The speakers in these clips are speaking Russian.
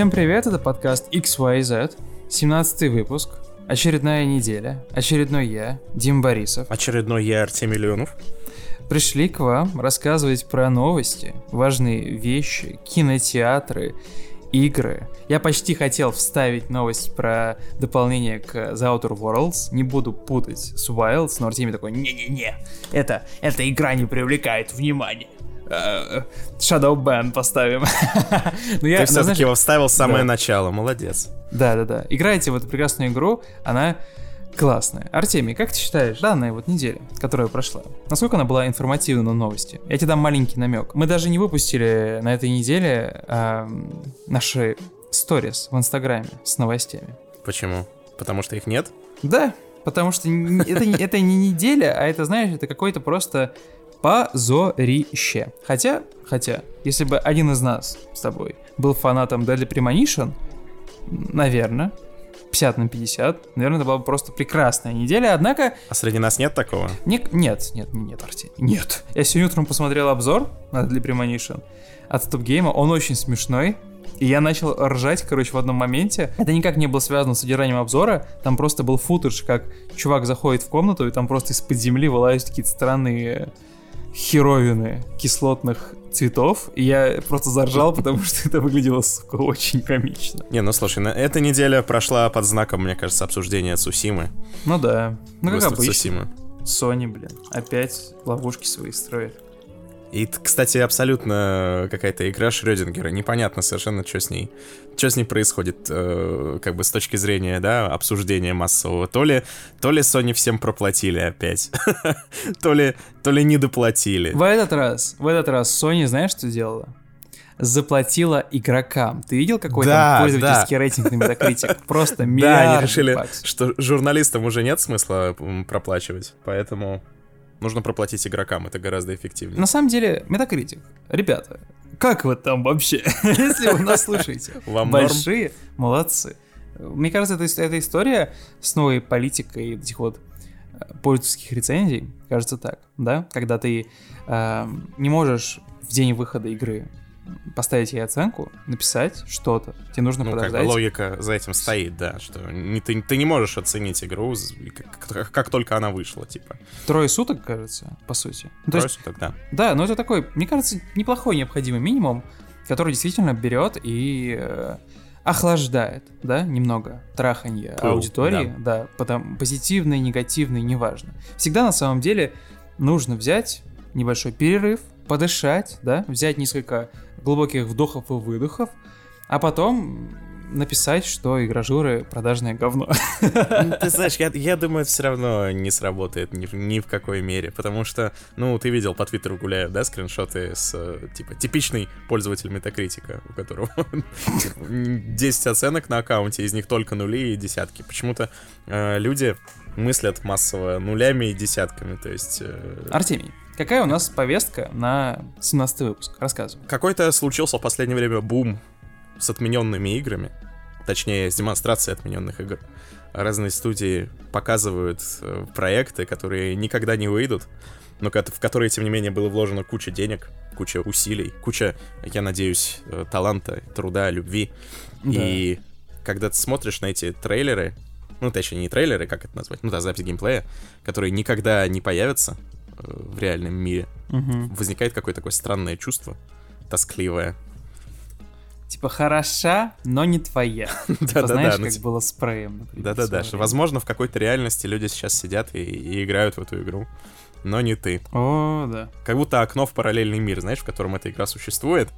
Всем привет, это подкаст XYZ, 17 выпуск, очередная неделя, очередной я, Дим Борисов. Очередной я, Артемий Леонов. Пришли к вам рассказывать про новости, важные вещи, кинотеатры, игры. Я почти хотел вставить новость про дополнение к The Outer Worlds. Не буду путать с Wilds, но Артемий такой, не-не-не, это, эта игра не привлекает внимания. Shadow Ban поставим. Но я, Ты все-таки его вставил с самое да. начало, молодец. Да-да-да. Играйте в эту прекрасную игру, она классная. Артемий, как ты считаешь, данная вот неделя, которая прошла, насколько она была информативна на новости? Я тебе дам маленький намек. Мы даже не выпустили на этой неделе э, наши сторис в Инстаграме с новостями. Почему? Потому что их нет? Да, потому что это, это не неделя, а это, знаешь, это какой-то просто позорище. Хотя, хотя, если бы один из нас с тобой был фанатом Deadly Premonition, наверное, 50 на 50, наверное, это была бы просто прекрасная неделя, однако... А среди нас нет такого? Не, нет, нет, нет, Артемий, нет. Я сегодня утром посмотрел обзор на Deadly Premonition от Top Game, он очень смешной, и я начал ржать, короче, в одном моменте. Это никак не было связано с содержанием обзора. Там просто был футаж, как чувак заходит в комнату, и там просто из-под земли вылазят какие-то странные херовины кислотных цветов, и я просто заржал, потому что это выглядело, сука, очень комично. Не, ну слушай, эта неделя прошла под знаком, мне кажется, обсуждения Цусимы. Ну да, ну как обычно. Цусимы. Sony, блин, опять ловушки свои строит. И, кстати, абсолютно какая-то игра Шрёдингера. Непонятно совершенно, что с ней. Что с ней происходит, э, как бы с точки зрения, да, обсуждения массового. То ли, то ли Sony всем проплатили опять, то ли, то ли не доплатили. В этот раз, в этот раз Sony, знаешь, что сделала? заплатила игрокам. Ты видел какой да, там пользовательский да. рейтинг на Metacritic? Просто миллиард Да, они решили, что журналистам уже нет смысла проплачивать, поэтому нужно проплатить игрокам, это гораздо эффективнее. На самом деле, Metacritic, ребята, как вы там вообще, если вы нас слушаете? Вам Большие молодцы. Мне кажется, это, эта история с новой политикой этих вот э, пользовательских рецензий, кажется так, да? Когда ты э, не можешь в день выхода игры поставить ей оценку, написать что-то. Тебе нужно ну, подождать. Как бы логика за этим стоит, да, что не, ты, ты не можешь оценить игру, как, как, как только она вышла, типа. Трое суток, кажется, по сути. Ну, Трое есть, суток, да. Да, но это такой, мне кажется, неплохой необходимый минимум, который действительно берет и э, охлаждает, да, немного траханье cool, аудитории, да, да потом позитивный, негативный, неважно. Всегда на самом деле нужно взять небольшой перерыв, подышать, да, взять несколько глубоких вдохов и выдохов, а потом написать, что игражуры продажное говно. Ты знаешь, я, я думаю, это все равно не сработает ни, ни в какой мере, потому что, ну, ты видел по твиттеру гуляют, да, скриншоты с, типа, типичный пользователь Метакритика, у которого 10 оценок на аккаунте, из них только нули и десятки. Почему-то э, люди мыслят массово нулями и десятками, то есть... Э... Артемий, Какая у нас повестка на 17 выпуск? Рассказывай. Какой-то случился в последнее время бум с отмененными играми. Точнее, с демонстрацией отмененных игр. Разные студии показывают э, проекты, которые никогда не выйдут, но в которые, тем не менее, было вложено куча денег, куча усилий, куча, я надеюсь, э, таланта, труда, любви. Да. И когда ты смотришь на эти трейлеры, ну, точнее, не трейлеры, как это назвать, ну да, запись геймплея, которые никогда не появятся, в реальном мире. Угу. Возникает какое-то такое странное чувство, тоскливое. Типа хороша, но не твоя. Типа, да, да, знаешь, ну, как было с Преем, Да, да, да. Возможно, в какой-то реальности люди сейчас сидят и, играют в эту игру. Но не ты. О, да. Как будто окно в параллельный мир, знаешь, в котором эта игра существует,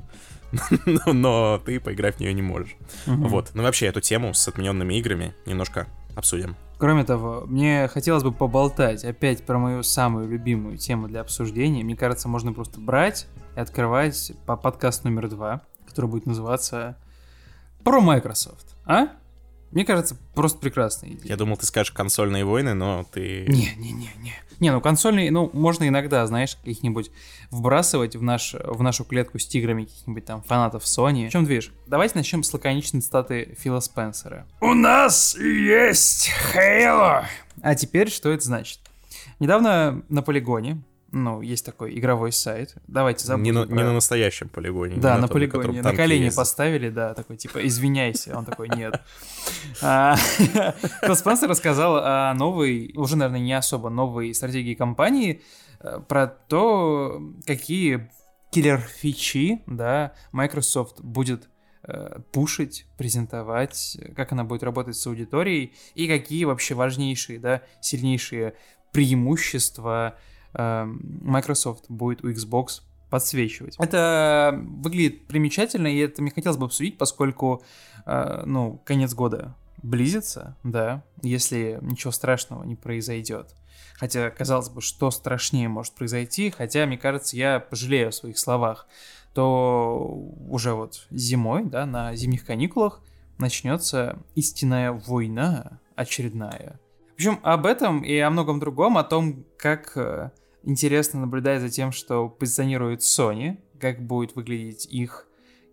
но, ты поиграть в нее не можешь. Вот. Ну, вообще, эту тему с отмененными играми немножко обсудим. Кроме того, мне хотелось бы поболтать опять про мою самую любимую тему для обсуждения. Мне кажется, можно просто брать и открывать по подкаст номер два, который будет называться «Про Microsoft». А? Мне кажется, просто прекрасная идея. Я думал, ты скажешь консольные войны, но ты... Не-не-не-не. Не, ну консольные, ну, можно иногда, знаешь, каких-нибудь вбрасывать в, наш, в нашу клетку с тиграми каких-нибудь там фанатов Sony. В чем движ? Давайте начнем с лаконичной цитаты Фила Спенсера. У нас есть Halo! А теперь что это значит? Недавно на полигоне ну, есть такой игровой сайт. Давайте забудем. Не на, про... не на настоящем полигоне. Да, на, на том, полигоне. На колени ездят. поставили, да, такой, типа, извиняйся. Он такой, нет. А, Фил Спенсер рассказал о новой, уже, наверное, не особо новой стратегии компании, э, про то, какие киллер-фичи, да, Microsoft будет э, пушить, презентовать, как она будет работать с аудиторией и какие вообще важнейшие, да, сильнейшие преимущества Microsoft будет у Xbox подсвечивать. Это выглядит примечательно, и это мне хотелось бы обсудить, поскольку, э, ну, конец года близится, да, если ничего страшного не произойдет. Хотя, казалось бы, что страшнее может произойти, хотя, мне кажется, я пожалею о своих словах, то уже вот зимой, да, на зимних каникулах начнется истинная война очередная. В общем, об этом и о многом другом, о том, как э, интересно наблюдать за тем, что позиционирует Sony, как будет выглядеть их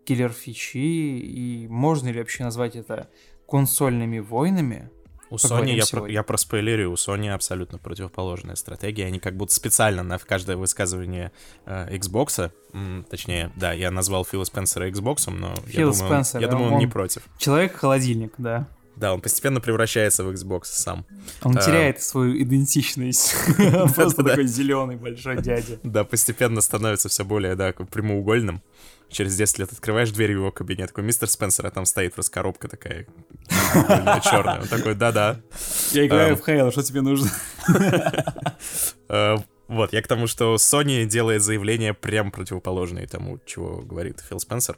киллер-фичи, и можно ли вообще назвать это консольными войнами. У Sony, я, про, я проспойлерю, у Sony абсолютно противоположная стратегия. Они как будто специально на каждое высказывание э, Xbox, м, точнее, да, я назвал Фила Спенсера Xbox, но Фил я думаю, Спенсер, я думаю, он, он не против. Человек-холодильник, да. Да, он постепенно превращается в Xbox сам. Он а, теряет свою идентичность. Просто такой зеленый большой дядя. Да, постепенно становится все более, да, прямоугольным. Через 10 лет открываешь дверь в его кабинет, такой, мистер Спенсер, а там стоит просто коробка такая черная. Он такой, да-да. Я играю в Halo, что тебе нужно? Э, вот, я к тому, что Sony делает заявление прям противоположное тому, чего говорит Фил Спенсер.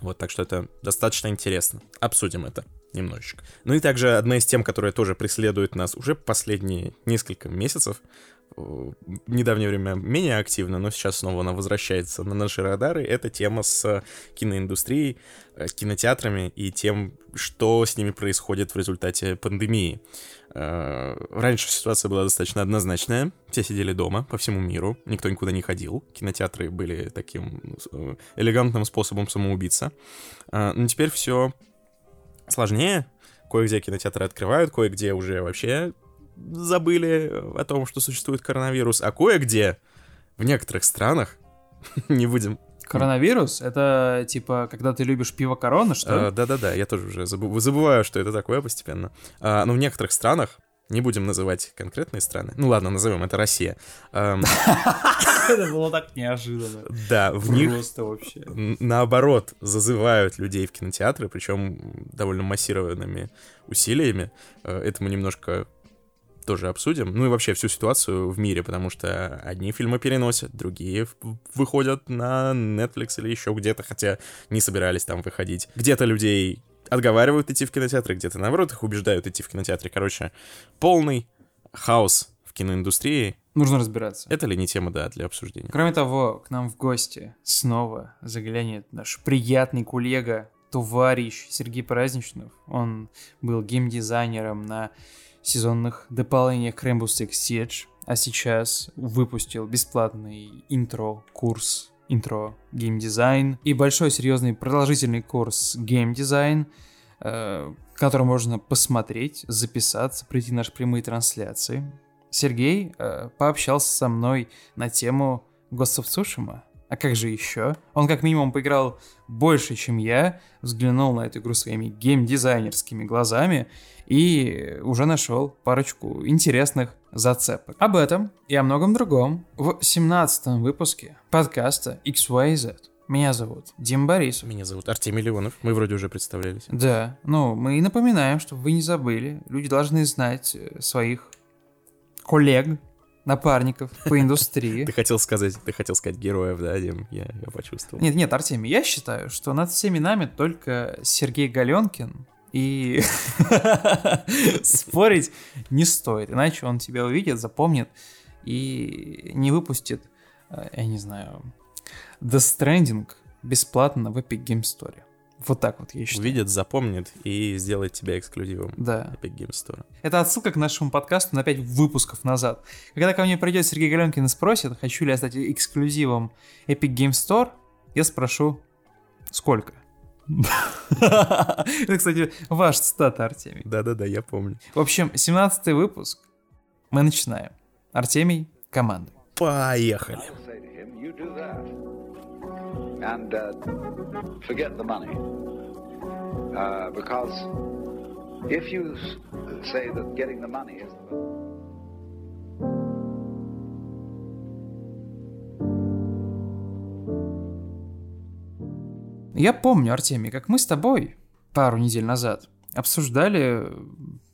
Вот, так что это достаточно интересно. Обсудим это немножечко. Ну и также одна из тем, которая тоже преследует нас уже последние несколько месяцев, в недавнее время менее активно, но сейчас снова она возвращается на наши радары, это тема с киноиндустрией, э, кинотеатрами и тем, что с ними происходит в результате пандемии. Э, раньше ситуация была достаточно однозначная. Все сидели дома по всему миру, никто никуда не ходил. Кинотеатры были таким э, элегантным способом самоубийца. Но теперь все сложнее. Кое-где кинотеатры открывают, кое-где уже вообще забыли о том, что существует коронавирус, а кое-где в некоторых странах, не будем Коронавирус? Это типа, когда ты любишь пиво корона, что ли? Да-да-да, я тоже уже забы- забываю, что это такое постепенно. А, но в некоторых странах, не будем называть конкретные страны, ну ладно, назовем, это Россия. Это было так неожиданно. Да, в них вообще. наоборот зазывают людей в кинотеатры, причем довольно массированными усилиями. Э, это мы немножко тоже обсудим. Ну и вообще всю ситуацию в мире, потому что одни фильмы переносят, другие выходят на Netflix или еще где-то, хотя не собирались там выходить. Где-то людей отговаривают идти в кинотеатры, где-то наоборот их убеждают идти в кинотеатры. Короче, полный хаос в киноиндустрии. Нужно разбираться. Это ли не тема, да, для обсуждения? Кроме того, к нам в гости снова заглянет наш приятный коллега, товарищ Сергей Праздничнов. Он был геймдизайнером на сезонных дополнениях Rainbow Six Siege, а сейчас выпустил бесплатный интро-курс интро геймдизайн и большой серьезный продолжительный курс геймдизайн, э, который можно посмотреть, записаться, прийти на наши прямые трансляции. Сергей э, пообщался со мной на тему Tsushima, а как же еще? Он как минимум поиграл больше, чем я, взглянул на эту игру своими геймдизайнерскими глазами и уже нашел парочку интересных зацепок. Об этом и о многом другом в 17 выпуске подкаста XYZ. Меня зовут Дим Борисов. Меня зовут Артемий Леонов. Мы вроде уже представлялись. Да, ну, мы напоминаем, что вы не забыли. Люди должны знать э, своих коллег, напарников по индустрии. Ты хотел сказать, ты хотел сказать героев, да, Дим? Я, я почувствовал. Нет, нет, Артемий, я считаю, что над всеми нами только Сергей Галенкин, и спорить не стоит, иначе он тебя увидит, запомнит и не выпустит, э, я не знаю, The Stranding бесплатно в Epic Game Store. Вот так вот, я считаю. Увидит, запомнит и сделает тебя эксклюзивом. Да. Epic Game Store. Это отсылка к нашему подкасту на 5 выпусков назад. Когда ко мне придет Сергей Галенкин и спросит, хочу ли я стать эксклюзивом Epic Game Store, я спрошу, сколько? Это, кстати, ваш цитата, Артемий. Да-да-да, я помню. В общем, 17 выпуск. Мы начинаем. Артемий, команда. Поехали. And uh, forget the money. Uh, because if you say that getting the money is the Я помню, Артемий, как мы с тобой пару недель назад обсуждали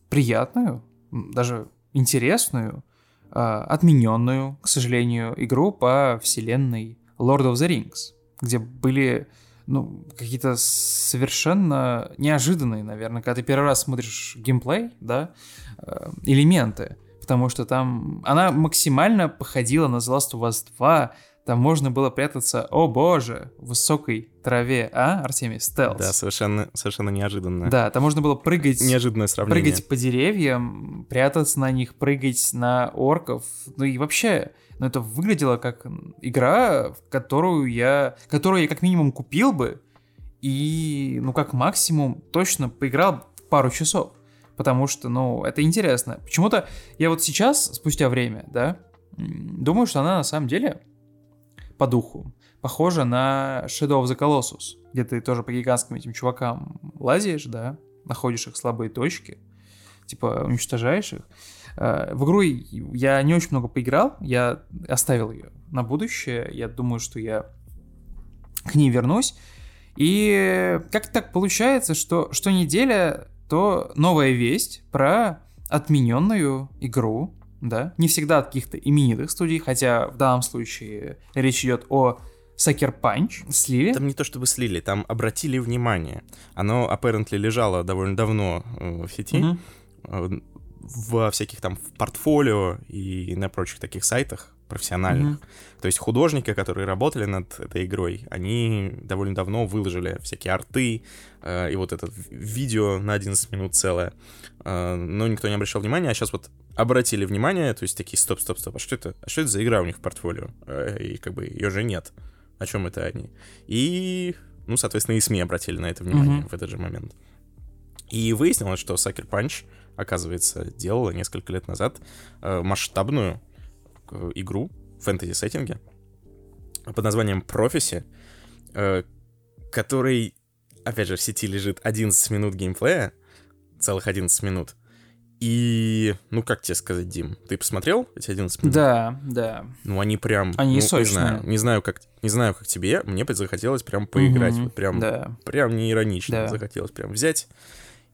приятную, даже интересную, а, отмененную, к сожалению, игру по вселенной Lord of the Rings, где были ну, какие-то совершенно неожиданные, наверное, когда ты первый раз смотришь геймплей, да, э, элементы, потому что там она максимально походила на The Last of Us 2, там можно было прятаться, о боже, в высокой траве, а, Артемий, стелс. Да, совершенно, совершенно неожиданно. Да, там можно было прыгать... Неожиданное сравнение. Прыгать по деревьям, прятаться на них, прыгать на орков, ну и вообще... Ну, это выглядело как игра, в которую я... Которую я как минимум купил бы, и, ну, как максимум, точно поиграл пару часов. Потому что, ну, это интересно. Почему-то я вот сейчас, спустя время, да, думаю, что она на самом деле по духу. Похоже на Shadow of the Colossus, где ты тоже по гигантским этим чувакам лазишь, да, находишь их слабые точки, типа уничтожаешь их. Э, в игру я не очень много поиграл, я оставил ее на будущее, я думаю, что я к ней вернусь. И как так получается, что что неделя, то новая весть про отмененную игру да, не всегда от каких-то именитых студий, хотя в данном случае речь идет о Sucker Punch слили. Там не то чтобы слили, там обратили внимание. Оно, apparently, лежало довольно давно э, в сети, mm-hmm. во всяких там в портфолио и на прочих таких сайтах профессиональных. Mm-hmm. То есть художники, которые работали над этой игрой, они довольно давно выложили всякие арты э, и вот это видео на 11 минут целое. Э, но никто не обращал внимания, а сейчас вот обратили внимание, то есть такие, стоп, стоп, стоп, а что это, а что это за игра у них в портфолио? Э, и как бы ее же нет. О чем это они? И, ну, соответственно, и СМИ обратили на это внимание mm-hmm. в этот же момент. И выяснилось, что Sucker Punch, оказывается, делала несколько лет назад э, масштабную э, игру в фэнтези-сеттинге под названием э, который, опять же, в сети лежит 11 минут геймплея, целых 11 минут, и, ну, как тебе сказать, Дим, ты посмотрел эти 11 минут? Да, да. Ну, они прям... Они ну, сочные. Не знаю, не знаю, как, не знаю, как тебе, мне захотелось прям поиграть, угу, вот прям, да. прям не иронично, да. захотелось прям взять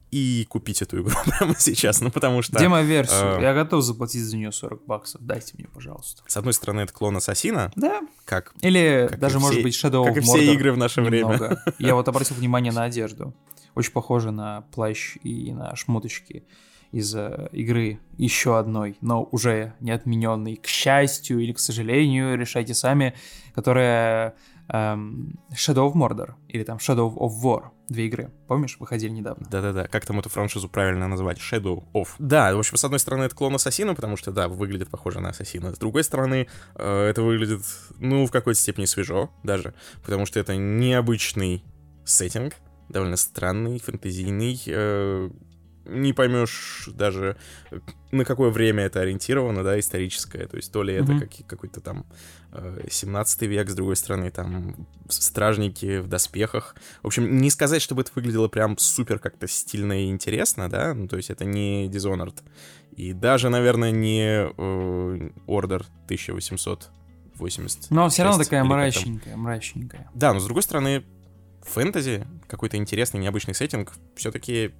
и купить эту игру прямо сейчас, ну, потому что... Демо-версию, э, я готов заплатить за нее 40 баксов, дайте мне, пожалуйста. С одной стороны, это клон Ассасина. Да. Как... Или как даже, может все, быть, Shadow Как и все игры в наше немного. время. Я вот обратил внимание на одежду. Очень похоже на плащ и на шмоточки из игры еще одной, но уже не отмененной, к счастью или к сожалению, решайте сами, которая эм, Shadow of Mordor или там Shadow of War, две игры, помнишь, выходили недавно. Да-да-да, как там эту франшизу правильно назвать? Shadow of. Да, в общем, с одной стороны, это клон Ассасина, потому что, да, выглядит похоже на Ассасина. С другой стороны, э, это выглядит, ну, в какой-то степени свежо даже, потому что это необычный сеттинг, довольно странный, фэнтезийный, э, не поймешь даже, на какое время это ориентировано, да, историческое. То есть то ли это mm-hmm. как, какой-то там 17 э, век, с другой стороны, там стражники в доспехах. В общем, не сказать, чтобы это выглядело прям супер как-то стильно и интересно, да, ну, то есть это не Dishonored. И даже, наверное, не э, Order 1880. Но все равно такая мрачненькая, мрачненькая. Да, но с другой стороны, фэнтези, какой-то интересный, необычный сеттинг, все-таки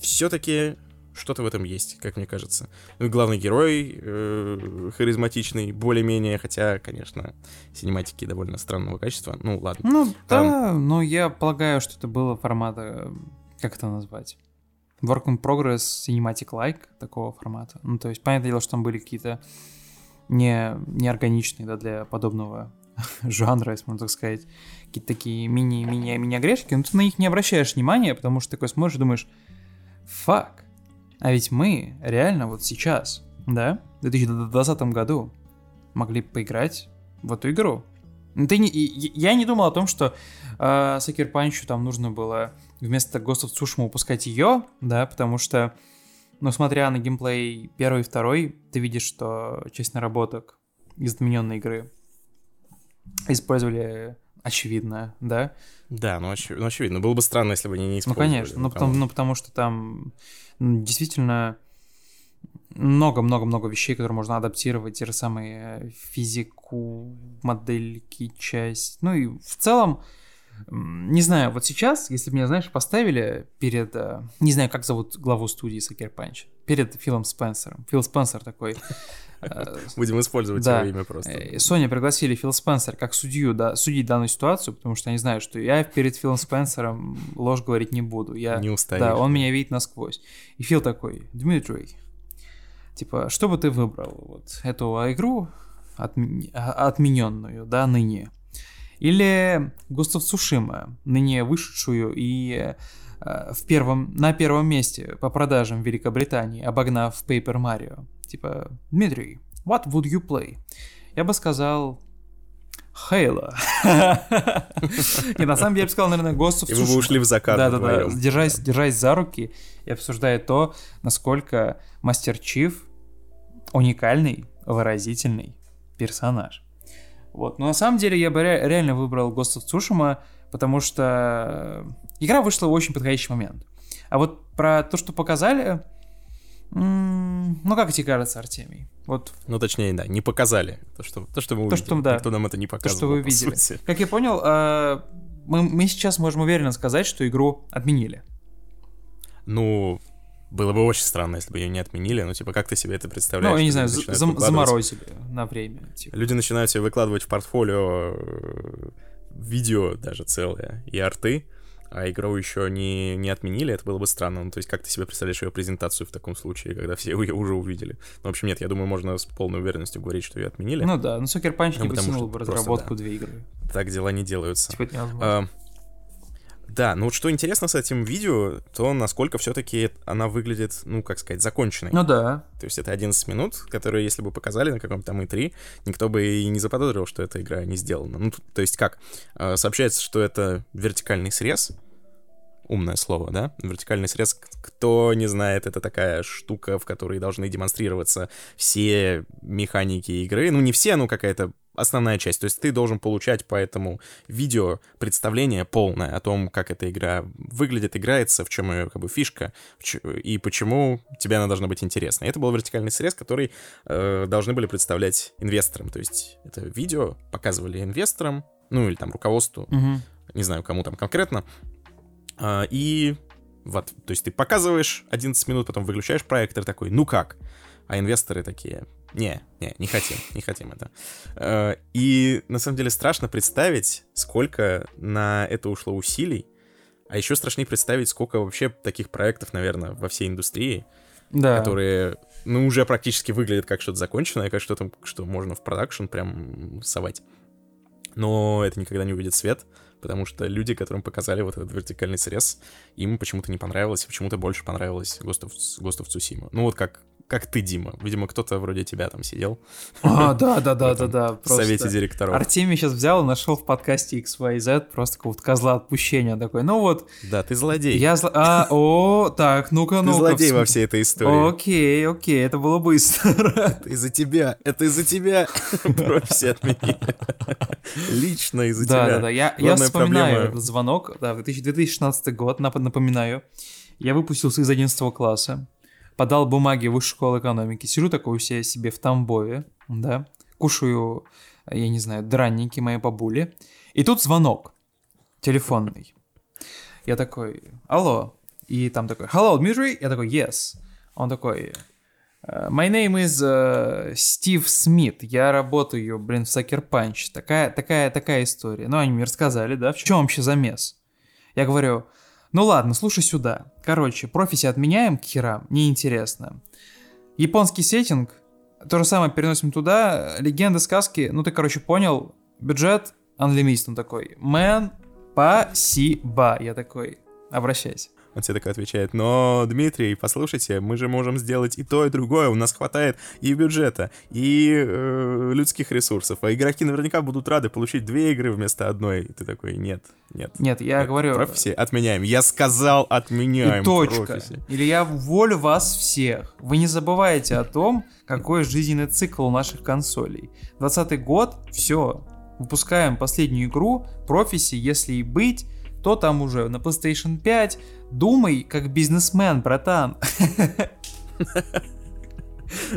все-таки что-то в этом есть, как мне кажется. Ну, главный герой э, харизматичный, более-менее, хотя, конечно, синематики довольно странного качества. Ну, ладно. Ну, Там... да, но я полагаю, что это было формата, как это назвать? Work in Progress Cinematic-like такого формата. Ну, то есть, понятное дело, что там были какие-то не, неорганичные, да, для подобного жанра, если можно так сказать, какие-то такие мини-мини-мини-огрешки, но ты на них не обращаешь внимания, потому что такой смотришь и думаешь, Фак. А ведь мы реально вот сейчас, да, в 2020 году могли поиграть в эту игру. Ну, ты не, я не думал о том, что э, Сакер Панчу там нужно было вместо of Tsushima выпускать ее, да, потому что, ну, смотря на геймплей первый и второй, ты видишь, что часть наработок из отмененной игры использовали очевидно, да? Да, ну, очевидно, ну очевидно. Было бы странно, если бы они не Ну, использовали. конечно, ну потому, ну, потому что там м, действительно много-много-много вещей, которые можно адаптировать, те же самые э, физику, модельки, часть. Ну и в целом, не знаю, вот сейчас, если бы меня, знаешь, поставили перед, э, не знаю, как зовут главу студии Sucker Punch, перед Филом Спенсером. Фил Спенсер такой, э, Будем использовать Да. его имя просто. Э, Соня пригласили Фил Спенсер как судью, да, судить данную ситуацию, потому что они знают, что я перед Филом Спенсером ложь говорить не буду. Я, Не устоишь. Да, он меня видит насквозь. И Фил такой, Дмитрий, типа, что бы ты выбрал? Вот эту игру отме- отмененную, да, ныне? Или Густав Цушима, ныне вышедшую и э, в первом, на первом месте по продажам в Великобритании, обогнав Paper Mario. Типа, Дмитрий, what would you play? Я бы сказал Хейла. И на самом деле я бы сказал, наверное, of И вы бы ушли в закат Да-да-да, держась, держась за руки и обсуждая то, насколько Мастер Чиф уникальный, выразительный персонаж. Вот. Но на самом деле я бы ре- реально выбрал Ghost of Tsushima, потому что игра вышла в очень подходящий момент. А вот про то, что показали, ну как тебе кажется, Артемий? Вот Ну, точнее, да, не показали. То, что, то, что мы То, увидели. что, да. Никто нам это не то, показывал, что вы по видели. сути. Как я понял, э, мы, мы сейчас можем уверенно сказать, что игру отменили. Ну, было бы очень странно, если бы ее не отменили. Ну, типа, как ты себе это представляешь? Ну, я не знаю, зам- заморозили на время. типа. Люди начинают себе выкладывать в портфолио э, видео даже целые и арты, а игру еще не, не отменили, это было бы странно. Ну, то есть, как ты себе представляешь ее презентацию в таком случае, когда все ее уже увидели? Ну, в общем, нет, я думаю, можно с полной уверенностью говорить, что ее отменили. Ну да, ну Сокер Панч Ну, не вытянул что бы просто, разработку да. две игры. Так дела не делаются. Типа. А, да, ну вот что интересно с этим видео, то насколько все-таки она выглядит, ну, как сказать, законченной. Ну да. То есть это 11 минут, которые, если бы показали на каком-то там И3, никто бы и не заподозрил, что эта игра не сделана. Ну, то есть как? А, Сообщается, что это вертикальный срез, умное слово, да? Вертикальный срез, кто не знает, это такая штука, в которой должны демонстрироваться все механики игры. Ну, не все, но какая-то основная часть. То есть ты должен получать по этому видео представление полное о том, как эта игра выглядит, играется, в чем ее как бы фишка и почему тебе она должна быть интересна. И это был вертикальный срез, который э, должны были представлять инвесторам. То есть это видео показывали инвесторам, ну или там руководству, Мгм. не знаю, кому там конкретно. А, и вот, то есть ты показываешь 11 минут, потом выключаешь проектор такой, ну как? А инвесторы такие, не, не, не хотим, не хотим это. Э, И на самом деле страшно представить, сколько на это ушло усилий, а еще страшнее представить, сколько вообще таких проектов, наверное, во всей индустрии, Да. которые, ну, уже практически выглядят как что-то законченное, как что-то, что можно в продакшн прям совать. Но это никогда не увидит свет, потому что люди, которым показали вот этот вертикальный срез, им почему-то не понравилось, почему-то больше понравилось Ghost of, Ghost of Tsushima. Ну вот как, как ты, Дима. Видимо, кто-то вроде тебя там сидел А, да, да, да, да, да. в совете директоров. Артемий сейчас взял и нашел в подкасте XYZ просто какого-то козла отпущения такой. Ну вот, Да, ты злодей. я... зл- А, о, так, ну-ка, Ты ну-ка. злодей во всей этой истории. Окей, окей, это было быстро. Это из-за тебя. Это из-за тебя. Профи отменили. Лично из-за тебя. Да, да, да. Я, вспоминаю звонок. Да, 2000 2016 год, нап- напоминаю. Я выпустился из 11 класса, подал бумаги в высшую школу экономики, сижу такой у себя себе в Тамбове, да, кушаю, я не знаю, дранники моей бабули. И тут звонок телефонный. Я такой, алло. И там такой, hello, Дмитрий? Я такой, yes. Он такой, «Э, My name is Стив Смит. Я работаю, блин, в Sucker Punch. Такая, такая, такая история. Ну, они мне рассказали, да, в чем вообще замес? Я говорю, ну ладно, слушай сюда. Короче, профиси отменяем к херам, неинтересно. Японский сеттинг, то же самое переносим туда, легенда сказки, ну ты, короче, понял, бюджет unlimited, он такой, мэн, спасибо. Я такой, обращайся. Он тебе такой отвечает, но, Дмитрий, послушайте, мы же можем сделать и то, и другое, у нас хватает и бюджета, и э, людских ресурсов, а игроки наверняка будут рады получить две игры вместо одной. И ты такой, нет, нет. Нет, я нет, говорю... Профиси отменяем. Я сказал, отменяем и точка. профиси. Или я уволю вас всех. Вы не забывайте о том, какой жизненный цикл у наших консолей. 20 год, все, выпускаем последнюю игру, профиси, если и быть, то там уже на PlayStation 5. Думай как бизнесмен, братан.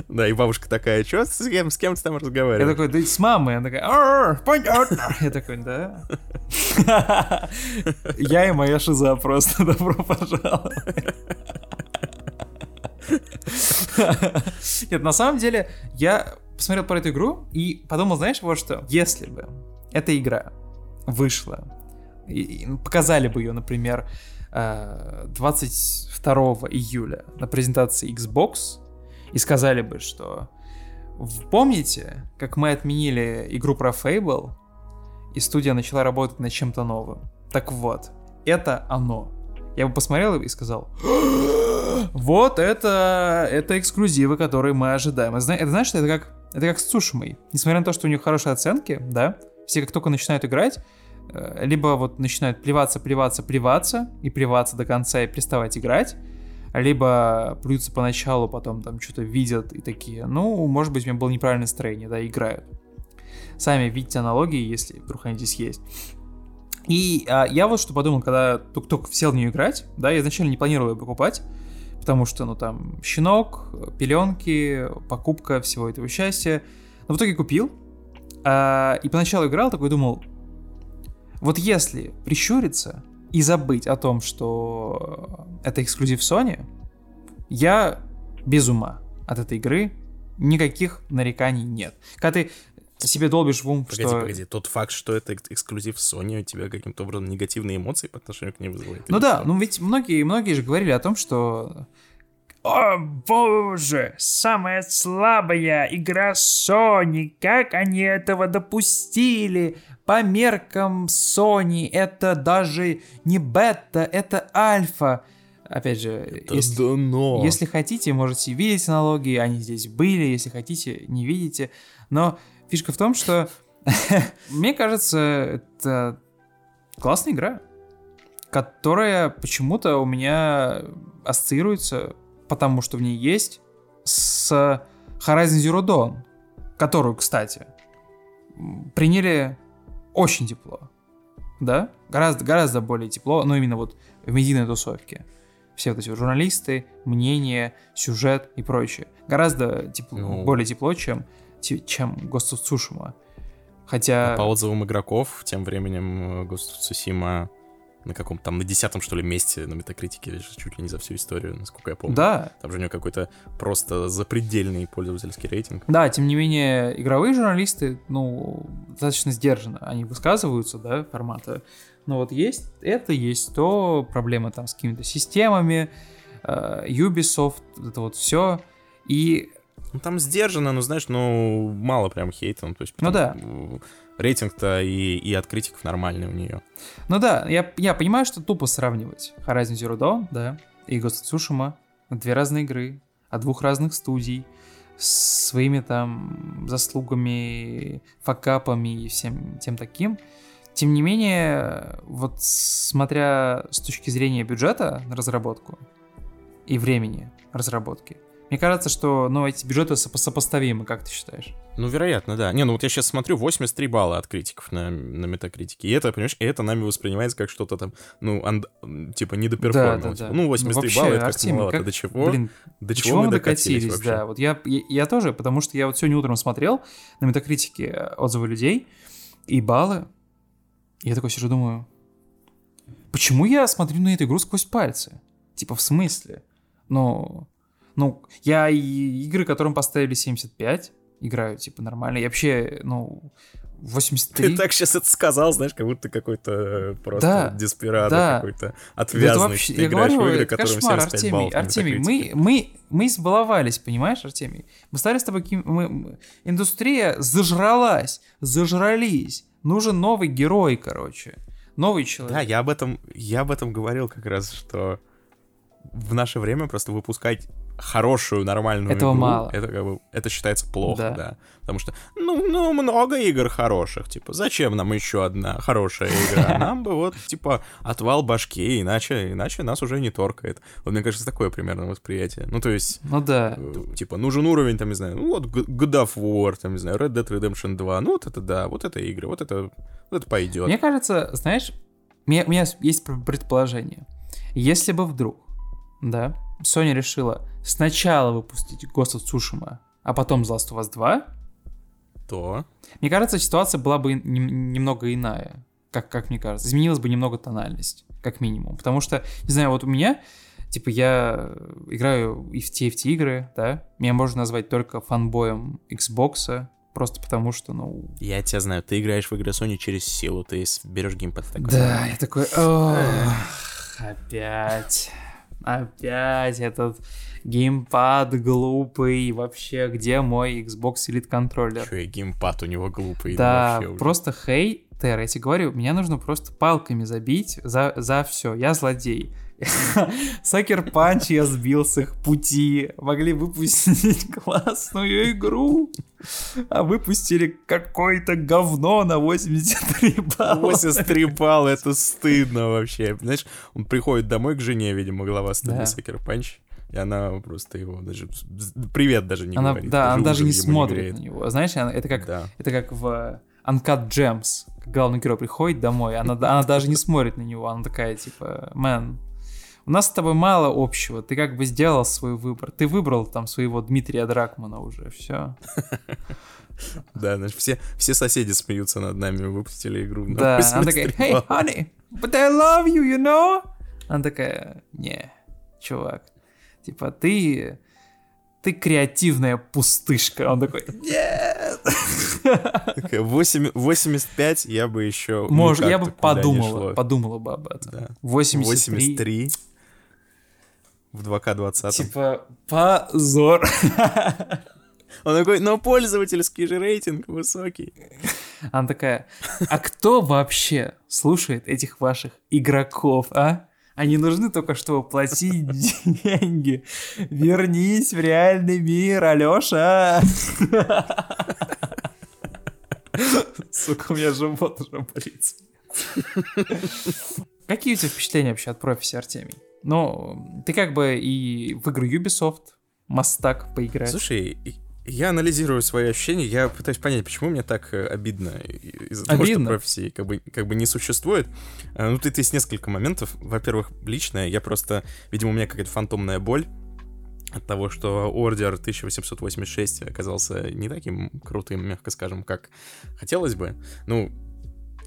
Да, и бабушка такая, что с кем, с кем ты там разговариваешь? Я такой, да с мамой. Она такая, понятно. Я такой, да. Я и моя шиза просто, добро пожаловать. Нет, на самом деле, я посмотрел про эту игру и подумал, знаешь, вот что, если бы эта игра вышла, и показали бы ее, например, 22 э, июля на презентации Xbox, и сказали бы, что помните, как мы отменили игру про Fable, и студия начала работать над чем-то новым? Так вот, это оно. Я бы посмотрел и сказал, вот это, это эксклюзивы, которые мы ожидаем. Это, это знаешь, это как, это как с Цушимой. Несмотря на то, что у них хорошие оценки, да, все как только начинают играть, либо вот начинают плеваться, плеваться, плеваться, и плеваться до конца и переставать играть, либо плюются поначалу, потом там что-то видят и такие, ну, может быть, у меня было неправильное настроение, да, играют. Сами видите аналогии, если вдруг они здесь есть. И а, я вот что подумал, когда только сел в нее играть, да, я изначально не планировал ее покупать, потому что, ну, там, щенок, пеленки, покупка всего этого счастья. Но в итоге купил, а, и поначалу играл, такой думал, вот если прищуриться, и забыть о том, что это эксклюзив Sony, я без ума от этой игры. Никаких нареканий нет. Когда ты себе долбишь в ум, погоди, что... Погоди, тот факт, что это эксклюзив Sony, у тебя каким-то образом негативные эмоции по отношению к ней вызывает? Ну да, ну ведь многие, многие же говорили о том, что о боже, самая слабая игра Sony, как они этого допустили? По меркам Sony это даже не бета, это альфа. Опять же, это если, дно. если хотите, можете видеть аналогии, они здесь были, если хотите, не видите. Но фишка в том, что мне кажется, это классная игра, которая почему-то у меня ассоциируется, потому что в ней есть, с Horizon Zero Dawn, которую, кстати, приняли очень тепло. Да? Гораздо, гораздо более тепло, но именно вот в медийной тусовке. Все вот эти журналисты, мнения, сюжет и прочее. Гораздо тепло, ну... более тепло, чем, чем Ghost of Tsushima. Хотя... А по отзывам игроков, тем временем Ghost of Tsushima на каком-то там, на десятом, что ли, месте на Метакритике, чуть ли не за всю историю, насколько я помню. Да. Там же у него какой-то просто запредельный пользовательский рейтинг. Да, тем не менее, игровые журналисты, ну, достаточно сдержанно, они высказываются, да, формата. Но вот есть это, есть то, проблемы там с какими-то системами, э, Ubisoft, это вот все. И ну, там сдержанно, но, знаешь, ну, мало прям хейта. Ну, то есть, ну да рейтинг-то и, и от критиков нормальный у нее. Ну да, я, я понимаю, что тупо сравнивать Horizon Zero Dawn, да, и Ghost Tsushima. Две разные игры, от двух разных студий, с своими там заслугами, факапами и всем тем таким. Тем не менее, вот смотря с точки зрения бюджета на разработку и времени разработки, мне кажется, что, ну, эти бюджеты сопоставимы, как ты считаешь? Ну, вероятно, да. Не, ну вот я сейчас смотрю, 83 балла от критиков на, на метакритике. И это, понимаешь, это нами воспринимается как что-то там, ну, анд, типа, недоперформил. Да, да, да. Ну, 83 ну, вообще, балла, это как маловато. Как, до чего? Блин, до чего, чего мы докатились, докатились да. Вот я, я, я тоже, потому что я вот сегодня утром смотрел на метакритике отзывы людей и баллы. И я такой сижу, думаю, почему я смотрю на эту игру сквозь пальцы? Типа, в смысле? Ну, ну, я и игры, которым поставили 75, играю, типа, нормально. И вообще, ну, 83. Ты так сейчас это сказал, знаешь, как будто какой-то э, просто да, деспирадо да. какой-то отвязанный. Вообще, Ты я играешь говорю, в игры, которым кошмар, 75 Артемий, баллов Артемий, мы, мы, мы избаловались, понимаешь, Артемий? Мы стали с тобой... Мы, индустрия зажралась, зажрались. Нужен новый герой, короче. Новый человек. Да, я об этом, я об этом говорил как раз, что в наше время просто выпускать хорошую, нормальную Этого игру, мало. это как бы, это считается плохо, Да. да. Потому что, ну, ну, много игр хороших, типа, зачем нам еще одна хорошая игра? Нам бы вот, типа, отвал башки, иначе, иначе нас уже не торкает. Вот, мне кажется, такое примерно восприятие. Ну, то есть, Ну да. э, типа, нужен уровень, там, не знаю, ну, вот God of War, там, не знаю, Red Dead Redemption 2, ну, вот это да, вот это игры, вот это, вот это пойдет. Мне кажется, знаешь, у меня, у меня есть пр- предположение. Если бы вдруг, да, Sony решила сначала выпустить Ghost of Tsushima, а потом The Last of Us 2, То, мне кажется, ситуация была бы нем- немного иная. Как, как мне кажется. Изменилась бы немного тональность, как минимум. Потому что, не знаю, вот у меня, типа, я играю и в те, и в те игры, да, меня можно назвать только фанбоем Xbox, просто потому что, ну, я тебя знаю, ты играешь в игры Sony через силу, ты берешь геймпад такой. Да, я такой, «Ох, опять, опять этот геймпад глупый, вообще, где мой Xbox Elite контроллер? И геймпад у него глупый. Да, вообще уже. просто хейтер, я тебе говорю, меня нужно просто палками забить за, за все, я злодей. Sucker Punch я сбил с их пути. Могли выпустить классную игру. А выпустили какое-то говно на 83 балла. 83 балла, это стыдно вообще. Знаешь, он приходит домой к жене, видимо, глава студии Да. Sucker Punch, и она просто его даже... привет даже не Она, говорит. да, она даже не смотрит греет. на него. Знаешь, это как, Да. это как в Uncut Gems. Главный герой приходит домой, она, она даже не смотрит на него. Она такая, типа, мэн, у нас с тобой мало общего. Ты как бы сделал свой выбор. Ты выбрал там своего Дмитрия Дракмана уже. Все. Да, знаешь, все, все соседи смеются над нами, выпустили игру. Да, она 83 такая, hey, honey, but I love you, you know? Она такая, не, чувак, типа, ты, ты креативная пустышка. Он такой, нет. Такая, 8 85 я бы еще... Может, я бы подумала, подумала бы об этом. Да. 83. 83 в 2К20. Типа, позор. Он такой, но пользовательский же рейтинг высокий. Она такая, а кто вообще слушает этих ваших игроков, а? Они нужны только, чтобы платить деньги. Вернись в реальный мир, Алёша. Сука, у меня живот уже болит. Какие у тебя впечатления вообще от профиси, Артемий? Ну, ты как бы и в игру Ubisoft мастак поиграть. Слушай, я анализирую свои ощущения, я пытаюсь понять, почему мне так э, обидно из-за того, что профессии как бы, как бы не существует. Э, Ну, тут есть несколько моментов. Во-первых, личное, я просто, видимо, у меня какая-то фантомная боль от того, что Ордер 1886 оказался не таким крутым, мягко скажем, как хотелось бы. Ну,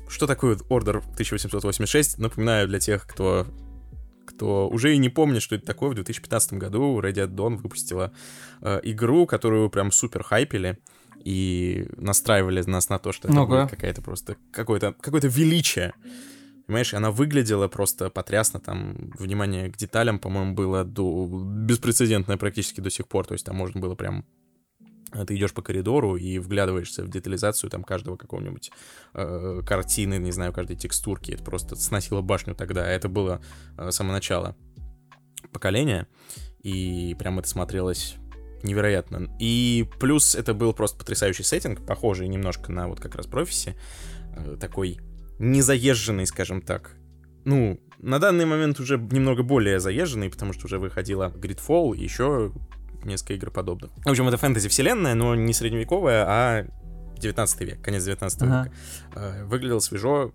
что такое Ордер 1886? Напоминаю для тех, кто кто уже и не помнит, что это такое, в 2015 году Red Dead Dawn выпустила э, игру, которую прям супер хайпили и настраивали нас на то, что это Ну-ка. будет какая-то просто какое-то какое-то величие. Понимаешь, она выглядела просто потрясно, там, внимание к деталям, по-моему, было до... беспрецедентное практически до сих пор, то есть там можно было прям ты идешь по коридору и вглядываешься в детализацию там каждого какого-нибудь э, картины, не знаю, каждой текстурки. Это просто сносило башню тогда. Это было э, с самого начала поколения. И прям это смотрелось невероятно. И плюс это был просто потрясающий сеттинг, похожий немножко на вот как раз профиси. Э, такой незаезженный, скажем так. Ну, на данный момент уже немного более заезженный, потому что уже выходила Gridfall еще несколько игр подобных. В общем, это фэнтези-вселенная, но не средневековая, а 19 век, конец 19 Ага. века. Э, Выглядело свежо,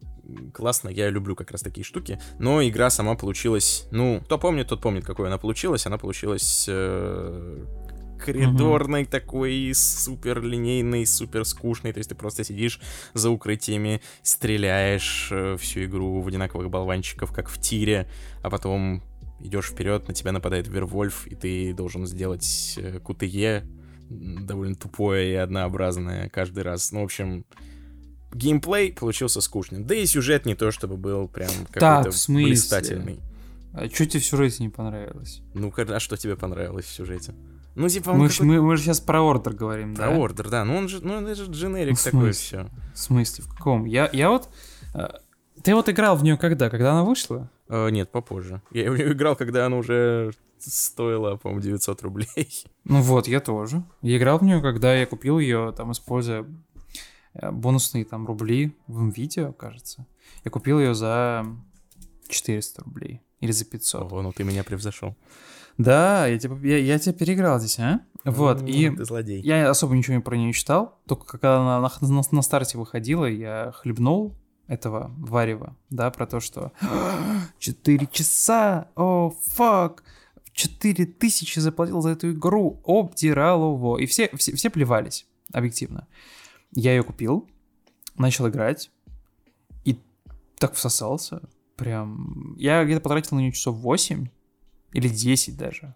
классно, я люблю как раз такие штуки, но игра сама получилась, ну, кто помнит, тот помнит, какой она получилась, она получилась э, коридорной такой, супер линейной, супер скучной, то есть ты просто сидишь за укрытиями, стреляешь э, всю игру в одинаковых болванчиков, как в тире, а потом идешь вперед, на тебя нападает Вервольф, и ты должен сделать э, м, довольно тупое и однообразное каждый раз. Ну, в общем, геймплей получился скучным. Да и сюжет не то, чтобы был прям какой-то блистательный. А что тебе в сюжете не понравилось? Ну, а что тебе понравилось в сюжете? Ну, типа, Мы, мы, мы же сейчас про ордер говорим, Про да? ордер, да. Ну, он же, ну, это же дженерик В такой, все. В смысле, в каком? Я, я вот... Ты вот играл в нее когда? Когда она вышла? Э, нет, попозже. Я в нее играл, когда она уже стоила, по-моему, 900 рублей. Ну вот, я тоже. Я играл в нее, когда я купил ее, там, используя э, бонусные там рубли в видео, кажется. Я купил ее за 400 рублей. Или за 500. Ого, ну ты меня превзошел. Да, я тебя, я, я тебя переиграл здесь, а? Вот, Ну, и Ты злодей. я особо ничего про нее не читал. Только когда она на, на- на старте выходила, я хлебнул этого варева, да, про то, что 4 часа, о, фак, 4 тысячи заплатил за эту игру, обдирал его. И все, все, все плевались, объективно. Я ее купил, начал играть, и так всосался. Прям... Я где-то потратил на нее часов 8 или 10 даже.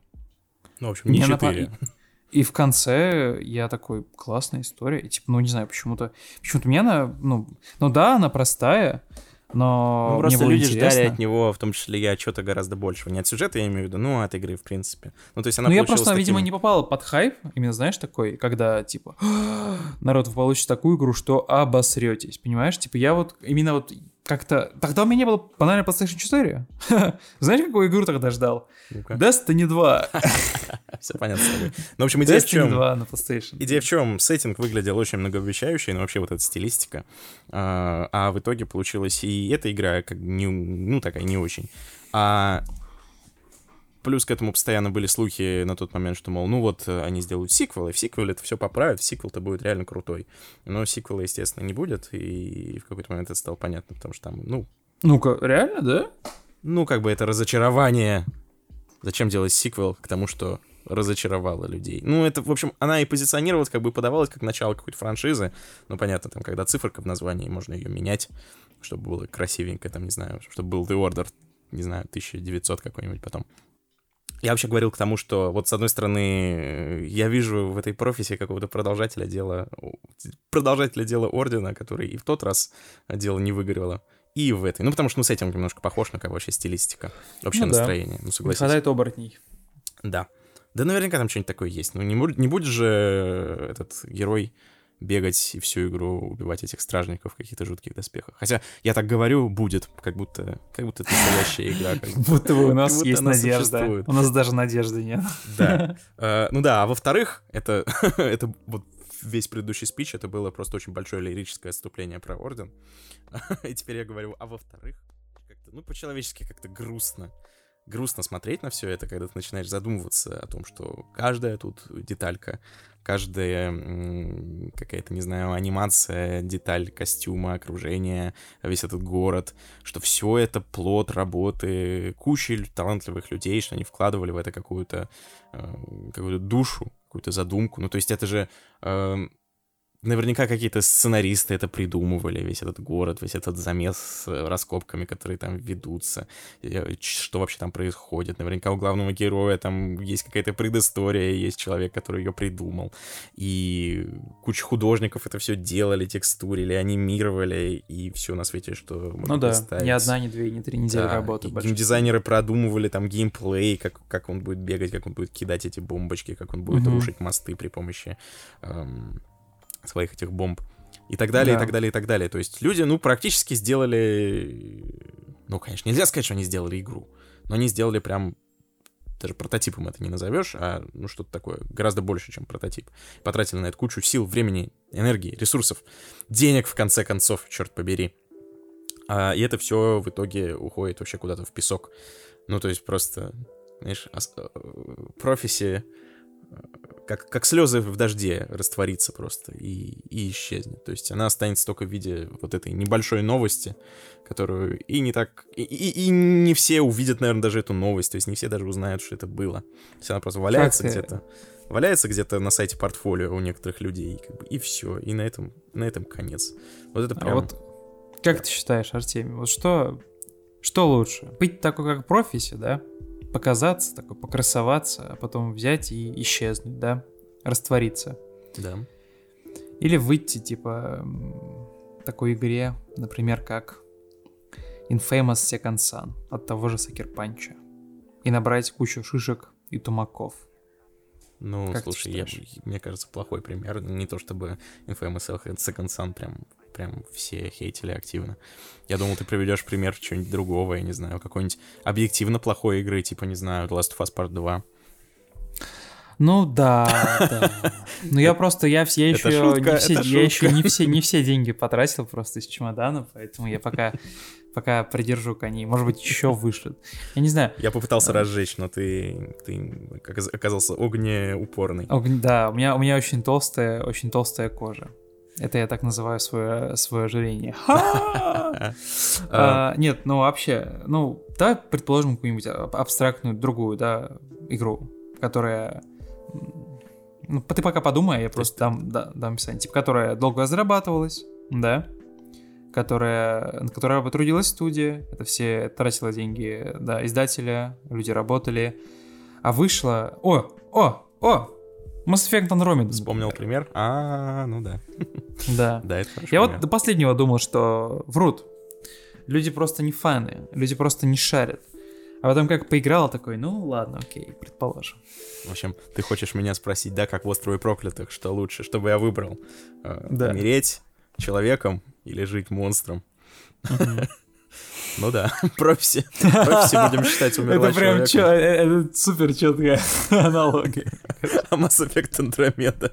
Ну, в общем, не Мне она 4. по- И в конце я такой, классная история. И, типа, ну, не знаю, почему-то... Почему-то мне она, ну... Ну да, она простая, но Ну, мне просто было люди интересно. ждали от него, в том числе я, чего-то гораздо большего. Не от сюжета, я имею в виду, ну, от игры, в принципе. Ну, то есть она Ну, я просто, видимо, таким- не попал под хайп, именно, знаешь, такой, когда, типа, народ, вы получите такую игру, что обосретесь, понимаешь? Типа, я вот именно вот как-то... Тогда у меня не было банально PlayStation 4. Знаешь, какую игру тогда ждал? Ну-ка, Destiny 2. все понятно с тобой. Ну, в общем, идея в Destiny чем? 2 на PlayStation. Идея в чем? Сеттинг выглядел очень многообещающий, но вообще вот эта стилистика. А, а в итоге получилась и эта игра как не, ну, такая не очень. А плюс к этому постоянно были слухи на тот момент, что, мол, ну вот, э, они сделают сиквел, и в сиквеле это все поправят, сиквел-то будет реально крутой. Но сиквела, естественно, не будет, и в какой-то момент это стало понятно, потому что там, ну, Ну-ка, реально, да? ну, как бы это разочарование. Зачем делать сиквел к тому, что разочаровало людей? Ну, это, в общем, она и позиционировалась, как бы подавалась как начало какой-то франшизы. Ну, понятно, там, когда циферка в названии, можно ее менять, чтобы было красивенько, там, не знаю, чтобы был The Order, не знаю, 1900 какой-нибудь потом. Я вообще говорил к тому, что вот с одной стороны, я вижу в этой профессии какого-то продолжателя дела, продолжателя дела Ордена, который и в тот раз дело не выгорело, и в этой. Ну, потому что, ну, с этим немножко похож на как вообще стилистика, общее Ну да. настроение. Ну, Не согласись. хватает оборотней. Да. Да наверняка там что-нибудь такое есть. Ну, не, не будет же этот герой бегать и всю игру убивать этих стражников в каких-то жутких доспехах. Хотя я так говорю, будет, как будто, как будто это настоящая игра. как. Будто у нас есть надежда. У нас даже надежды нет. Да. Э, Ну да, а во-вторых, это, это вот весь предыдущий спич, это было просто очень большое лирическое отступление про Орден. И теперь я говорю, а во-вторых, ну, по-человечески как-то грустно. Грустно смотреть на все это, когда ты начинаешь задумываться о том, что каждая тут деталька, каждая какая-то, не знаю, анимация, деталь костюма, окружения, весь этот город, что все это плод работы кучи талантливых людей, что они вкладывали в это какую-то э, какую-то душу, какую-то задумку. Ну, то есть это же эм, наверняка какие-то сценаристы это придумывали, весь этот город, весь этот замес с э, раскопками, которые там ведутся, э, что вообще там происходит. Наверняка у главного героя там есть какая-то предыстория, есть человек, который ее придумал. И куча художников это все делали, текстурили, анимировали, и все на свете, что можно Ну да, представить. ни одна, ни две, ни три недели Да, работы. геймдизайнеры продумывали там геймплей, как, как он будет бегать, как он будет кидать эти бомбочки, как он будет Мгм. рушить мосты при помощи эм, своих этих бомб. И так далее, Да. и так далее, и так далее. То есть люди, ну, практически сделали... Ну, конечно, нельзя сказать, что они сделали игру, но они сделали прям даже прототипом это не назовешь, а ну что-то такое, гораздо больше, чем прототип. Потратили на это кучу сил, времени, энергии, ресурсов, денег, в конце концов, черт побери. А, и это все в итоге уходит вообще куда-то в песок. Ну, то есть просто, знаешь, ос- э, профессия как, как слезы в дожде растворится просто и, и исчезнет. То есть она останется только в виде вот этой небольшой новости, которую и не так... И, и- и не все увидят, наверное, даже эту новость. То есть не все даже узнают, что это было. То есть она просто валяется где-то. Валяется где-то на сайте портфолио у некоторых людей, как бы, и все. И на этом, на этом конец. Вот это А прям... вот как ты считаешь, Артемий, вот что, что лучше? Быть такой, как профиси, да? Показаться, такой, покрасоваться, а потом взять и исчезнуть, да? Раствориться. Да. Или выйти, типа, такой игре, например, как Infamous Second Son от того же Сакер Панча. И набрать кучу шишек и тумаков. Ну, Как слушай, я, мне кажется, плохой пример. Не то чтобы Infamous Second Son прям прям все хейтили активно. Я думал, ты приведешь пример чего-нибудь другого, я не знаю, какой-нибудь объективно плохой игры, типа, не знаю, The Last of Us Part 2. Ну да, да. Ну я просто, я, я еще, шутка, не, все, я еще не, все, не все деньги потратил просто из чемодана, поэтому я пока, пока придержу коней. Может быть, еще вышлют. Я не знаю. Я попытался разжечь, но ты, ты оказался огнеупорный. Огн, да, у меня, у меня очень толстая, очень толстая кожа. Это я так называю свое, свое ожирение. А, нет, ну вообще, ну, давай предположим какую-нибудь абстрактную другую, да, игру, которая ну, ты пока подумай, я просто дам, да, дам описание. Типа, которая долго разрабатывалась, да, которая, на которой потрудилась студия, это все тратила деньги, да, издателя, люди работали, а вышла... О, о, о, Mass Effect Andromeda. Вспомнил пример? А, ну да. Да. Да, это хорошо. Я вот до последнего думал, что врут. Люди просто не фаны, люди просто не шарят. А потом как поиграл, такой, ну ладно, окей, предположим. В общем, ты хочешь меня спросить, да, как в «Острове проклятых», что лучше, чтобы я выбрал? Э, да. Умереть человеком или жить монстром? Ну да, профиси. Профиси будем считать умерла Это прям чё, э, это супер четкая аналогия. А Mass Effect Andromeda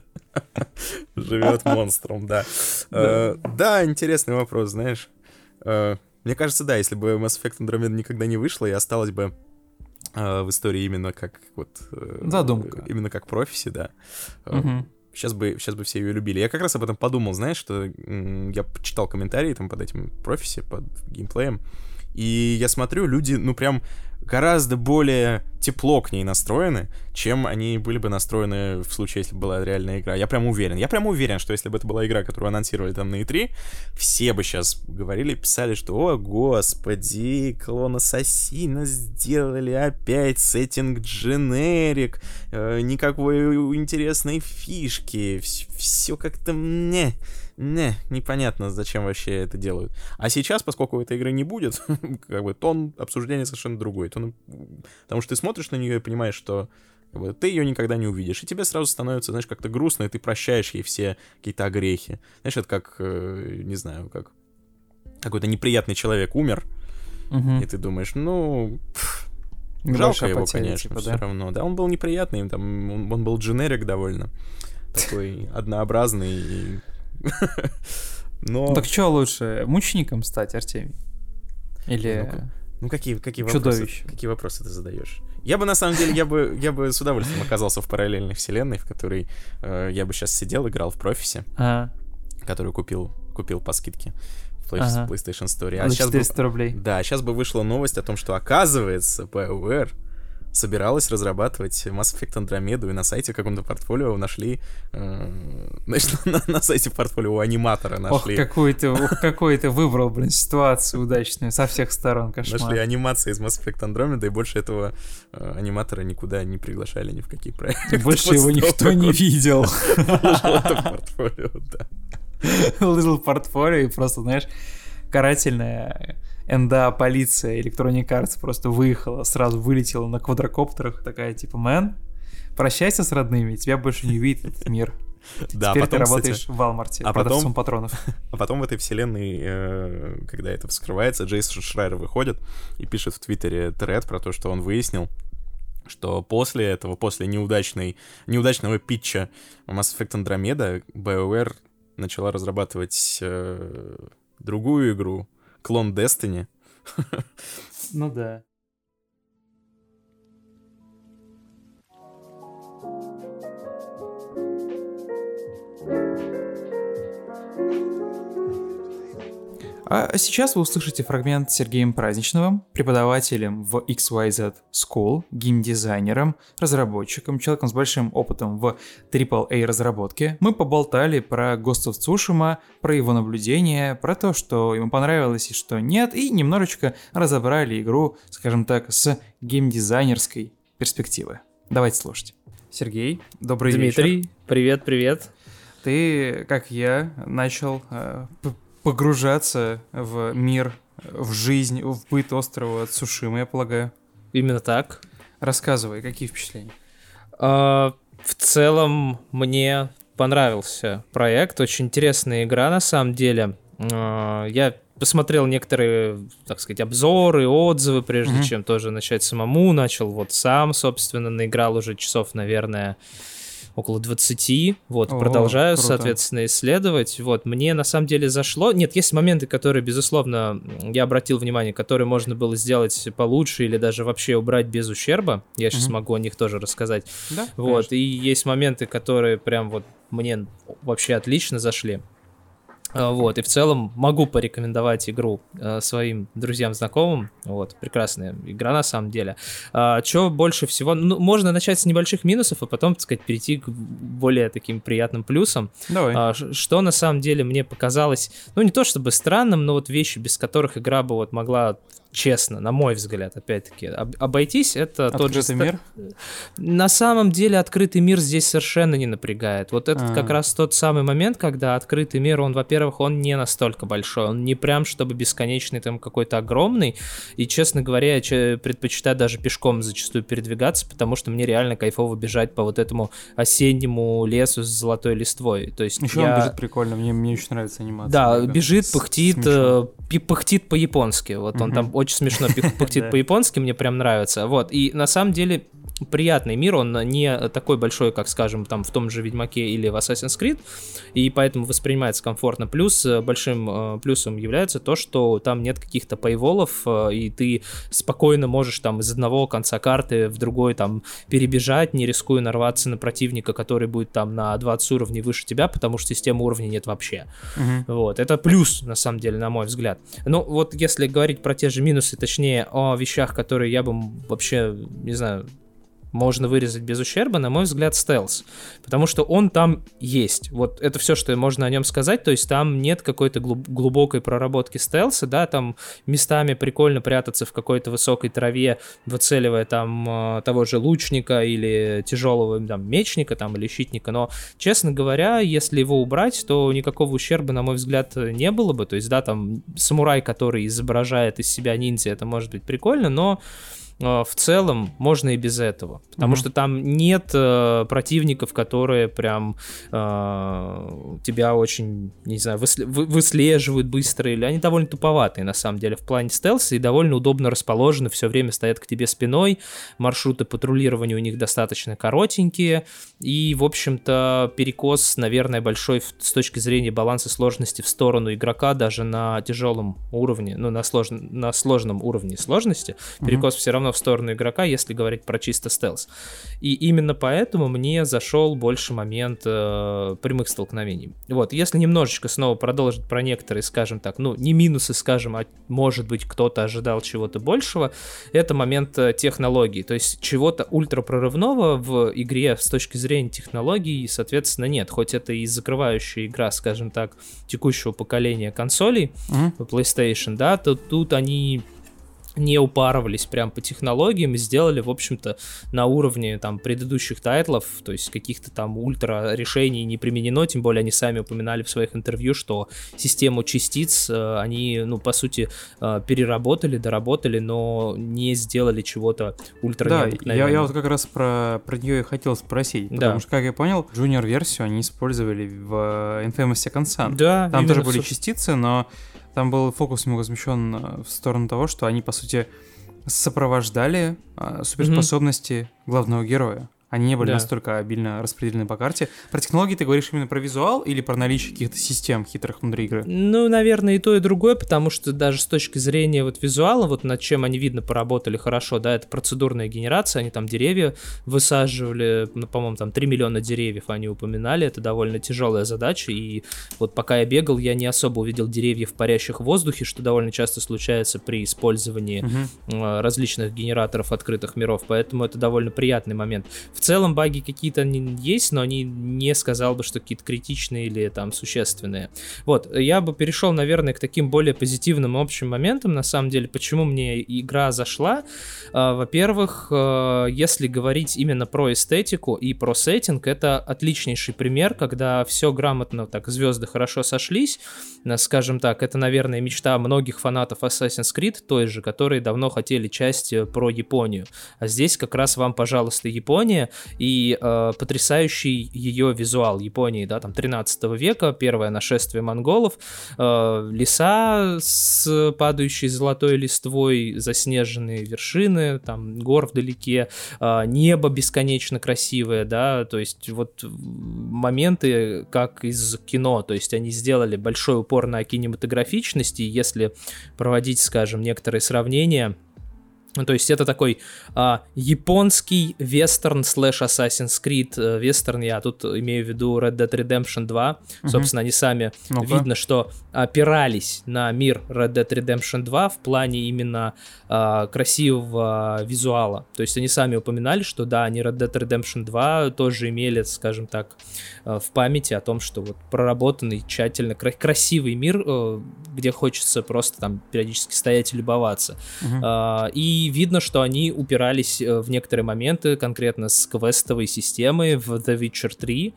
живет монстром, да. Э, да, интересный вопрос, знаешь. Мне кажется, да, если бы Mass Effect Andromeda никогда не вышла и осталась бы э, в истории именно как вот... Э, Задумка. Именно как профиси, да. Угу. Сейчас бы, сейчас бы все ее любили. Я как раз об этом подумал, знаешь, что я почитал комментарии там под этим профиси, под геймплеем, и я смотрю, люди, ну прям гораздо более тепло к ней настроены, чем они были бы настроены в случае, если была реальная игра. Я прям уверен. Я прям уверен, что если бы это была игра, которую анонсировали там на E3, все бы сейчас говорили, писали, что «О, господи, клон Ассасина сделали опять сеттинг дженерик, э, никакой интересной фишки, все как-то мне...» не, непонятно, зачем вообще это делают. А сейчас, поскольку этой игры не будет, как бы тон обсуждения совершенно другой. Тон... Потому что ты смотришь на нее и понимаешь, что как бы, ты ее никогда не увидишь. И тебе сразу становится, знаешь, как-то грустно, и ты прощаешь ей все какие-то огрехи. Знаешь, это как, э, не знаю, как какой-то неприятный человек умер, угу. и ты думаешь, ну, пфф, жалко его, потеря, конечно, типа, все да? равно. Да, он был неприятный, там, он, он был дженерик довольно, такой однообразный, Но... Так что лучше, мучеником стать, Артемий? Или... ну какие, какие, вопросы, какие вопросы ты задаешь? Я бы на самом деле, я бы, я бы с удовольствием оказался в параллельной вселенной, в которой э, я бы сейчас сидел, играл в профисе, ага. которую купил, купил по скидке в ага. PlayStation Store. А сейчас 400 бы, рублей. Да, сейчас бы вышла новость о том, что оказывается BioWare собиралась разрабатывать Mass Effect Andromeda, и на сайте каком-то портфолио нашли... Э, значит, на, на сайте портфолио у аниматора нашли... Ох, ты, ох, какой ты выбрал, блин, ситуацию удачную со всех сторон, кошмар. Нашли анимации из Mass Effect Andromeda, и больше этого э, аниматора никуда не приглашали ни в какие проекты. Больше его никто не видел. Это портфолио, да. Little портфолио, и просто, знаешь, карательная НДА полиция Electronic Arts просто выехала, сразу вылетела на квадрокоптерах, такая типа, мэн, прощайся с родными, тебя больше не увидит этот мир. Да, Теперь потом, ты работаешь кстати, в Walmart а потом, патронов. А потом в этой вселенной, э, когда это вскрывается, Джейсон Шрайер выходит и пишет в Твиттере тред про то, что он выяснил, что после этого, после неудачной, неудачного питча Mass Effect Andromeda, BioWare начала разрабатывать э, другую игру, клон Destiny. Ну да. А сейчас вы услышите фрагмент Сергеем Праздничновым, преподавателем в XYZ School, геймдизайнером, разработчиком, человеком с большим опытом в AAA разработке. Мы поболтали про Ghost of Tsushima, про его наблюдения, про то, что ему понравилось и что нет, и немножечко разобрали игру, скажем так, с геймдизайнерской перспективы. Давайте слушать. Сергей, добрый Дмитрий, вечер. привет, привет. Ты, как я, начал э, погружаться в мир, в жизнь, в быт острова Цушима, я полагаю. Именно так. Рассказывай, какие впечатления? А, в целом, мне понравился проект. Очень интересная игра, на самом деле. Э, я посмотрел некоторые, так сказать, обзоры, отзывы, прежде mm-hmm. чем тоже начать самому. Начал вот сам, собственно, наиграл уже часов, наверное, около 20, вот, О, продолжаю, круто. соответственно, исследовать, вот, мне на самом деле зашло, нет, есть моменты, которые, безусловно, я обратил внимание, которые можно было сделать получше или даже вообще убрать без ущерба, я сейчас угу. могу о них тоже рассказать, да, вот, конечно. и есть моменты, которые прям вот мне вообще отлично зашли, вот, и в целом могу порекомендовать игру э, своим друзьям, знакомым. Вот, прекрасная игра на самом деле. А, что больше всего... Ну, можно начать с небольших минусов, а потом, так сказать, перейти к более таким приятным плюсам. Давай. А, что на самом деле мне показалось, ну, не то чтобы странным, но вот вещи, без которых игра бы вот могла честно, на мой взгляд, опять-таки, об, обойтись, это открытый тот же... мир? На самом деле открытый мир здесь совершенно не напрягает. Вот это А-а-а. как раз тот самый момент, когда открытый мир, он, во-первых, он не настолько большой, он не прям, чтобы бесконечный там какой-то огромный, и, честно говоря, я предпочитаю даже пешком зачастую передвигаться, потому что мне реально кайфово бежать по вот этому осеннему лесу с золотой листвой. То есть Еще я... он бежит прикольно, мне, мне очень нравится анимация. Да, бежит, пыхтит, э, пыхтит по-японски. Вот он там очень смешно пыхтит по-японски, мне прям нравится. Вот, и на самом деле приятный мир, он не такой большой, как, скажем, там в том же Ведьмаке или в Assassin's Creed, и поэтому воспринимается комфортно. Плюс э, большим э, плюсом является то, что там нет каких-то пейволов, э, и ты спокойно можешь там из одного конца карты в другой там перебежать, не рискуя нарваться на противника, который будет там на 20 уровней выше тебя, потому что системы уровней нет вообще. Угу. Вот, это плюс, на самом деле, на мой взгляд. Ну, вот если говорить про те же минусы, точнее, о вещах, которые я бы вообще, не знаю, можно вырезать без ущерба, на мой взгляд, стелс. Потому что он там есть. Вот это все, что можно о нем сказать. То есть там нет какой-то глубокой проработки стелса, да, там местами прикольно прятаться в какой-то высокой траве, выцеливая там э, того же лучника или тяжелого там мечника там или щитника. Но, честно говоря, если его убрать, то никакого ущерба, на мой взгляд, не было бы. То есть, да, там самурай, который изображает из себя ниндзя, это может быть прикольно, но в целом можно и без этого, потому mm-hmm. что там нет э, противников, которые прям э, тебя очень, не знаю, высле- выслеживают быстро, или они довольно туповатые на самом деле в плане стелса и довольно удобно расположены, все время стоят к тебе спиной, маршруты патрулирования у них достаточно коротенькие, и, в общем-то, перекос, наверное, большой с точки зрения баланса сложности в сторону игрока даже на тяжелом уровне, ну, на, слож... на сложном уровне сложности, перекос mm-hmm. все равно в сторону игрока, если говорить про чисто стелс. И именно поэтому мне зашел больше момент э, прямых столкновений. Вот, если немножечко снова продолжить про некоторые, скажем так, ну, не минусы, скажем, а может быть кто-то ожидал чего-то большего, это момент э, технологий, то есть чего-то ультрапрорывного в игре с точки зрения технологий, соответственно, нет, хоть это и закрывающая игра, скажем так, текущего поколения консолей, mm-hmm. PlayStation, да, то тут они не упарывались прям по технологиям и сделали, в общем-то, на уровне там предыдущих тайтлов, то есть каких-то там ультра решений не применено, тем более они сами упоминали в своих интервью, что систему частиц э, они, ну, по сути, э, переработали, доработали, но не сделали чего-то ультра Да, я, я вот как раз про, про нее и хотел спросить, потому да. что, как я понял, junior-версию они использовали в Infamous Second Son. Да, Там тоже были частицы, но там был фокус ему размещен э, в сторону того, что они, по сути, сопровождали а, суперспособности mm-hmm. главного героя. Они не были да. настолько обильно распределены по карте. Про технологии ты говоришь именно про визуал или про наличие каких-то систем хитрых внутри игры? Ну, наверное, и то, и другое, потому что даже с точки зрения вот визуала, вот над чем они, видно, поработали хорошо, да, это процедурная генерация, они там деревья высаживали, ну, по-моему, там 3 миллиона деревьев они упоминали, это довольно тяжелая задача, и вот пока я бегал, я не особо увидел деревьев, парящих в воздухе, что довольно часто случается при использовании угу. различных генераторов открытых миров, поэтому это довольно приятный момент. В целом баги какие-то есть, но они не сказал бы, что какие-то критичные или там существенные. Вот, я бы перешел, наверное, к таким более позитивным общим моментам, на самом деле, почему мне игра зашла. А, во-первых, а, если говорить именно про эстетику и про сеттинг, это отличнейший пример, когда все грамотно, так, звезды хорошо сошлись, скажем так, это, наверное, мечта многих фанатов Assassin's Creed, той же, которые давно хотели часть э, про Японию. А здесь как раз вам, пожалуйста, Япония, И э, потрясающий ее визуал Японии, да, там 13 века, первое нашествие монголов, э, леса с падающей золотой листвой, заснеженные вершины, там гор вдалеке, э, небо бесконечно красивое, да, то есть вот моменты как из кино, то есть они сделали большой упор на кинематографичность, и если проводить, скажем, некоторые сравнения, то есть это такой а, японский вестерн слэш Assassin's Creed. Э, вестерн я тут имею в виду Red Dead Redemption 2. Угу. Собственно, они сами ну видно, что опирались на мир Red Dead Redemption 2 в плане именно а, красивого визуала. То есть они сами упоминали, что да, они Red Dead Redemption 2 тоже имели, скажем так, э, в памяти о том, что вот проработанный тщательно красивый мир, э, где хочется просто там периодически стоять и любоваться. Угу. А, и видно, что они упирались э, в некоторые моменты, конкретно с квестовой системой в The Witcher 3,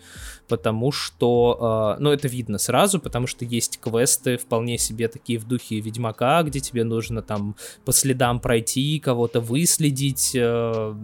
потому что, э, ну, это видно сразу, потому что есть квесты вполне себе такие в духе Ведьмака, где тебе нужно там по следам пройти, кого-то выследить, э,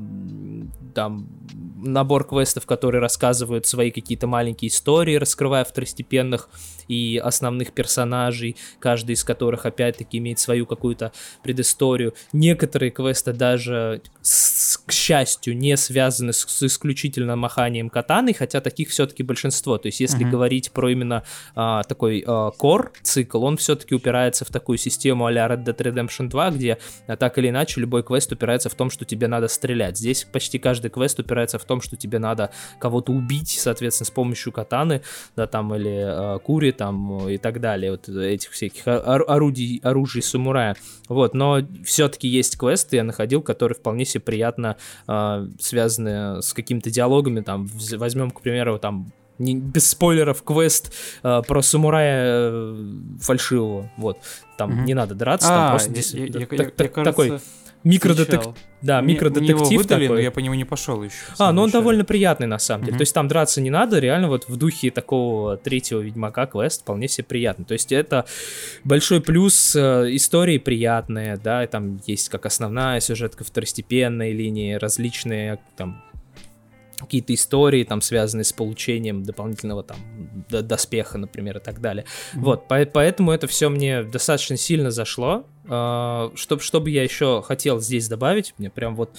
там набор квестов, которые рассказывают свои какие-то маленькие истории, раскрывая второстепенных и основных персонажей, каждый из которых опять-таки имеет свою какую-то предысторию. Некоторые квесты даже, с, к счастью, не связаны с, с исключительно маханием катаны, хотя таких все-таки большинство. То есть если uh-huh. говорить про именно а, такой а, core цикл, он все-таки упирается в такую систему а-ля Red Dead Redemption 2, где а, так или иначе любой квест упирается в том, что тебе надо стрелять. Здесь почти каждый квест упирается в том, что тебе надо кого-то убить, соответственно, с помощью катаны, да, там, или а, кури, там и так далее, вот этих всяких орудий, оружий самурая. Вот, но все-таки есть квесты, я находил, которые вполне себе приятно э, связаны с какими-то диалогами, там, возьмем, к примеру, там, не, без спойлеров, квест э, про самурая э, фальшивого, вот, там угу. не надо драться, а, там просто здесь я, я, я, я, кажется... такой микродетектив. Да, мне, микродетектив мне его выдали, такой. но я по нему не пошел еще. А, ну он довольно приятный на самом деле. Mm-hmm. То есть там драться не надо, реально вот в духе такого третьего Ведьмака квест вполне себе приятный. То есть это большой плюс, э, истории приятные, да, и там есть как основная сюжетка второстепенной линии, различные там какие-то истории, там, связанные с получением дополнительного там доспеха, например, и так далее. Mm-hmm. Вот, по- поэтому это все мне достаточно сильно зашло. Чтоб, что бы я еще хотел здесь добавить, мне прям вот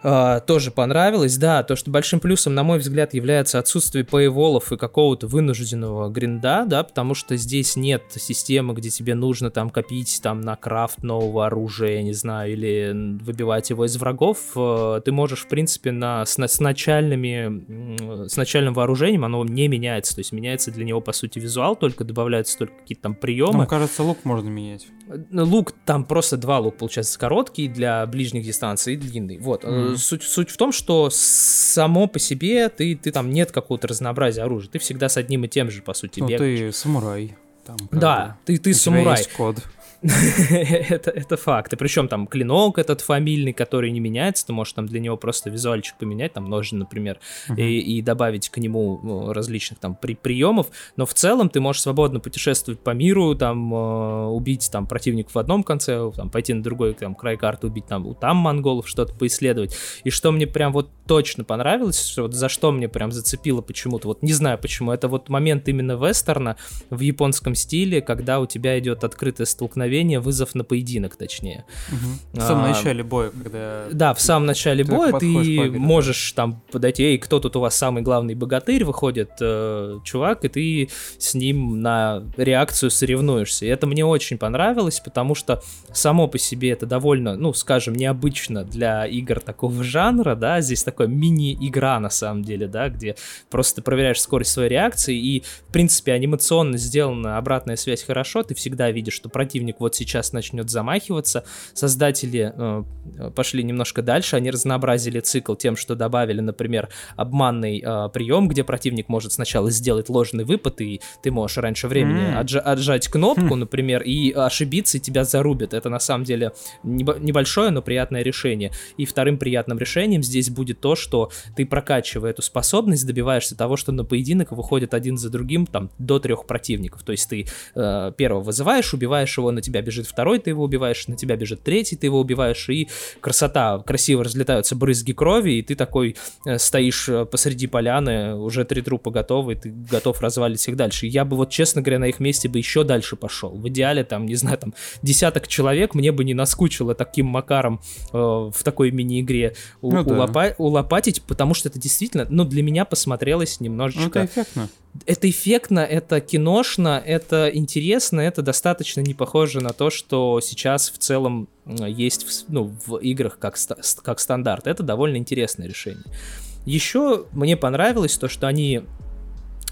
Uh, тоже понравилось. Да, то, что большим плюсом, на мой взгляд, является отсутствие пейволов и какого-то вынужденного гринда, да, потому что здесь нет системы, где тебе нужно там копить там на крафт нового оружия, я не знаю, или выбивать его из врагов. Uh, ты можешь, в принципе, на, с, с начальными, с начальным вооружением оно не меняется, то есть меняется для него, по сути, визуал, только добавляются только какие-то там приемы. Ну, кажется, лук можно менять. Ну, лук, там просто два лук, получается, короткий для ближних дистанций и длинный. Вот. Mm суть, суть в том, что само по себе ты, ты там нет какого-то разнообразия оружия. Ты всегда с одним и тем же, по сути, ну, бегаешь. ты самурай. Там, да, ты, ты самурай. Есть код. Это, это факт. И причем там клинок этот фамильный, который не меняется, ты можешь там для него просто визуальчик поменять, там ножны, например, uh-huh. и, и добавить к нему ну, различных там при, приемов. Но в целом ты можешь свободно путешествовать по миру, там э, убить там противников в одном конце, там пойти на другой там край карты, убить там, там монголов, что-то поисследовать. И что мне прям вот точно понравилось, что вот за что мне прям зацепило почему-то, вот не знаю почему, это вот момент именно вестерна в японском стиле, когда у тебя идет открытое столкновение столкновение, вызов на поединок, точнее. Угу. В самом а, начале боя, когда... Да, в самом начале ты боя ты можешь там подойти, эй, кто тут у вас самый главный богатырь, выходит э, чувак, и ты с ним на реакцию соревнуешься. И это мне очень понравилось, потому что само по себе это довольно, ну, скажем, необычно для игр такого жанра, да, здесь такая мини-игра на самом деле, да, где просто ты проверяешь скорость своей реакции, и, в принципе, анимационно сделана обратная связь хорошо, ты всегда видишь, что противник вот сейчас начнет замахиваться. Создатели э, пошли немножко дальше, они разнообразили цикл тем, что добавили, например, обманный э, прием, где противник может сначала сделать ложный выпад, и ты можешь раньше времени mm. отж- отжать кнопку, mm. например, и ошибиться, и тебя зарубят. Это на самом деле небольшое, но приятное решение. И вторым приятным решением здесь будет то, что ты, прокачивая эту способность, добиваешься того, что на поединок выходит один за другим там до трех противников. То есть ты э, первого вызываешь, убиваешь его на тебя бежит второй, ты его убиваешь, на тебя бежит третий, ты его убиваешь, и красота, красиво разлетаются брызги крови, и ты такой э, стоишь э, посреди поляны, уже три трупа готовы, ты готов развалить их дальше. я бы вот, честно говоря, на их месте бы еще дальше пошел. В идеале, там, не знаю, там, десяток человек мне бы не наскучило таким макаром э, в такой мини-игре у, ну, улопа- да. улопатить, потому что это действительно, ну, для меня посмотрелось немножечко... Ну, это эффектно. Это эффектно, это киношно, это интересно, это достаточно не похоже на то, что сейчас в целом есть в, ну, в играх как, как стандарт. Это довольно интересное решение. Еще мне понравилось то, что они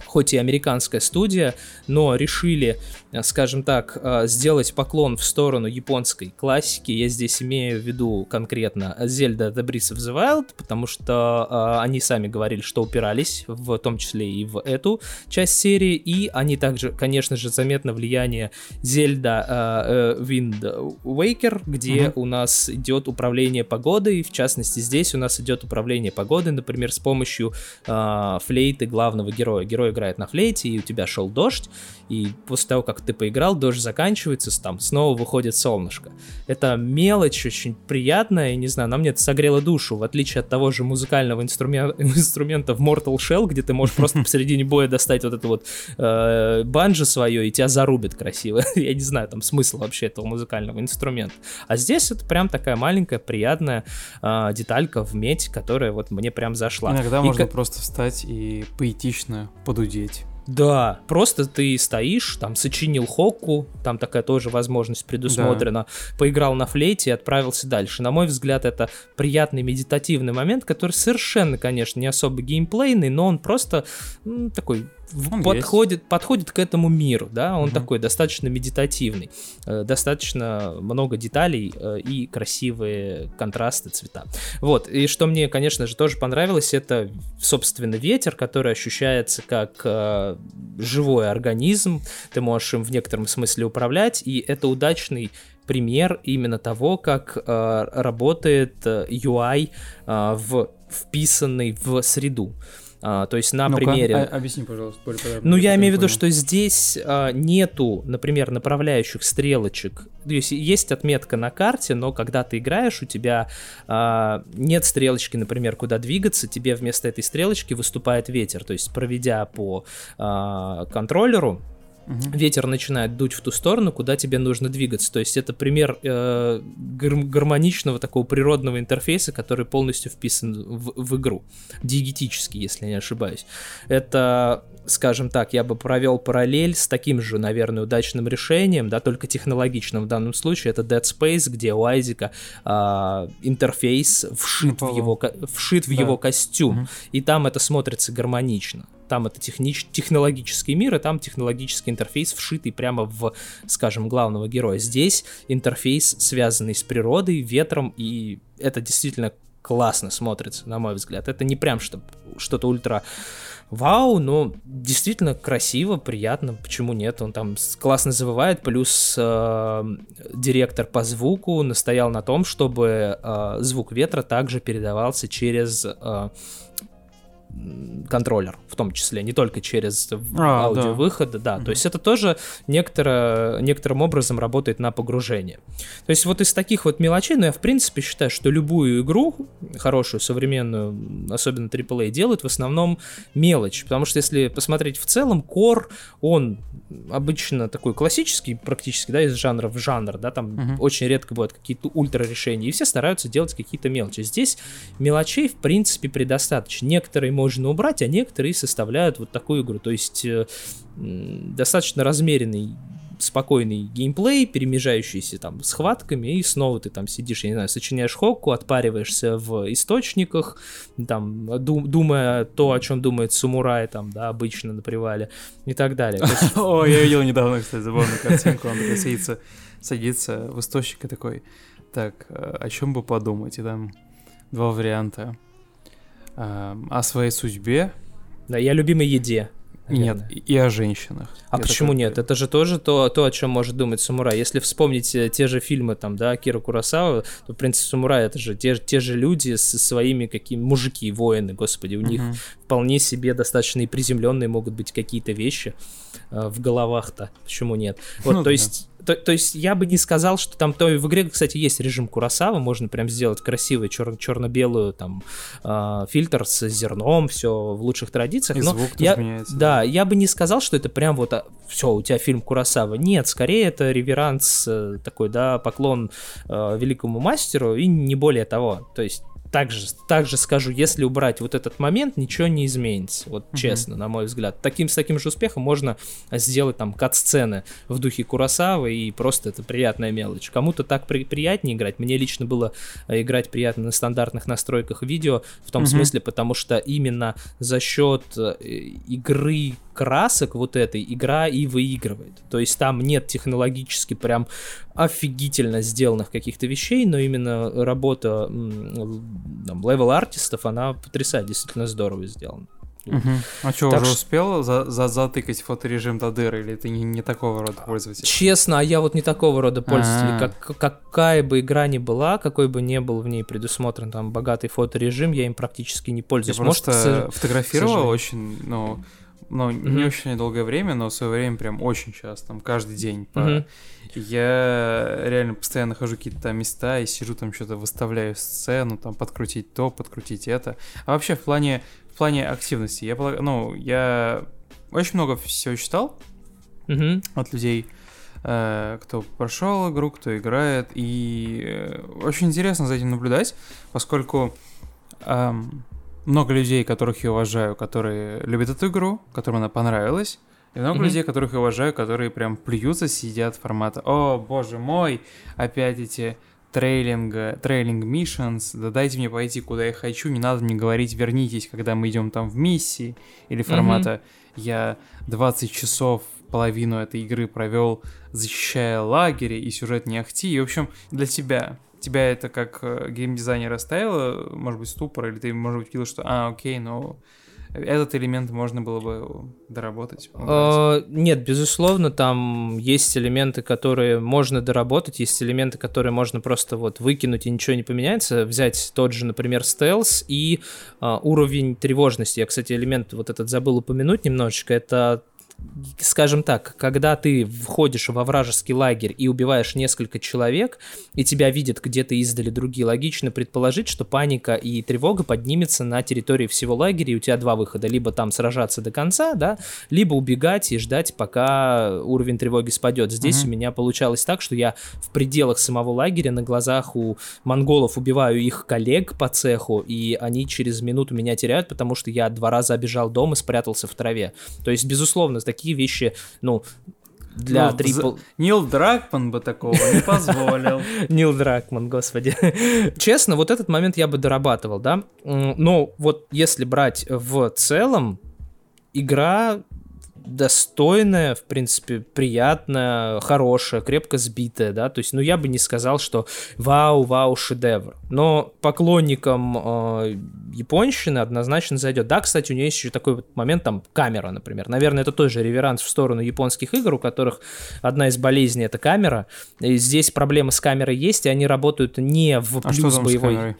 хоть и американская студия, но решили, скажем так, э, сделать поклон в сторону японской классики. Я здесь имею в виду конкретно Zelda The Breath of the Wild, потому что э, они сами говорили, что упирались, в том числе и в эту часть серии, и они также, конечно же, заметно влияние Zelda Wind Waker, где uh-huh. у нас идет управление погодой, в частности, здесь у нас идет управление погодой, например, с помощью флейты главного героя. Герой играет на флейте, и у тебя шел дождь, и после того, как ты поиграл, дождь заканчивается, там снова выходит солнышко. Это мелочь очень приятная, и не знаю, она мне это согрела душу, в отличие от того же музыкального инструмента, инструмента в Mortal Shell, где ты можешь просто посередине боя достать вот это вот э, банджо свое, и тебя зарубит красиво. Я не знаю, там смысл вообще этого музыкального инструмента. А здесь это прям такая маленькая, приятная э, деталька в медь, которая вот мне прям зашла. Иногда и можно к... просто встать и поэтично подудеть. Да, просто ты стоишь, там сочинил хокку, там такая тоже возможность предусмотрена, да. поиграл на флейте и отправился дальше. На мой взгляд, это приятный медитативный момент, который совершенно, конечно, не особо геймплейный, но он просто ну, такой он подходит, подходит к этому миру, да, он угу. такой достаточно медитативный, э, достаточно много деталей э, и красивые контрасты, цвета. Вот, и что мне, конечно же, тоже понравилось, это, собственно, ветер, который ощущается как э, живой организм, ты можешь им в некотором смысле управлять, и это удачный пример именно того, как э, работает UI э, в вписанный в среду. А, то есть на ну примере... А, объясни, пожалуйста, более подробно. Ну, я имею в виду, что здесь а, нету, например, направляющих стрелочек. То есть есть отметка на карте, но когда ты играешь, у тебя а, нет стрелочки, например, куда двигаться, тебе вместо этой стрелочки выступает ветер. То есть проведя по а, контроллеру, угу. ветер начинает дуть в ту сторону, куда тебе нужно двигаться. То есть это пример э, гар- гармоничного такого природного интерфейса, который полностью вписан в, в игру. Диегетически, если не ошибаюсь. Это, скажем так, я бы провел параллель с таким же, наверное, удачным решением, да, только технологичным в данном случае. Это Dead Space, где у Айзека э, интерфейс вшит, в его, вшит в да. его костюм. Угу. И там это смотрится гармонично. Там это технич... технологический мир, и там технологический интерфейс вшитый прямо в, скажем, главного героя. Здесь интерфейс, связанный с природой, ветром, и это действительно классно смотрится, на мой взгляд. Это не прям что, что-то ультра вау, но действительно красиво, приятно, почему нет, он там классно завывает, плюс э, директор по звуку настоял на том, чтобы э, звук ветра также передавался через э, контроллер, в том числе, не только через а, аудиовыход, да. да. Mm-hmm. То есть это тоже некоторо, некоторым образом работает на погружение. То есть вот из таких вот мелочей, ну я в принципе считаю, что любую игру, хорошую, современную, особенно AAA, делают в основном мелочь, потому что если посмотреть в целом, Core, он обычно такой классический практически, да, из жанра в жанр, да, там mm-hmm. очень редко бывают какие-то ультра решения, и все стараются делать какие-то мелочи. Здесь мелочей, в принципе, предостаточно. Некоторые можно убрать, а некоторые составляют вот такую игру. То есть э, достаточно размеренный спокойный геймплей, перемежающийся там схватками, и снова ты там сидишь, я не знаю, сочиняешь хокку, отпариваешься в источниках, там, дум, думая то, о чем думает самурай, там, да, обычно на привале, и так далее. О, я видел недавно, кстати, забавную картинку, он садится, садится в источник и такой, так, э, о чем бы подумать, и там два варианта о своей судьбе. Да, я любимой еде. Наверное. Нет, и о женщинах. А я почему такой... нет? Это же тоже то, то, о чем может думать самурай. Если вспомнить э, те же фильмы, там, да, Кира Курасава, то «Принц самурай» — это же те, те же люди со своими какими... Мужики, воины, господи, у uh-huh. них вполне себе достаточно и приземленные могут быть какие-то вещи э, в головах-то. Почему нет? Вот, ну, то да. есть то, то есть я бы не сказал, что там то в игре, кстати, есть режим Курасава, можно прям сделать красивый чер- черно-белую там э, фильтр с зерном, все в лучших традициях. И но звук я, меняется. Да, я бы не сказал, что это прям вот а, все, у тебя фильм Курасава. Нет, скорее это реверанс э, такой, да, поклон э, великому мастеру и не более того. То есть также, также скажу, если убрать вот этот момент, ничего не изменится. Вот Мгм. честно, на мой взгляд. Таким, с таким же успехом можно сделать там кат-сцены в духе Курасавы, и просто это приятная мелочь. Кому-то так при- приятнее играть. Мне лично было э, играть приятно на стандартных настройках видео, в том Мгм. смысле, потому что именно за счет э, игры красок вот этой игра и выигрывает. То есть там нет технологически прям офигительно сделанных каких-то вещей, но именно работа там, левел-артистов, она потрясает, действительно здорово сделана. Мгм. А что, Так уже что- успел за за затыкать фоторежим до дыры, или ты не, не такого рода пользователь? Честно, а я вот не такого рода пользователь. А. Как, какая бы игра ни была, какой бы не был в ней предусмотрен там богатый фоторежим, я им практически не Я пользуюсь. Может, просто фотографировал очень, ну, ну, не Мгм. очень долгое время, но в свое время прям очень часто, там, каждый день. по- Мгм. Я реально постоянно хожу какие-то там места и сижу там что-то выставляю сцену, там, подкрутить то, подкрутить это. А вообще в плане, в плане активности, я, полаг- ну, я очень много всего читал, Мгм. от людей, э, кто прошел игру, кто играет, и э, очень интересно за этим наблюдать, поскольку эм, много людей, которых я уважаю, которые любят эту игру, которым она понравилась, и много Мгм. людей, которых я уважаю, которые прям плюются, сидят формата «О, боже мой, опять эти трейлинг, трейлинг миссионс, да дайте мне пойти, куда я хочу, не надо мне говорить, вернитесь, когда мы идем там в миссии», или формата «Я 20 часов половину этой игры провел, защищая лагеря и сюжет не ахти». И, в общем, для тебя, тебя это как э, геймдизайнер оставило, может быть, ступор, или ты, может быть, видел, что «А, окей, но этот элемент можно было бы доработать». убрать». Э, Нет, безусловно, там есть элементы, которые можно доработать, есть элементы, которые можно просто вот выкинуть и ничего не поменяется. Взять тот же, например, стелс и а, уровень тревожности. Я, кстати, элемент вот этот забыл упомянуть немножечко. Это скажем так, когда ты входишь во вражеский лагерь и убиваешь несколько человек, и тебя видят где-то издали другие, логично предположить, что паника и тревога поднимется на территории всего лагеря, и у тебя два выхода. Либо там сражаться до конца, да, либо убегать и ждать, пока уровень тревоги спадет. Здесь Мгм. у меня получалось так, что я в пределах самого лагеря на глазах у монголов убиваю их коллег по цеху, и они через минуту меня теряют, потому что я два раза обежал дом и спрятался в траве. То есть, безусловно, такие вещи, ну, для Ну, трипл... Нил Дракман бы такого не позволил. Нил Дракман, господи. Честно, вот этот момент я бы дорабатывал, да. Но вот если брать в целом, игра достойная, в принципе, приятная, хорошая, крепко сбитая, да, то есть, ну, я бы не сказал, что вау, вау, шедевр, но поклонникам э, японщины однозначно зайдет. Да, кстати, у нее есть еще такой вот момент, там, камера, например, наверное, это тоже реверанс в сторону японских игр, у которых одна из болезней это камера, и здесь проблемы с камерой есть, и они работают не в А что плюс там с боевой. камерой?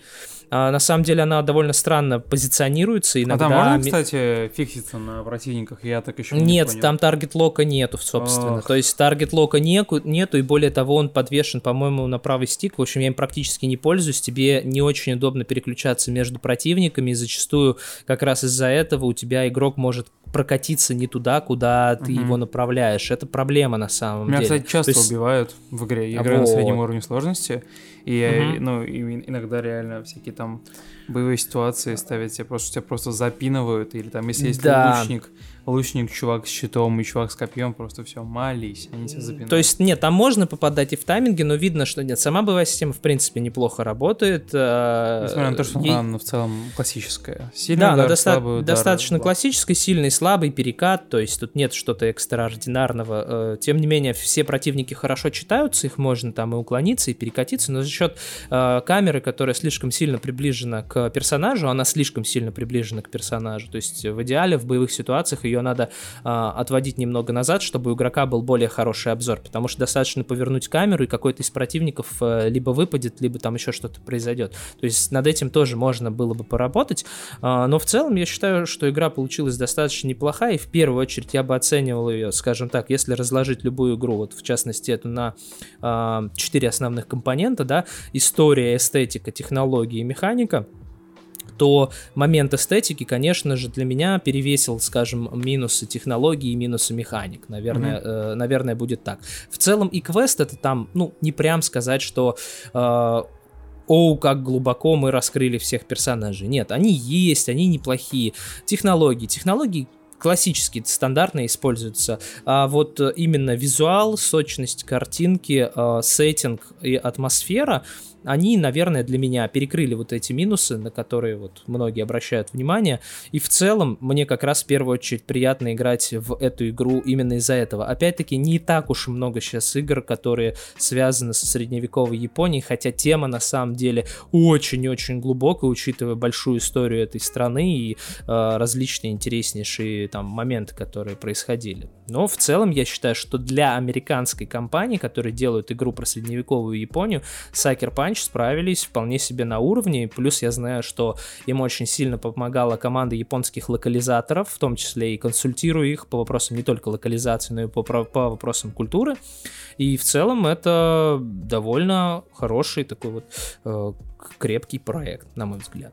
А, на самом деле она довольно странно позиционируется, А иногда... там можно, кстати, фикситься на противниках? Я так еще не Нет, понял. там таргет лока нету, собственно. Ох. То есть таргет лока неку- нету, и более того, он подвешен, по-моему, на правый стик. В общем, я им практически не пользуюсь. Тебе не очень удобно переключаться между противниками, и зачастую как раз из-за этого у тебя игрок может прокатиться не туда, куда ты Мгм. его направляешь. Это проблема на самом Меня, деле. кстати, часто То есть- убивают в игре. Я А играю на среднем вот. уровне сложности. И, Мгм. ну, и иногда реально всякие там боевые ситуации ставят тебя просто, тебя просто запинывают. Или там, если есть Да. лучник, лучник, чувак с щитом и чувак с копьем, просто все, молись, они тебя запинают. То есть, нет, там можно попадать и в тайминге, но видно, что нет, сама боевая система, в принципе, неплохо работает. э, Несмотря на то, что ей- она ну, в целом классическая. Сильный Да, она удар, доста- слабый удар, достаточно да. классической, сильный, слабый перекат, то есть тут нет что-то экстраординарного. Э, Тем не менее, все противники хорошо читаются, их можно там и уклониться, и перекатиться, но за счет э, камеры, которая слишком сильно приближена к персонажу, она слишком сильно приближена к персонажу. То есть в идеале в боевых ситуациях ее надо а, отводить немного назад, чтобы у игрока был более хороший обзор, потому что достаточно повернуть камеру, и какой-то из противников а, либо выпадет, либо там еще что-то произойдет. То есть над этим тоже можно было бы поработать, а, но в целом я считаю, что игра получилась достаточно неплохая, и в первую очередь я бы оценивал ее, скажем так, если разложить любую игру, вот в частности эту на а, четыре основных компонента, да, история, эстетика, технологии и механика, то момент эстетики, конечно же, для меня перевесил, скажем, минусы технологии и минусы механик. Наверное, mm-hmm. э, наверное, будет так. В целом и квест это там, ну, не прям сказать, что э, о, как глубоко мы раскрыли всех персонажей. Нет, они есть, они неплохие. Технологии. Технологии классические, стандартные используются. А вот именно визуал, сочность картинки, э, сеттинг и атмосфера они, наверное, для меня перекрыли вот эти минусы, на которые вот многие обращают внимание. И в целом мне как раз в первую очередь приятно играть в эту игру именно из-за этого. Опять-таки, не так уж много сейчас игр, которые связаны со средневековой Японией, хотя тема на самом деле очень-очень глубокая, учитывая большую историю этой страны и э, различные интереснейшие там моменты, которые происходили. Но в целом я считаю, что для американской компании, которые делают игру про средневековую Японию, Sucker Punch Punch справились вполне себе на уровне, плюс я знаю, что им очень сильно помогала команда японских локализаторов, в том числе и консультирую их по вопросам не только локализации, но и по, по вопросам культуры, и в целом это довольно хороший такой вот э, крепкий проект, на мой взгляд.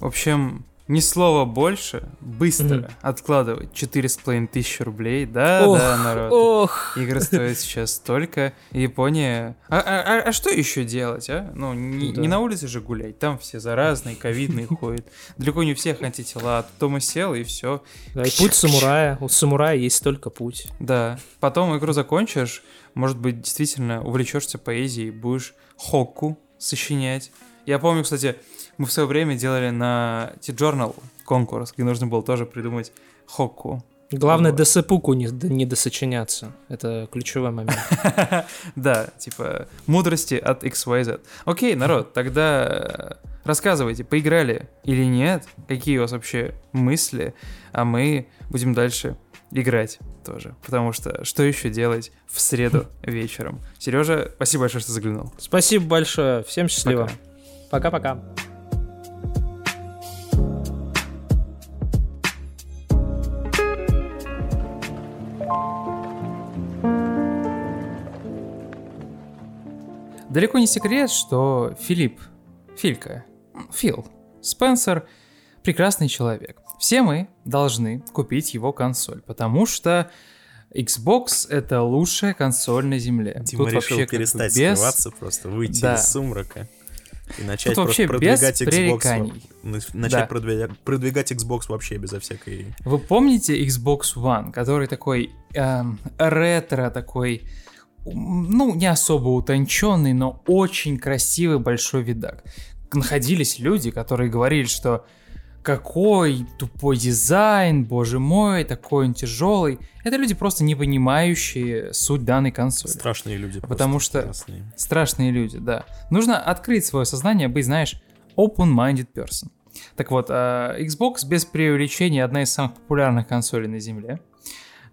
В общем, ни слова больше, быстро mm-hmm. откладывать 4,5 тысячи рублей. Да, ох, да, народ. Ох. Игры стоят сейчас столько. Япония... А, а, а, а что еще делать, а? Ну, не, да. не на улице же гулять, там все заразные, ковидные ходят. Далеко не всех антитела. Дома сел и все. Да, и путь самурая. У самурая есть только путь. Да. Потом игру закончишь, может быть, действительно увлечешься поэзией, будешь хокку сочинять. Я помню, кстати, мы в свое время делали на T-Journal конкурс, где нужно было тоже придумать хокку. Главное, вот. досыпуку не, не досочиняться. Это ключевой момент. Да, типа мудрости от XYZ. Окей, народ, тогда рассказывайте, поиграли или нет, какие у вас вообще мысли, а мы будем дальше играть тоже. Потому что что еще делать в среду вечером? Сережа, спасибо большое, что заглянул. Спасибо большое. Всем счастливо. Пока-пока. Далеко не секрет, что Филипп, Филька, Фил, Спенсер прекрасный человек. Все мы должны купить его консоль, потому что Xbox это лучшая консоль на Земле. Дима Тут решил вообще перестать без... скрываться, просто выйти да. из сумрака и начать Тут просто продвигать Xbox. Начать да. продвигать, продвигать Xbox вообще безо всякой. Вы помните Xbox One, который такой эм, ретро, такой ну, не особо утонченный, но очень красивый большой видак. Находились люди, которые говорили, что какой тупой дизайн, боже мой, такой он тяжелый. Это люди просто не понимающие суть данной консоли. Страшные люди. Потому что страшные. страшные люди, да. Нужно открыть свое сознание, быть, знаешь, open-minded person. Так вот, а, Xbox без преувеличения одна из самых популярных консолей на Земле.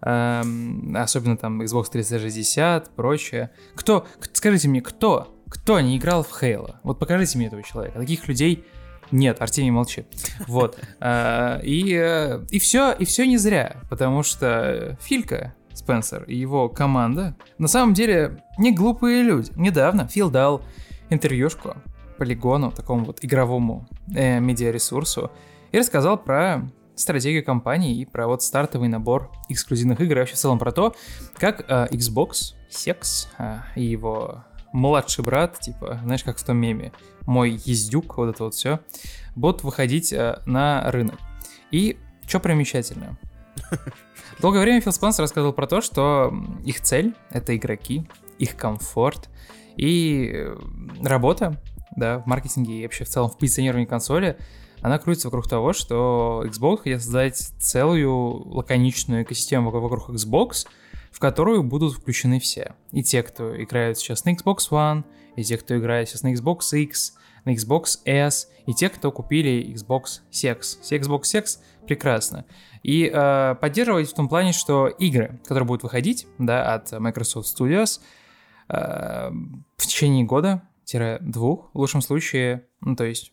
Эм, особенно там Xbox 360, прочее. Кто, скажите мне, кто, кто не играл в Halo? Вот покажите мне этого человека. Таких людей нет, Артемий, молчи. Вот. Э, и, э, и все, и все не зря, потому что Филька, Спенсер и его команда на самом деле не глупые люди. Недавно Фил дал интервьюшку полигону, такому вот игровому э, медиаресурсу, и рассказал про стратегию компании и про вот стартовый набор эксклюзивных игр, и вообще в целом про то, как э, Xbox, Sex э, и его младший брат, типа, знаешь, как в том меме, мой ездюк, вот это вот все, будут выходить э, на рынок. И что примечательно? Долгое время Фил Спенсер рассказывал про то, что их цель — это игроки, их комфорт и э, работа, да, в маркетинге и вообще в целом в позиционировании консоли — она крутится вокруг того, что Xbox хотят создать целую лаконичную экосистему вокруг Xbox, в которую будут включены все. И те, кто играет сейчас на Xbox One, и те, кто играет сейчас на Xbox X, на Xbox S, и те, кто купили Xbox Sex. Xbox Sex прекрасно. И э, поддерживать в том плане, что игры, которые будут выходить да, от Microsoft Studios э, в течение года-двух, в лучшем случае, ну то есть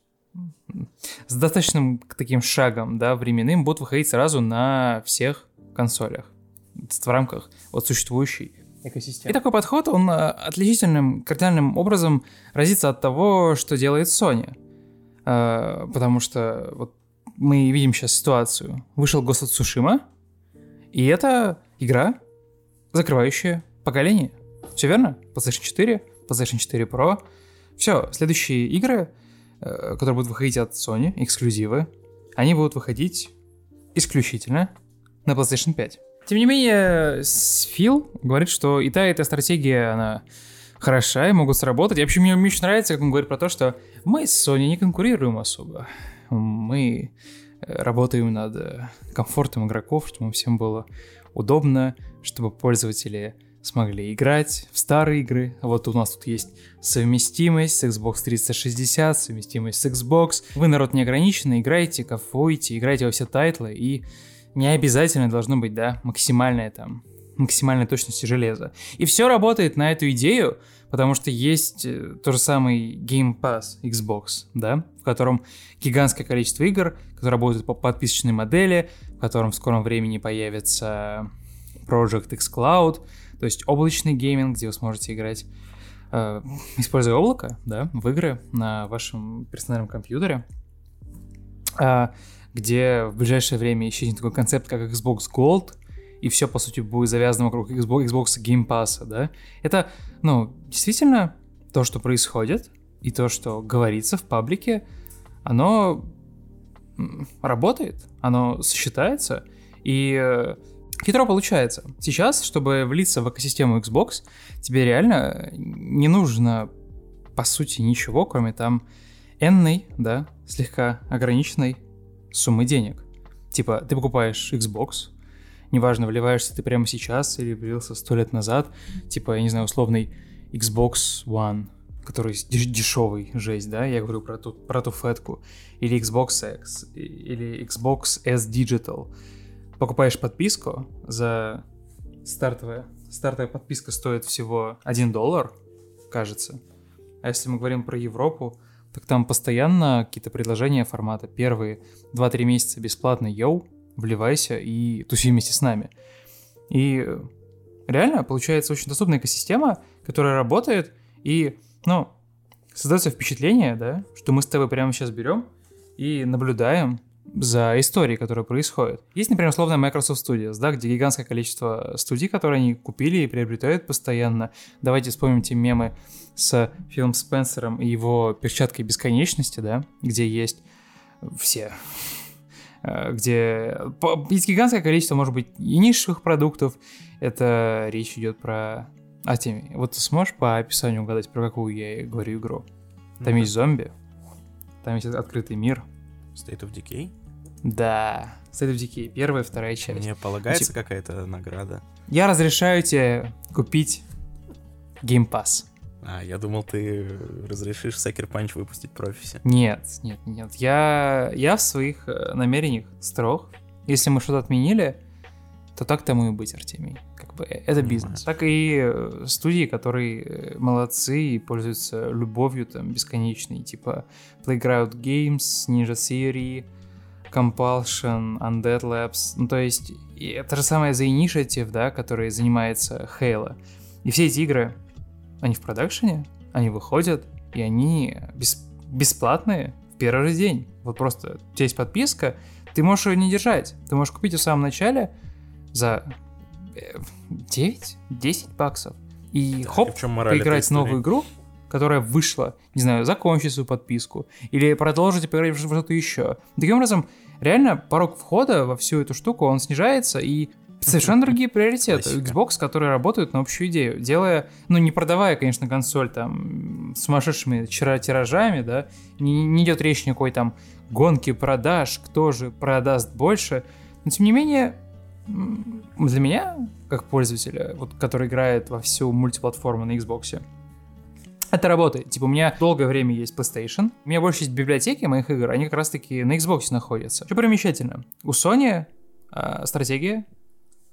с достаточным таким шагом, да, временным, будут выходить сразу на всех консолях в рамках вот существующей экосистемы. И такой подход, он э, отличительным, кардинальным образом разится от того, что делает Sony. Э, потому что вот мы видим сейчас ситуацию. Вышел Ghost of Tsushima, и это игра, закрывающая поколение. Все верно? PlayStation 4, PlayStation 4 Pro. Все, следующие игры, которые будут выходить от Sony, эксклюзивы, они будут выходить исключительно на PlayStation 5. Тем не менее, Фил говорит, что и та, и та стратегия, она хороша и могут сработать. И вообще мне, мне очень нравится, как он говорит про то, что мы с Sony не конкурируем особо. Мы э, работаем над э, комфортом игроков, чтобы всем было удобно, чтобы пользователи смогли играть в старые игры. Вот у нас тут есть совместимость с Xbox 360, совместимость с Xbox. Вы народ не ограниченный, играйте, кайфуйте, играйте во все тайтлы и не обязательно должно быть, да, максимальная там, максимальной точности железа. И все работает на эту идею, потому что есть э, то же самый Game Pass Xbox, да, в котором гигантское количество игр, которые работают по подписочной модели, в котором в скором времени появится Project X Cloud, то есть облачный гейминг, где вы сможете играть, э, используя облако, да, в игры на вашем персональном компьютере. Э, где в ближайшее время исчезнет такой концепт, как Xbox Gold, и все, по сути, будет завязано вокруг Xbox, Xbox Game Pass, да? Это, ну, действительно то, что происходит, и то, что говорится в паблике, оно работает, оно сочетается, и э, хитро получается. Сейчас, чтобы влиться в экосистему Xbox, тебе реально не нужно, по сути, ничего, кроме там n да, слегка ограниченной суммы денег. Типа, ты покупаешь Xbox, неважно, вливаешься ты прямо сейчас или влился сто лет назад, типа, я не знаю, условный Xbox One, который дешевый жесть, да, я говорю про ту, про ту фетку, или Xbox X, или Xbox S Digital. Покупаешь подписку за стартовая, стартовая подписка стоит всего 1 доллар, кажется. А если мы говорим про Европу, так там постоянно какие-то предложения формата. Первые 2-3 месяца бесплатно, йоу, вливайся и туси вместе с нами. И реально получается очень доступная экосистема, которая работает, и, ну, создается впечатление, да, что мы с тобой прямо сейчас берем и наблюдаем за историей, которая происходит. Есть, например, условно Microsoft Studios, да, где гигантское количество студий, которые они купили и приобретают постоянно. Давайте вспомним те мемы с Филом Спенсером и его перчаткой бесконечности, да, где есть все э, где есть гигантское количество, может быть, и низших продуктов. Это речь идет про Артемий. Вот ты сможешь по описанию угадать, про какую я говорю игру? Там mm-hmm. есть зомби, там есть открытый мир. State of Decay? Да, State of Decay, первая, вторая часть. Мне полагается ну, какая-то награда? Я разрешаю тебе купить Game Pass. А, я думал, ты разрешишь Sucker Punch выпустить профиси. Нет, нет, нет. Я, я в своих э, намерениях строг. Если мы что-то отменили, то так тому и быть, Артемий. Как бы э, это бизнес. Так и э, студии, которые молодцы и пользуются любовью там бесконечной, типа Playground Games, Ninja Theory, Compulsion, Undead Labs. Ну, то есть, это же самое The Initiative, да, который занимается Halo. И все эти игры, они в продакшене, они выходят, и они бес, бесплатные в первый же день. Вот просто у тебя есть подписка, ты можешь ее не держать. Ты можешь купить ее в самом начале за 9-10 э, баксов. И да, хоп, и поиграть в новую игру, которая вышла, не знаю, закончить свою подписку, или продолжить поиграть в что-то еще. Таким образом, реально порог входа во всю эту штуку, он снижается, и Совершенно другие приоритеты. Xbox, которые работают на общую идею, делая, ну, не продавая, конечно, консоль там сумасшедшими тиражами, да, не, не идет речь никакой там гонки продаж, кто же продаст больше, но тем не менее, для меня, как пользователя, вот, который играет во всю мультиплатформу на Xbox, это работает. Типа, у меня долгое время есть PlayStation. У меня больше есть библиотеки моих игр, они как раз-таки на Xbox находятся. Что примечательно. У Sony э, стратегия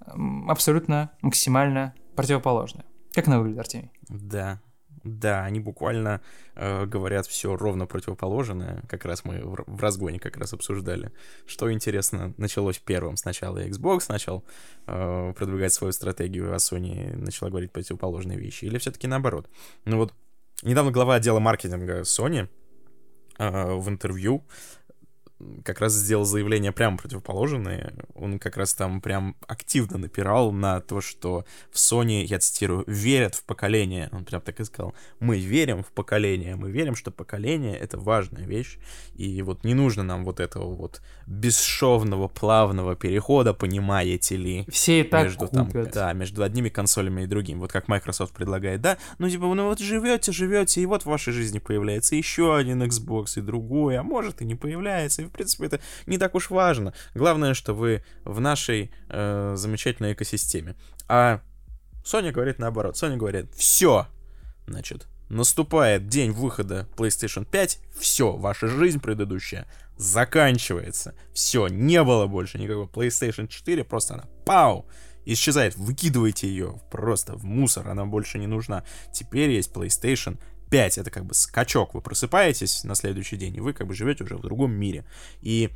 э, абсолютно максимально противоположная. Как она выглядит, Артемий? Да, да, они буквально э, говорят все ровно противоположное. Как раз мы в, разгоне как раз обсуждали. Что интересно, началось первым. Сначала Xbox начал э, продвигать свою стратегию, а Sony начала говорить противоположные вещи. Или все-таки наоборот. Ну вот, недавно глава отдела маркетинга Sony э, в интервью как раз сделал заявление прямо противоположное. Он как раз там прям активно напирал на то, что в Sony, я цитирую, верят в поколение. Он прям так и сказал. Мы верим в поколение, мы верим, что поколение — это важная вещь. И вот не нужно нам вот этого вот бесшовного, плавного перехода, понимаете ли. Все и так между, там, Да, между одними консолями и другими. Вот как Microsoft предлагает, да? Ну, типа, ну вот живете, живете, и вот в вашей жизни появляется еще один Xbox и другой, а может и не появляется, и в принципе, это не так уж важно. Главное, что вы в нашей э, замечательной экосистеме. А Sony говорит наоборот. Sony говорит, все, значит, наступает день выхода PlayStation 5, все, ваша жизнь предыдущая заканчивается. Все, не было больше никакой PlayStation 4, просто она пау, исчезает. Выкидывайте ее просто в мусор, она больше не нужна. Теперь есть PlayStation 5 это как бы скачок. Вы просыпаетесь на следующий день, и вы как бы живете уже в другом мире. И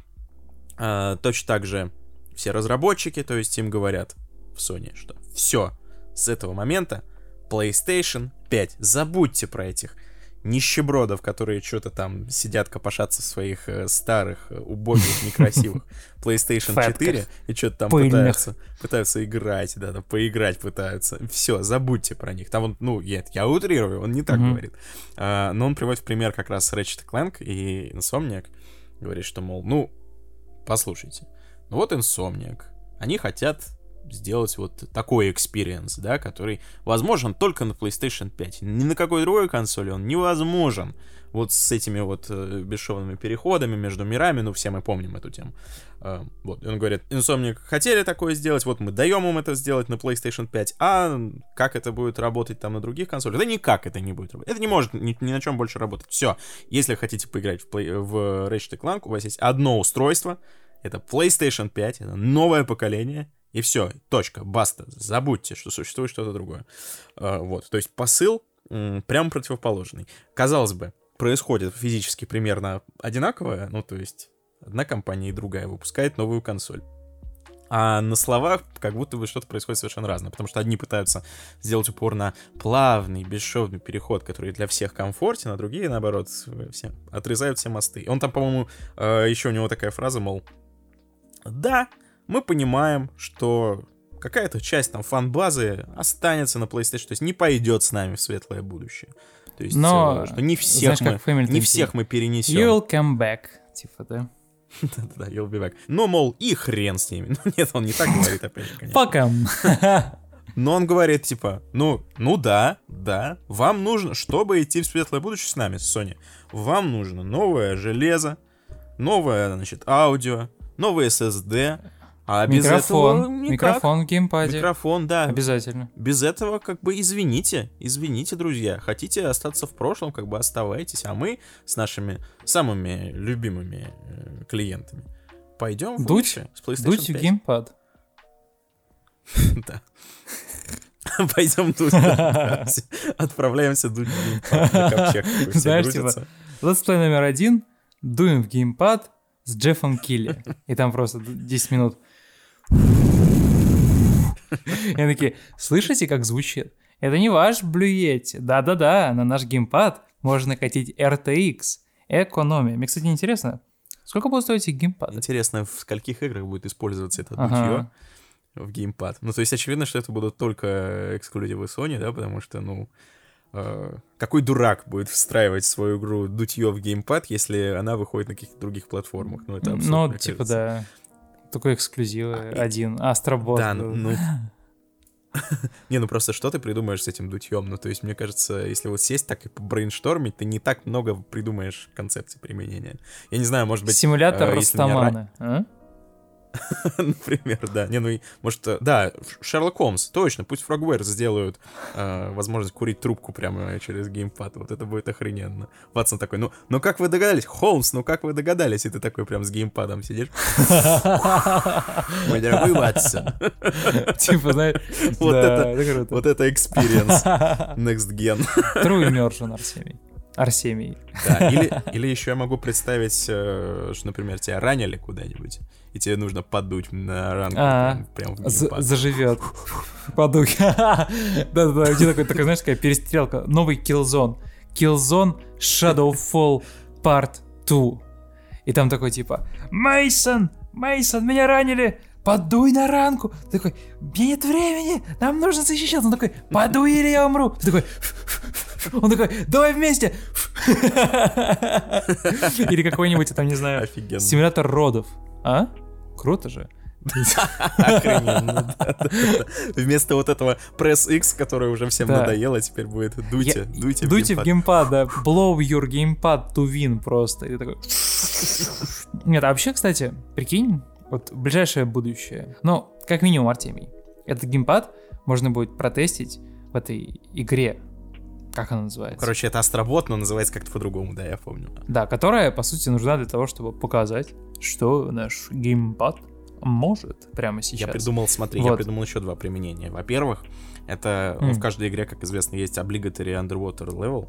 э, точно так же все разработчики, то есть им говорят в Sony, что все, с этого момента PlayStation 5, забудьте про этих нищебродов, которые что-то там сидят копошатся в своих э, старых, э, убогих, некрасивых PlayStation 4 и что-то там пытаются, пытаются играть, да, да, поиграть пытаются. Все, забудьте про них. Там он, ну, я, я утрирую, он не так говорит. А, но он приводит в пример как раз Ratchet Clank и Insomniac. Говорит, что, мол, ну, послушайте, ну вот Insomniac, они хотят сделать вот такой experience, да, который возможен только на PlayStation 5. Ни на какой другой консоли он невозможен. Вот с этими вот э, бесшовными переходами между мирами, ну, все мы помним эту тему. Э, вот, и он говорит, Insomniac хотели такое сделать, вот мы даем им это сделать на PlayStation 5, а как это будет работать там на других консолях? Да никак это не будет работать. Это не может ни, ни на чем больше работать. Все, если хотите поиграть в, play, в Ratchet Clank, у вас есть одно устройство, это PlayStation 5, это новое поколение, и все, точка, баста. Забудьте, что существует что-то другое. А, вот, то есть посыл прям противоположный. Казалось бы, происходит физически примерно одинаковое, ну, то есть одна компания и другая выпускает новую консоль. А на словах как будто бы что-то происходит совершенно разное, потому что одни пытаются сделать упор на плавный, бесшовный переход, который для всех комфортен, а другие, наоборот, все, отрезают все мосты. Он там, по-моему, а, еще у него такая фраза, мол, да, мы понимаем, что какая-то часть там фан-базы останется на PlayStation, то есть не пойдет с нами в светлое будущее. То есть, Но, э, что не всех, знаешь, мы, не всех мы перенесем. You'll come back, типа, да? Да-да-да, you'll be back. Но, мол, и хрен с ними. Ну, нет, он не так говорит, опять же, конечно. Em. Но он говорит, типа, ну, ну да, да, вам нужно, чтобы идти в светлое будущее с нами, Sony, вам нужно новое железо, новое, значит, аудио, новый SSD, а без микрофон, этого никак. Микрофон в геймпаде. Микрофон, да. Обязательно. Без этого, как бы, извините, извините, друзья. Хотите остаться в прошлом, как бы оставайтесь, а мы с нашими самыми любимыми э, клиентами пойдем в дуть, с PlayStation дуть 5. в геймпад. Да. Пойдем дуть. Отправляемся дуть в геймпад Знаешь, типа, летсплей номер один, дуем в геймпад с Джеффом Кили. И там просто 10 минут и они такие, слышите, как звучит? Это не ваш Blue Да-да-да, на наш геймпад можно накатить RTX. Экономия. Мне, кстати, интересно, сколько будет стоить геймпад? Интересно, в скольких играх будет использоваться это ага. в геймпад. Ну, то есть, очевидно, что это будут только эксклюзивы Sony, да, потому что, ну, э, какой дурак будет встраивать свою игру дутье в геймпад, если она выходит на каких-то других платформах? Ну, это абсурд, Ну, типа, кажется. да. Только эксклюзивы а, один. Астробот. Да, ну... ну не, ну просто что ты придумаешь с этим дутьем? Ну, то есть, мне кажется, если вот сесть так и брейнштормить, ты не так много придумаешь концепций применения. Я не знаю, может быть... Симулятор э, Растамана, а? Например, да. Не, ну, и, может, э, да, Шерлок Холмс, точно, пусть Frogwares сделают э, возможность курить трубку прямо через геймпад, вот это будет охрененно. Ватсон такой, ну, ну как вы догадались? Холмс, ну как вы догадались? И ты такой прям с геймпадом сидишь. Мой дорогой Ватсон. Типа, знаешь, Вот это, вот это experience. Next Gen. True immersion, Арсений. Арсемий. Да, или, или еще я могу представить, э, что, например, тебя ранили куда-нибудь, и тебе нужно подуть на ранку А, прям. Заживет. Подуй. Да-да-да, где такой, такая, знаешь, такая перестрелка. Новый Killzone. Killzone Shadowfall Part 2. И там такой типа, Мейсон, Мейсон, меня ранили, подуй на ранку. Ты такой, мне нет времени, нам нужно защищаться. Он такой, подуй или я умру. Ты такой, он такой, давай вместе. Или какой-нибудь, там, не знаю, Офигенно. симулятор родов. А? Круто же. Вместо вот этого Press X, который уже всем надоело, теперь будет дуйте, дуйте, дуйте в геймпад. да. Blow your gamepad to win просто. Нет, а вообще, кстати, прикинь, вот ближайшее будущее, ну, как минимум, Артемий, этот геймпад можно будет протестить в этой игре. Как она называется? Короче, это Астробот, но называется как-то по-другому, да, я помню. Да, которая, по сути, нужна для того, чтобы показать, что наш геймпад может прямо сейчас. Я придумал, смотри, я Вот. придумал еще два применения. Во-первых, это ну, М. в каждой игре, как известно, есть obligatory underwater level.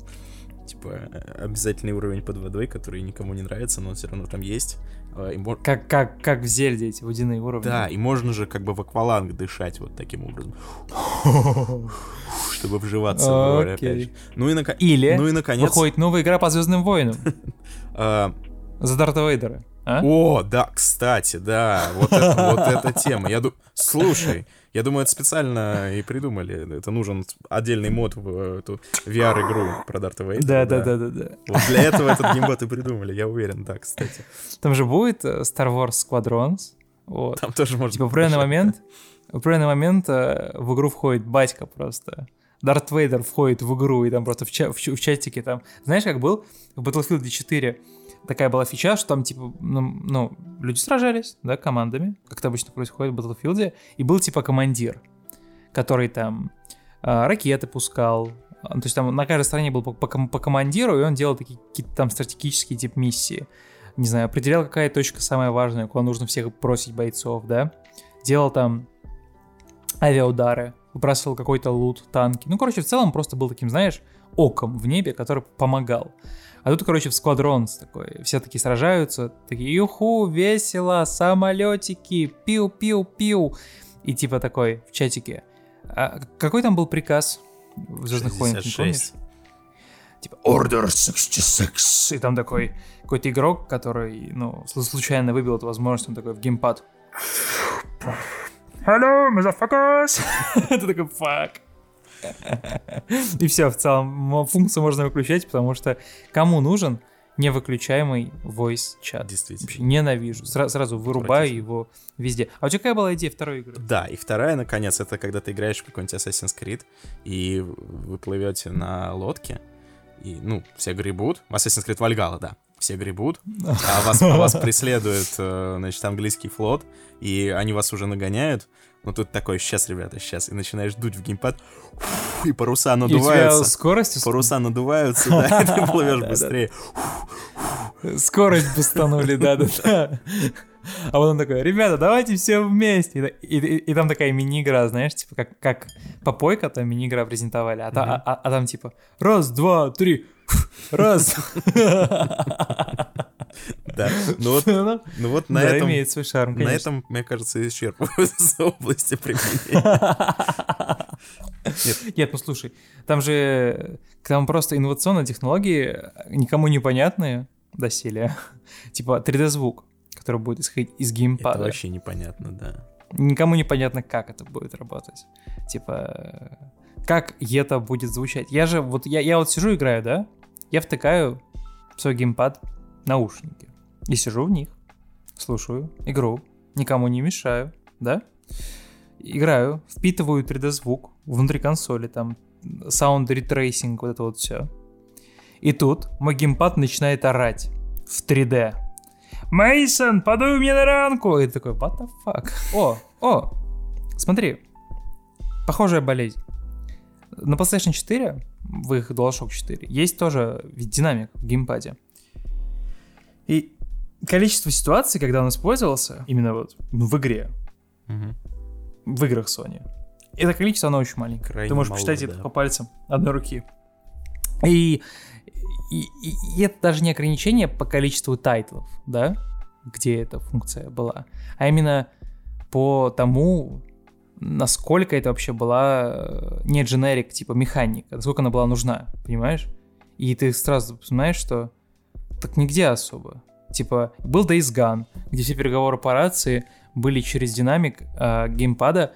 Типа э, обязательный уровень под водой, который никому не нравится, но он все равно там есть. Э, и мо- Как, как, как в Зельде эти водяные уровни. Да, и можно же как бы в акваланг дышать вот таким образом. Чтобы вживаться в роль опять же. Ну и, нако- Или ну и наконец... выходит новая игра по Звездным войнам э, за Дарта Вейдера. А? О, да, кстати, да, вот, это, вот эта тема. Я ду... Слушай, я думаю, это специально и придумали. Это нужен отдельный мод в эту VR-игру про Дарта Вейдера. Да, да, да, да, да. Вот для этого этот геймбот и придумали, я уверен, да, кстати. Там же будет э, Star Wars Squadrons. Вот. Там тоже можно... Типа в определенный момент, в определенный момент э, в игру входит батька просто. Дарт Вейдер входит в игру, и там просто в, ча- в в чатике там... Знаешь, как был в Battlefield 4 такая была фича, что там, типа, ну, ну, люди сражались, да, командами, как это обычно происходит в Battlefield, и был, типа, командир, который там а, ракеты пускал, а, то есть там на каждой стороне был по, по по командиру, и он делал такие какие-то там стратегические тип миссии. Не знаю, определял, какая точка самая важная, куда нужно всех бросить бойцов, да. Делал там авиаудары, выбрасывал какой-то лут, танки. Ну, короче, в целом просто был таким, знаешь, оком в небе, который помогал. А тут, короче, в Squadrons такой, все такие сражаются, такие, юху, весело, самолетики, пиу-пиу-пиу. И типа такой в чатике. «А какой там был приказ в Звездных войнах, не помнишь? 66. Типа Order 66. И там такой какой-то игрок, который, ну, сл- случайно выбил эту возможность, он такой в геймпад. Hello, motherfuckers! Ты такой, fuck. И все, в целом, функцию можно выключать, потому что кому нужен невыключаемый voice чат? Вообще Действительно. ненавижу. Сра- сразу вырубаю его везде. А у тебя какая была идея второй игры? Да, и вторая, наконец, это когда ты играешь в какой-нибудь Assassin's Creed, и вы плывете на лодке, и, ну, все гребут. Assassin's Creed Valhalla, да. Все гребут, а вас, а вас преследует, э, значит, английский флот, и они вас уже нагоняют. Ну, тут такой, сейчас, ребята, сейчас. И начинаешь дуть в геймпад, и паруса И у тебя надуваются. скорость Паруса надуваются, да, и ты плывешь быстрее. Скорость бустанули, да-да-да. А потом такой, ребята, давайте все вместе. И, и- и там такая мини-игра, знаешь, типа как, как попойка, там мини-игра презентовали, а, та- а- а- а там типа раз, два, три, раз. Да. Ну вот, Ну, ну вот на этом... имеет свой шарм, На этом, мне кажется, исчерпываются области применения. Нет, ну слушай, там же там просто инновационные технологии никому непонятные доселе. Типа 3D-звук, который будет исходить из Это геймпада. вообще непонятно, да. Никому непонятно, как это будет работать. Типа, как это будет звучать. Я же, вот я, я вот сижу играю, да? Я втыкаю свой геймпад наушники. И сижу в них, слушаю игру, никому не мешаю, да? Играю, впитываю 3D-звук внутри консоли, там, sound retracing, вот это вот все. И тут мой геймпад начинает орать в 3D. Мейсон, подуй мне на ранку. И такой, what the fuck? О, о, смотри, похожая болезнь. На PlayStation 4, в их DualShock 4, есть тоже ведь динамик в геймпаде. И количество ситуаций, когда он использовался, именно вот ну, в игре, Мгм. в играх Sony, это количество, оно очень маленькое. Крайне Ты можешь мало, посчитать да. это по пальцам одной руки. И, и, и- это даже не ограничение по количеству тайтлов, да, где эта функция была, а именно по тому, насколько это вообще была э, не дженерик, типа механика, насколько она была нужна, понимаешь? И ты сразу знаешь, что так нигде особо. Типа, был Days Gone, где все переговоры по рации были через динамик э, геймпада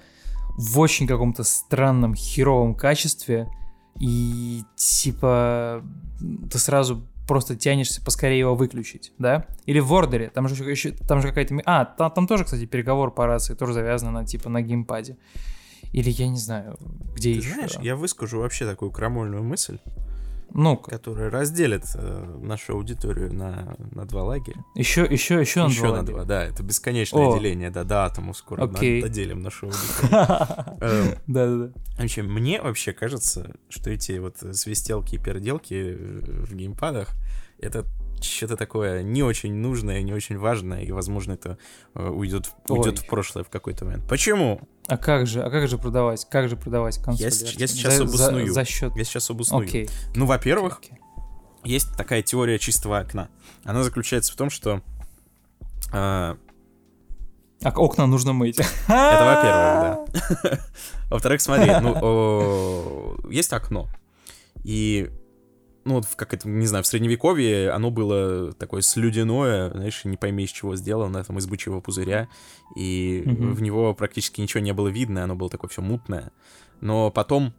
в очень каком-то странном, херовом качестве, и типа ты сразу просто тянешься поскорее его выключить, да? Или в ордере, там же еще, там же какая-то... А, там, там тоже, кстати, переговор по рации, тоже завязан на, типа, на геймпаде. Или я не знаю, где Ты еще. знаешь, я выскажу вообще такую крамольную мысль, Ну-ка, которая разделит э, нашу аудиторию на, на два лагеря. еще, еще, еще, Еще на два, да, это бесконечное О. деление, да, да, атому скоро на- Окей. доделим нашу аудиторию. Эм, Да-да-да. Вообще, мне вообще кажется, что эти вот свистелки и переделки э, в геймпадах, это что-то такое не очень нужное, не очень важное, и, возможно, это э, уйдет, уйдет в прошлое в какой-то момент. Почему? А как же, а как же продавать? Как же продавать консоль? Я я сейчас за, обосную. За, за счет... Я сейчас обосную. Окей. Ну, во-первых, окей. есть такая теория чистого окна. Она заключается в том, что э, А окна нужно мыть. Это во-первых, да. Во-вторых, смотри, ну, есть окно. И, ну, вот как это, не знаю, в средневековье оно было такое слюдяное, знаешь, не пойми из чего сделано, там, из бычьего пузыря, и Мгм. в него практически ничего не было видно, оно было такое все мутное. Но потом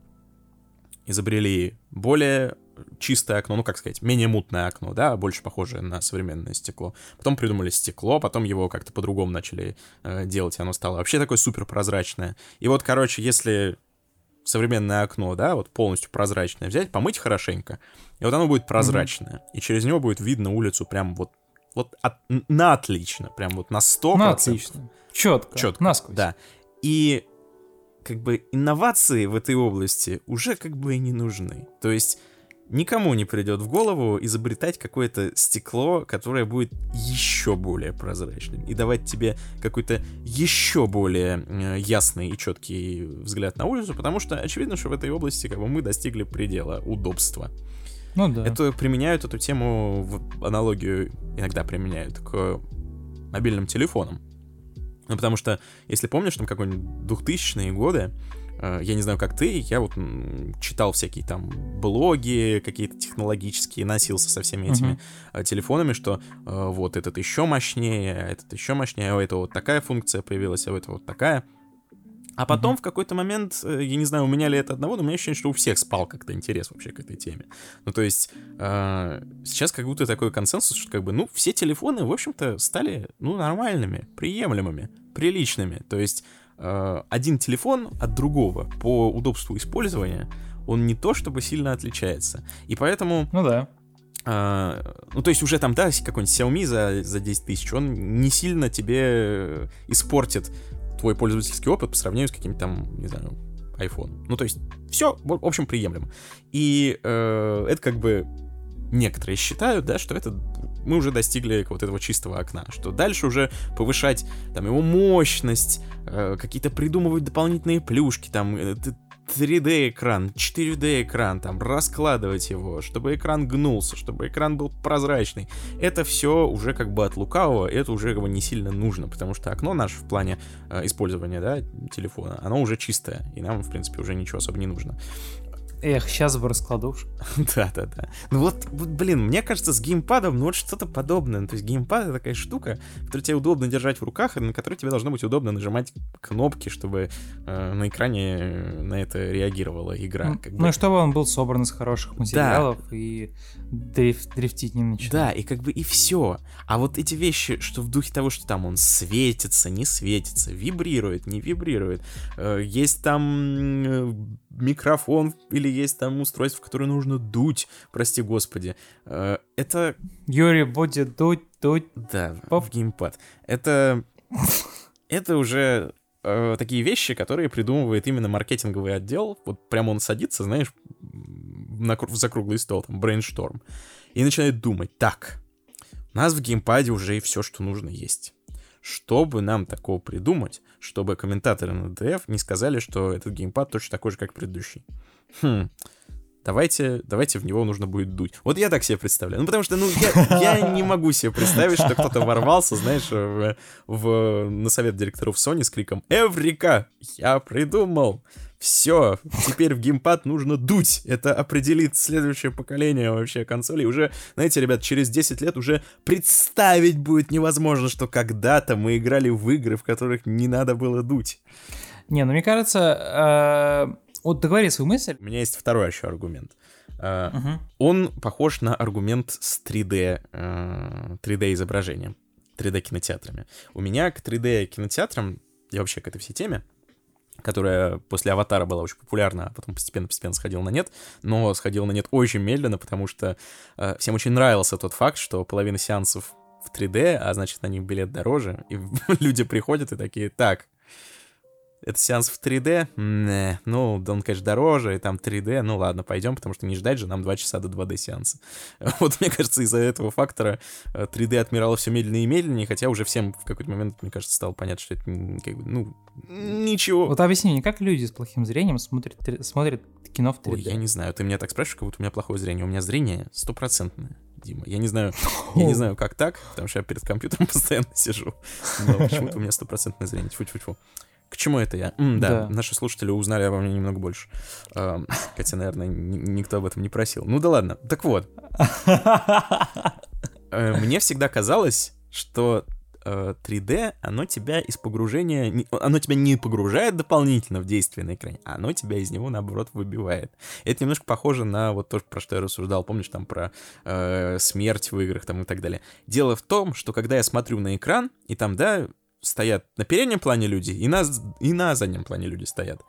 изобрели более чистое окно, ну, как сказать, менее мутное окно, да, больше похожее на современное стекло. Потом придумали стекло, потом его как-то по-другому начали э, делать, и оно стало вообще такое супер прозрачное. И вот, короче, если современное окно, да, вот полностью прозрачное взять, помыть хорошенько, и вот оно будет прозрачное, и через него будет видно улицу прям вот, вот от- на отлично, прям вот на 100%. Ну, отлично. Четко. Четко. Насквозь. Да. И как бы инновации в этой области уже как бы и не нужны. То есть никому не придет в голову изобретать какое-то стекло, которое будет еще более прозрачным и давать тебе какой-то еще более э, ясный и четкий взгляд на улицу, потому что очевидно, что в этой области как бы мы достигли предела удобства. Ну да. Это применяют эту тему, в аналогию иногда применяют к мобильным телефонам. Ну, потому что, если помнишь, там какой-нибудь 2000-е годы, я не знаю, как ты, я вот читал всякие там блоги какие-то технологические, носился со всеми этими э, телефонами, что э, вот этот еще мощнее, этот еще мощнее, а у этого вот такая функция появилась, а у этого вот такая. А потом в какой-то момент, э, я не знаю, у меня ли это одного, но у меня ощущение, что у всех спал как-то интерес вообще к этой теме. Ну, то есть, э, сейчас как будто такой консенсус, что как бы, ну, все телефоны, в общем-то, стали, ну, нормальными, приемлемыми, приличными. То есть, э, один телефон от другого по удобству использования, он не то чтобы сильно отличается. И поэтому Ну да. а, ну, то есть уже там, да, какой-нибудь Xiaomi за, за 10 тысяч, он не сильно тебе испортит твой пользовательский опыт по сравнению с каким-то там, не знаю, iPhone. Ну, то есть все, в в общем, приемлемо. И э, это как бы некоторые считают, да, что это мы уже достигли вот этого чистого окна, что дальше уже повышать там его мощность, э, какие-то придумывать дополнительные плюшки, там э, т- 3D экран, 4D экран, там раскладывать его, чтобы экран гнулся, чтобы экран был прозрачный. Это все уже как бы от лукавого, это уже бы не сильно нужно, потому что окно наше в плане э, использования, да, телефона, оно уже чистое, и нам, в принципе, уже ничего особо не нужно. Эх, сейчас бы раскладушка. Да-да-да. Ну вот, вот, блин, мне кажется, с геймпадом, ну вот что-то подобное. Ну, То есть геймпад — это такая штука, которую тебе удобно держать в руках, и на которой тебе должно быть удобно нажимать кнопки, чтобы э, на экране э, на это реагировала игра. Ну, как Ну бы. и чтобы он был собран из хороших материалов и дриф- дрифтить не начинал. Да, и как бы и все. А вот эти вещи, что в духе того, что там он светится, не светится, вибрирует, не вибрирует, э, есть там микрофон или есть там устройство, в которое нужно дуть, прости господи. Э, это... Юрий будет дуть, дуть. Да, Поп. в геймпад. Это... Это уже э, такие вещи, которые придумывает именно маркетинговый отдел. Вот прямо он садится, знаешь, на, за круглый стол, там, брейншторм, и начинает думать, так, у нас в геймпаде уже и все, что нужно есть. Чтобы нам такого придумать, чтобы комментаторы на DF не сказали, что этот геймпад точно такой же, как предыдущий. Хм, давайте, давайте в него нужно будет дуть. Вот я так себе представляю. Ну, потому что, ну, я, я не могу себе представить, что кто-то ворвался, знаешь, в, в, на совет директоров Sony с криком «Эврика! Я придумал! Все, теперь в геймпад нужно дуть. Это определит следующее поколение вообще консолей. Уже, знаете, ребят, через 10 лет уже представить будет невозможно, что когда-то мы играли в игры, в которых не надо было дуть. Не, ну мне кажется, э, вот договори свою мысль. У меня есть второй еще аргумент. Uh, угу. Он похож на аргумент с 3D, uh, 3D изображением, 3D кинотеатрами. У меня к 3D кинотеатрам, я вообще к этой всей теме, которая после «Аватара» была очень популярна, а потом постепенно-постепенно сходила на нет, но сходила на нет очень медленно, потому что uh, всем очень нравился тот факт, что половина сеансов в 3D, а значит, на них билет дороже, и люди приходят и такие, так, это сеанс в 3D? Не, ну, он, конечно, дороже, и там 3D, ну ладно, пойдем, потому что не ждать же нам 2 часа до 2D сеанса. Вот, мне кажется, из-за этого фактора 3D э, отмирало все медленнее и медленнее, хотя уже всем в какой-то момент, мне кажется, стало понятно, что это, как бы, ну, ничего. Вот объясни мне, как люди с плохим зрением смотрят, смотрят кино в 3D? Ой, я не знаю, ты меня так спрашиваешь, как будто у меня плохое зрение. У меня зрение стопроцентное. Дима. Я не знаю, я не знаю, как так, потому что я перед компьютером постоянно сижу. Но почему-то у меня стопроцентное зрение. Тьфу-тьфу-тьфу. К чему это я? М, да, да, наши слушатели узнали обо мне немного больше. Э, хотя, наверное, никто об этом не просил. Ну да ладно. Так вот. Э, мне всегда казалось, что 3D, э, оно тебя из погружения, оно тебя не погружает дополнительно в действие на экране, а оно тебя из него, наоборот, выбивает. Это немножко похоже на вот то, про что я рассуждал, помнишь, там про э, смерть в играх там и так далее. Дело в том, что когда я смотрю на экран, и там, да, стоят на переднем плане люди, и на, и на заднем плане люди стоят.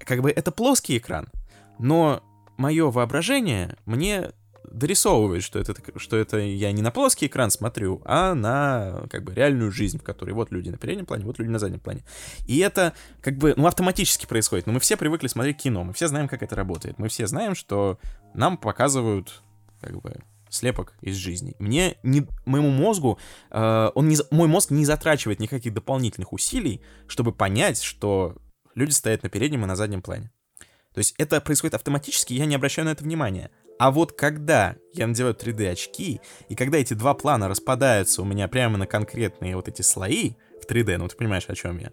Как бы это плоский экран, но мое воображение мне дорисовывает, что это, что это я не на плоский экран смотрю, а на как бы реальную жизнь, в которой вот люди на переднем плане, вот люди на заднем плане. И это как бы, ну, автоматически происходит. Но мы все привыкли смотреть кино, мы все знаем, как это работает. Мы все знаем, что нам показывают как бы слепок из жизни. Мне, не, моему мозгу, э, он не, мой мозг не затрачивает никаких дополнительных усилий, чтобы понять, что люди стоят на переднем и на заднем плане. То есть это происходит автоматически, я не обращаю на это внимания. А вот когда я надеваю 3D очки, и когда эти два плана распадаются у меня прямо на конкретные вот эти слои в 3D, ну ты понимаешь, о чем я,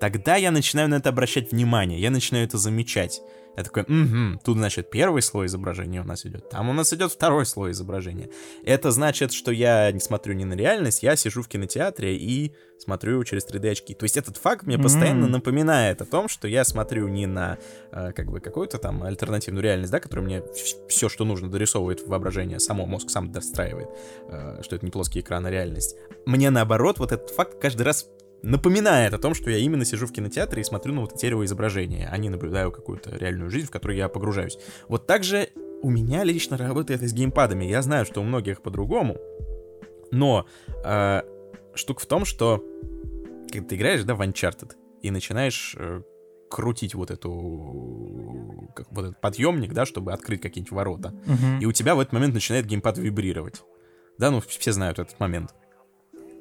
тогда я начинаю на это обращать внимание, я начинаю это замечать. Я такой, угу, тут, значит, первый слой изображения у нас идет, там у нас идет второй слой изображения. Это значит, что я не смотрю не на реальность, я сижу в кинотеатре и смотрю через 3D очки. То есть этот факт мне постоянно mm-hmm. напоминает о том, что я смотрю не на э, как бы какую-то там альтернативную реальность, да, которая мне все, что нужно, дорисовывает воображение, само мозг сам достраивает, э, что это не плоский экран, а реальность. Мне наоборот вот этот факт каждый раз напоминает о том, что я именно сижу в кинотеатре и смотрю на вот эти изображения, а не наблюдаю какую-то реальную жизнь, в которую я погружаюсь. Вот так же у меня лично работает и с геймпадами. Я знаю, что у многих по-другому, но э, штука в том, что когда ты играешь, да, в Uncharted, и начинаешь э, крутить вот эту как, вот этот подъемник, да, чтобы открыть какие-нибудь ворота, угу. и у тебя в этот момент начинает геймпад вибрировать. Да, ну все знают этот момент.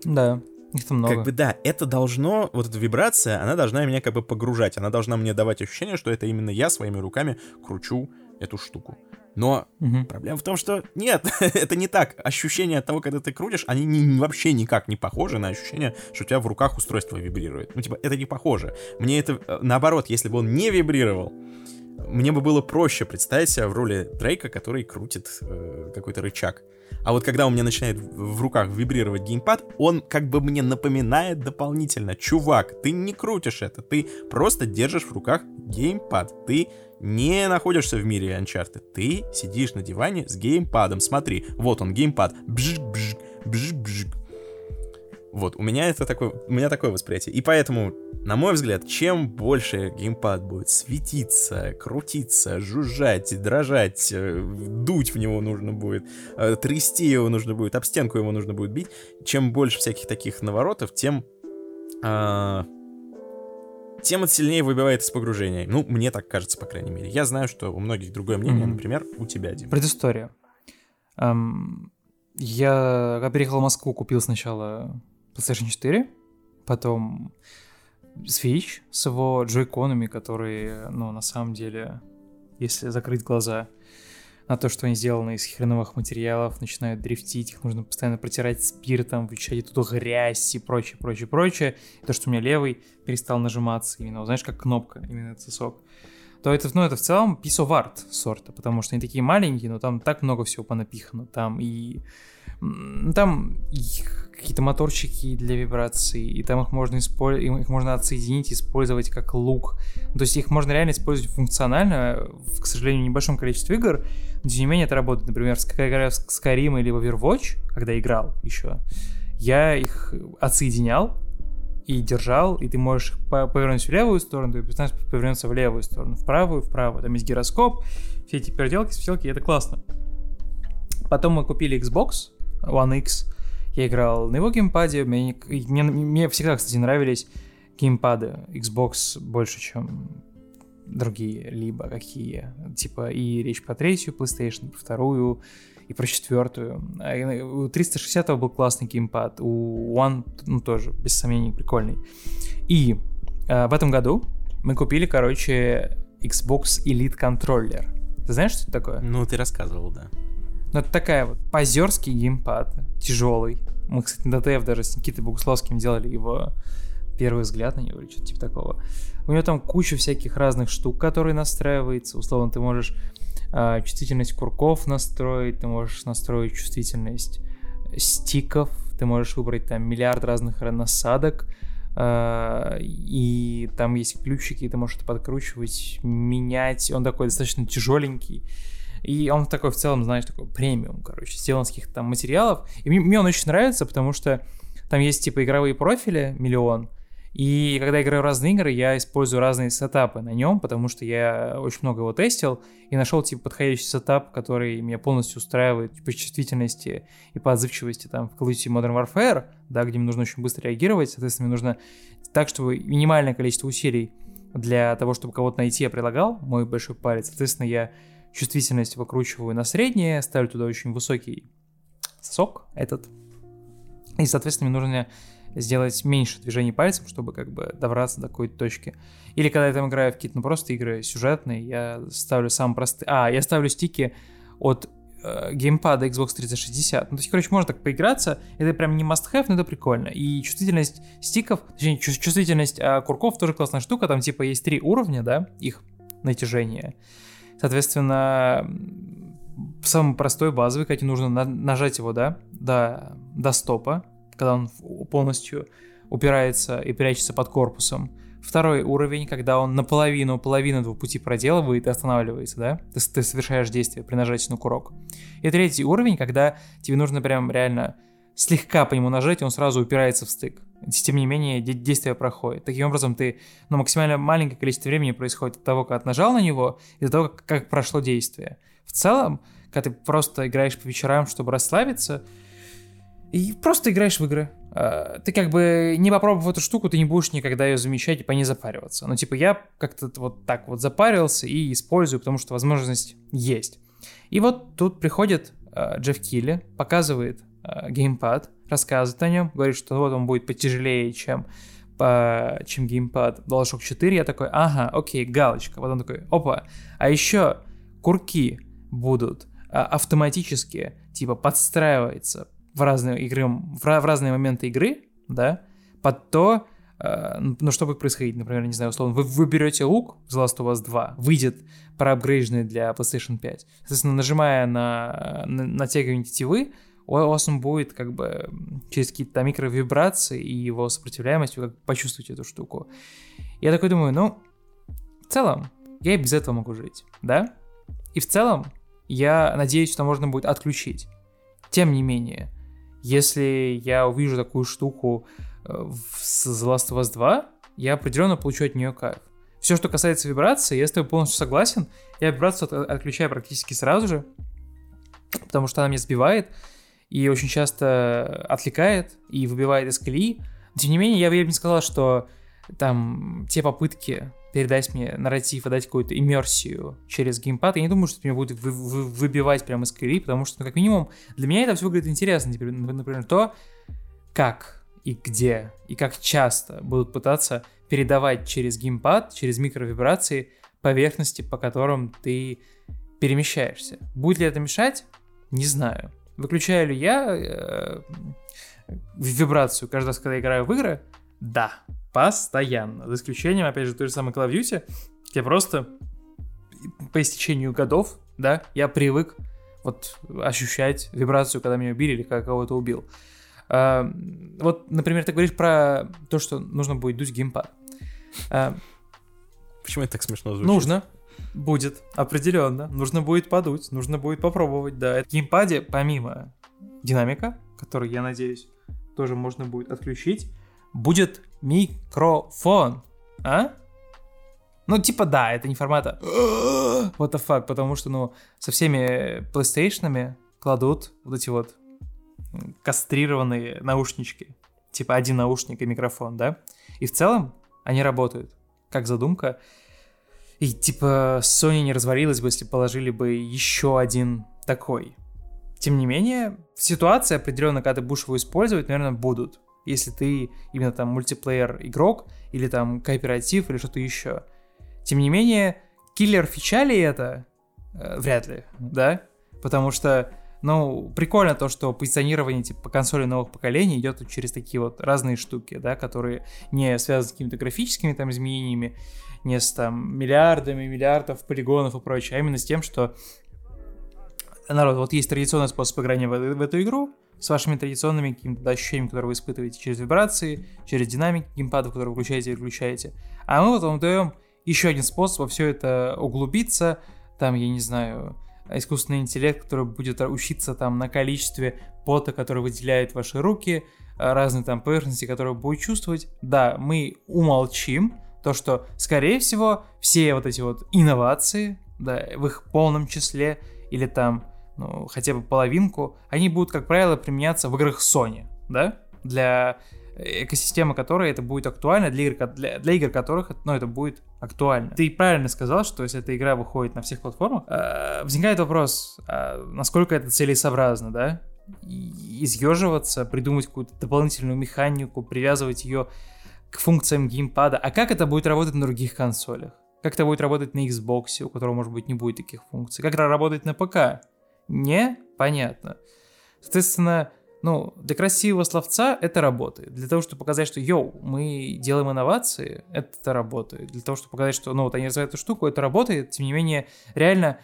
Да. Их там много. Как бы да, это должно, вот эта вибрация, она должна меня как бы погружать, она должна мне давать ощущение, что это именно я своими руками кручу эту штуку. Но угу. проблема в том, что нет, это не так. Ощущения от того, когда ты крутишь, они не, вообще никак не похожи на ощущение, что у тебя в руках устройство вибрирует. Ну, типа, это не похоже. Мне это, э, наоборот, если бы он не вибрировал, мне бы было проще представить себя в роли Дрейка, который крутит э, какой-то рычаг. А вот когда у меня начинает в руках вибрировать геймпад, он как бы мне напоминает дополнительно, чувак, ты не крутишь это, ты просто держишь в руках геймпад, ты не находишься в мире Uncharted, ты сидишь на диване с геймпадом, смотри, вот он геймпад, бжик, бжик, бжик, бжик. Вот, у меня это такое, у меня такое восприятие. И поэтому На мой взгляд, чем больше геймпад будет светиться, крутиться, жужжать, дрожать, э, дуть в него нужно будет, э, трясти его нужно будет, об стенку его нужно будет бить, чем больше всяких таких наворотов, тем а, тем это сильнее выбивает из погружения. Ну, мне так кажется, по крайней мере. Я знаю, что у многих другое мнение, mm-hmm. например, у тебя, Дим. Предыстория. Um, я, когда переехал в Москву, купил сначала PlayStation 4, потом Switch с его джойконами, которые, ну, на самом деле, если закрыть глаза на то, что они сделаны из хреновых материалов, начинают дрифтить, их нужно постоянно протирать спиртом, вычищать оттуда грязь и прочее, прочее, прочее. И то, что у меня левый перестал нажиматься именно, знаешь, как кнопка, именно этот сосок то это, ну, это в целом piece of art сорта, потому что они такие маленькие, но там так много всего понапихано. Там и там какие-то моторчики для вибрации, и там их можно использовать, их можно отсоединить, использовать как лук. То есть их можно реально использовать функционально, в, к сожалению, небольшом количестве игр, но тем не менее это работает. Например, когда играю в Skyrim или в Overwatch, когда играл еще, я их отсоединял, и держал, и ты можешь повернуть в левую сторону, твой персонаж повернется в левую сторону, в правую, вправо. Там есть гироскоп, все эти переделки, светилки, это классно. Потом мы купили Xbox One X, я играл на его геймпаде, мне, мне, мне всегда, кстати, нравились геймпады Xbox больше, чем другие, либо какие. Типа и речь про третью PlayStation, про вторую, и про четвертую. А у 360 был классный геймпад, у One, ну, тоже, без сомнений, прикольный. И э, в этом году мы купили, короче, Xbox Elite Controller. Ты знаешь, что это такое? Ну, ты рассказывал, да. Ну, это такая вот позерский геймпад, тяжелый. Мы, кстати, на ДТФ даже с Никитой Богуславским делали его первый взгляд на него или что-то типа такого. У него там куча всяких разных штук, которые настраиваются. Условно, ты можешь э, чувствительность курков настроить, ты можешь настроить чувствительность стиков, ты можешь выбрать там миллиард разных насадок, э, и там есть ключики, ты можешь это подкручивать, менять. Он такой достаточно тяжеленький. И он такой в целом, знаешь, такой премиум, короче, сделан из каких-то там материалов. И мне, мне он очень нравится, потому что там есть типа игровые профили, миллион, и когда играю разные игры, я использую разные сетапы на нем, потому что я очень много его тестил и нашел типа подходящий сетап, который меня полностью устраивает по чувствительности и по отзывчивости там в Call of Duty Modern Warfare, да, где мне нужно очень быстро реагировать, соответственно, мне нужно так, чтобы минимальное количество усилий для того, чтобы кого-то найти, я прилагал мой большой палец. Соответственно, я чувствительность выкручиваю на среднее, ставлю туда очень высокий сок этот. И, соответственно, мне нужно сделать меньше движений пальцем, чтобы как бы добраться до какой-то точки. Или когда я там играю в какие-то ну, просто игры сюжетные, я ставлю самые простые... А, я ставлю стики от э, геймпада Xbox 360. Ну, то есть, короче, можно так поиграться. Это прям не must-have, но это прикольно. И чувствительность стиков, точнее, чувствительность э, курков тоже классная штука. Там, типа, есть три уровня, да, их натяжения. Соответственно, самый простой, базовый, когда нужно на- нажать его, да, до, до стопа, когда он полностью упирается и прячется под корпусом. Второй уровень, когда он наполовину, половину этого пути проделывает и останавливается, да? Ты, ты совершаешь действие при нажатии на курок. И третий уровень, когда тебе нужно прям реально слегка по нему нажать, и он сразу упирается в стык. Тем не менее, действие проходит. Таким образом, ты, ну, максимально маленькое количество времени происходит от того, как нажал на него, и до того, как, как прошло действие. В целом, когда ты просто играешь по вечерам, чтобы расслабиться, и просто играешь в игры. А, ты как бы не попробовав эту штуку, ты не будешь никогда ее замечать и по ней запариваться. Ну, типа, я как-то вот так вот запарился и использую, потому что возможность есть. И вот тут приходит э, Джефф Килли, показывает геймпад, рассказывает о нем, говорит, что вот он будет потяжелее, чем, по, чем геймпад DualShock 4. Я такой, ага, окей, галочка. Вот он такой, опа. А еще курки будут э, автоматически, типа, подстраиваться в разные игры, в, в разные моменты игры, да, под то, э, ну, что будет происходить, например, не знаю, условно, вы, вы берете лук, The Last of Us 2, выйдет проапгрейженный для PlayStation 5, соответственно, нажимая на, на натягивание тетивы, он будет как бы через какие-то микровибрации и его сопротивляемость, вы как почувствуете эту штуку. Я такой думаю, ну, в целом, я и без этого могу жить, да? И в целом, я надеюсь, что можно будет отключить. Тем не менее, если я увижу такую штуку э, в The Last of Us 2, я определенно получу от нее кайф. Все, что касается вибрации, я с тобой полностью согласен. Я вибрацию отключаю практически сразу же, потому что она меня сбивает и очень часто отвлекает и выбивает из колеи. Тем не менее, я бы не сказал, что там те попытки передать мне нарратив и дать какую-то иммерсию через геймпад, я не думаю, что это меня будет вы- вы- выбивать прямо из колеи, потому что, ну, как минимум, для меня это все выглядит интересно. Теперь, например, то, как и где, и как часто будут пытаться передавать через геймпад, через микровибрации поверхности, по которым ты перемещаешься. Будет ли это мешать? Не знаю. Выключаю ли я э, вибрацию каждый раз, когда я играю в игры? Да, постоянно. За исключением, опять же, той же самой Call of Duty, где просто по истечению годов, да, я привык вот ощущать вибрацию, когда меня убили или когда кого-то убил. А, вот, например, ты говоришь про то, что нужно будет дуть геймпад. А, Почему это так смешно звучит? Нужно. Будет, определенно. Нужно будет подуть, нужно будет попробовать, да. В геймпаде, помимо динамика, который, я надеюсь, тоже можно будет отключить, будет микрофон. А? Ну, типа, да, это не формата what the fuck, потому что, ну, со всеми PlayStation кладут вот эти вот кастрированные наушнички. Типа один наушник и микрофон, да? И в целом они работают, как задумка. И типа Sony не развалилась бы, если положили бы еще один такой. Тем не менее, ситуации определенно, когда ты будешь его использовать, наверное, будут. Если ты именно там мультиплеер игрок, или там кооператив, или что-то еще. Тем не менее, киллер фича ли это? Э, вряд ли, да? Потому что, ну, прикольно то, что позиционирование типа консоли новых поколений идет через такие вот разные штуки, да, которые не связаны с какими-то графическими там изменениями, не с там миллиардами, миллиардов полигонов и прочее, а именно с тем, что народ, вот есть традиционный способ играния в, в эту игру, с вашими традиционными какими-то ощущениями, которые вы испытываете через вибрации, через динамик геймпада, который вы включаете и выключаете. А мы вот вам даем еще один способ во все это углубиться, там, я не знаю, искусственный интеллект, который будет учиться там на количестве пота, который выделяют ваши руки, разные там поверхности, которые будет чувствовать. Да, мы умолчим то, что, скорее всего, все вот эти вот инновации, да, в их полном числе, или там ну, хотя бы половинку, они будут, как правило, применяться в играх Sony, да, для экосистемы которой это будет актуально, для игр, для, для игр которых ну, это будет актуально. Ты правильно сказал, что если эта игра выходит на всех платформах, э, возникает вопрос, э, насколько это целесообразно, да? И изъеживаться, придумать какую-то дополнительную механику, привязывать ее к функциям геймпада. А как это будет работать на других консолях? Как это будет работать на Xbox, у которого, может быть, не будет таких функций? Как это работает на ПК? Непонятно. Соответственно, ну, для красивого словца это работает. Для того, чтобы показать, что, йоу, мы делаем инновации, это работает. Для того, чтобы показать, что, ну, вот они развивают эту штуку, это работает. Тем не менее, реально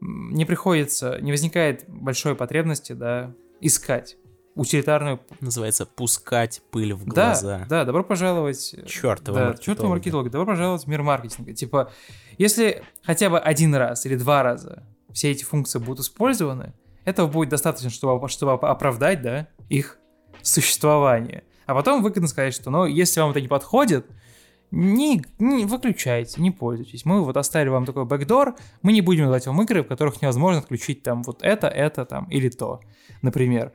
не приходится, не возникает большой потребности, да, искать утилитарную... Называется «пускать пыль в глаза». Да, да, добро пожаловать... Чёртова да, чёртова маркетолога. Добро пожаловать в мир маркетинга. Типа, если хотя бы один раз или два раза все эти функции будут использованы, этого будет достаточно, чтобы, чтобы оправдать, да, их существование. А потом выгодно сказать, что, ну, если вам это не подходит, не, не выключайте, не пользуйтесь. Мы вот оставили вам такой бэкдор, мы не будем давать вам игры, в которых невозможно отключить там вот это, это там или то, например.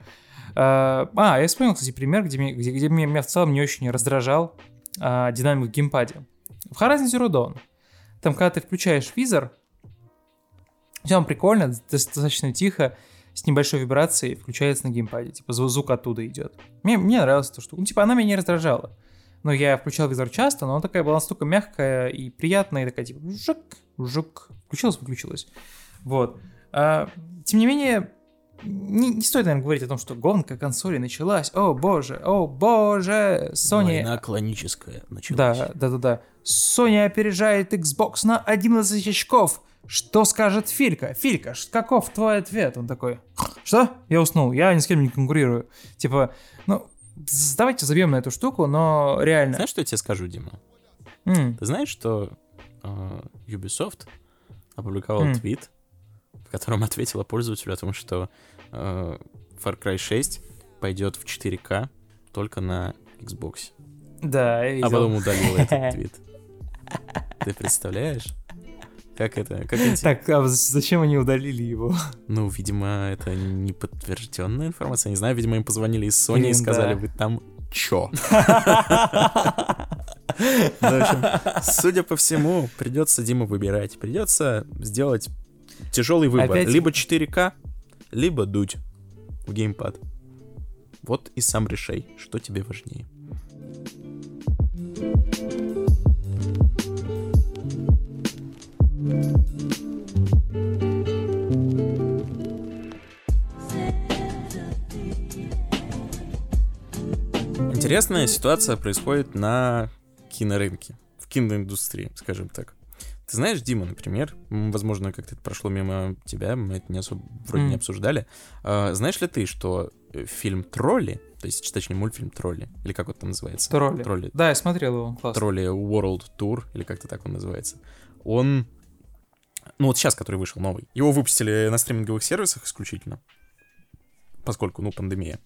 А, а я вспомнил, кстати, пример, где, где, где меня, меня в целом не очень раздражал а, динамик в геймпаде. В Horizon Zero Dawn. Там, когда ты включаешь визор, все прикольно, достаточно тихо, с небольшой вибрацией включается на геймпаде. Типа звук оттуда идет. Мне, мне нравилась эта штука. Ну, типа, она меня не раздражала. Но я включал визор часто, но она такая была настолько мягкая и приятная, и такая типа жук, жук. Включилась, выключилась. Вот. А, тем не менее, не, не стоит, наверное, говорить о том, что гонка консоли началась. О боже, о боже, Sony... Война клоническая началась. Да, да, да, да. Sony опережает Xbox на 11 очков. Что скажет Филька? Филька, каков твой ответ? Он такой, что? Я уснул, я ни с кем не конкурирую. Типа, ну, давайте забьем на эту штуку, но реально... Знаешь, что я тебе скажу, Дима? Mm. Ты знаешь, что э, Ubisoft опубликовал mm. твит, в котором ответила пользователю о том, что э, Far Cry 6 пойдет в 4К только на Xbox. Да, я видел. А потом удалил этот твит. Ты представляешь? Как это? Как эти... Так, а зачем они удалили его? Ну, видимо, это не подтвержденная информация. Не знаю, видимо, им позвонили из Sony Блин, и сказали, да. вы там чё? Ну, в общем, судя по всему, придется Дима выбирать. Придется сделать тяжелый выбор. Опять- Либо 4К, либо дуть в геймпад. Вот и сам решай, что тебе важнее. Интересная ситуация происходит на кинорынке, в киноиндустрии, скажем так. Ты знаешь, Дима, например, возможно, как-то это прошло мимо тебя, мы это не особо вроде не М. обсуждали. А, знаешь ли ты, что э, фильм «Тролли», то есть, точнее, мультфильм «Тролли», или как он там называется? Тролли. «Тролли», Да, я смотрел его, классно. «Тролли World Tour», или как-то так он называется, он... Ну вот сейчас, который вышел новый. Его выпустили на стриминговых сервисах исключительно, поскольку, ну, пандемия.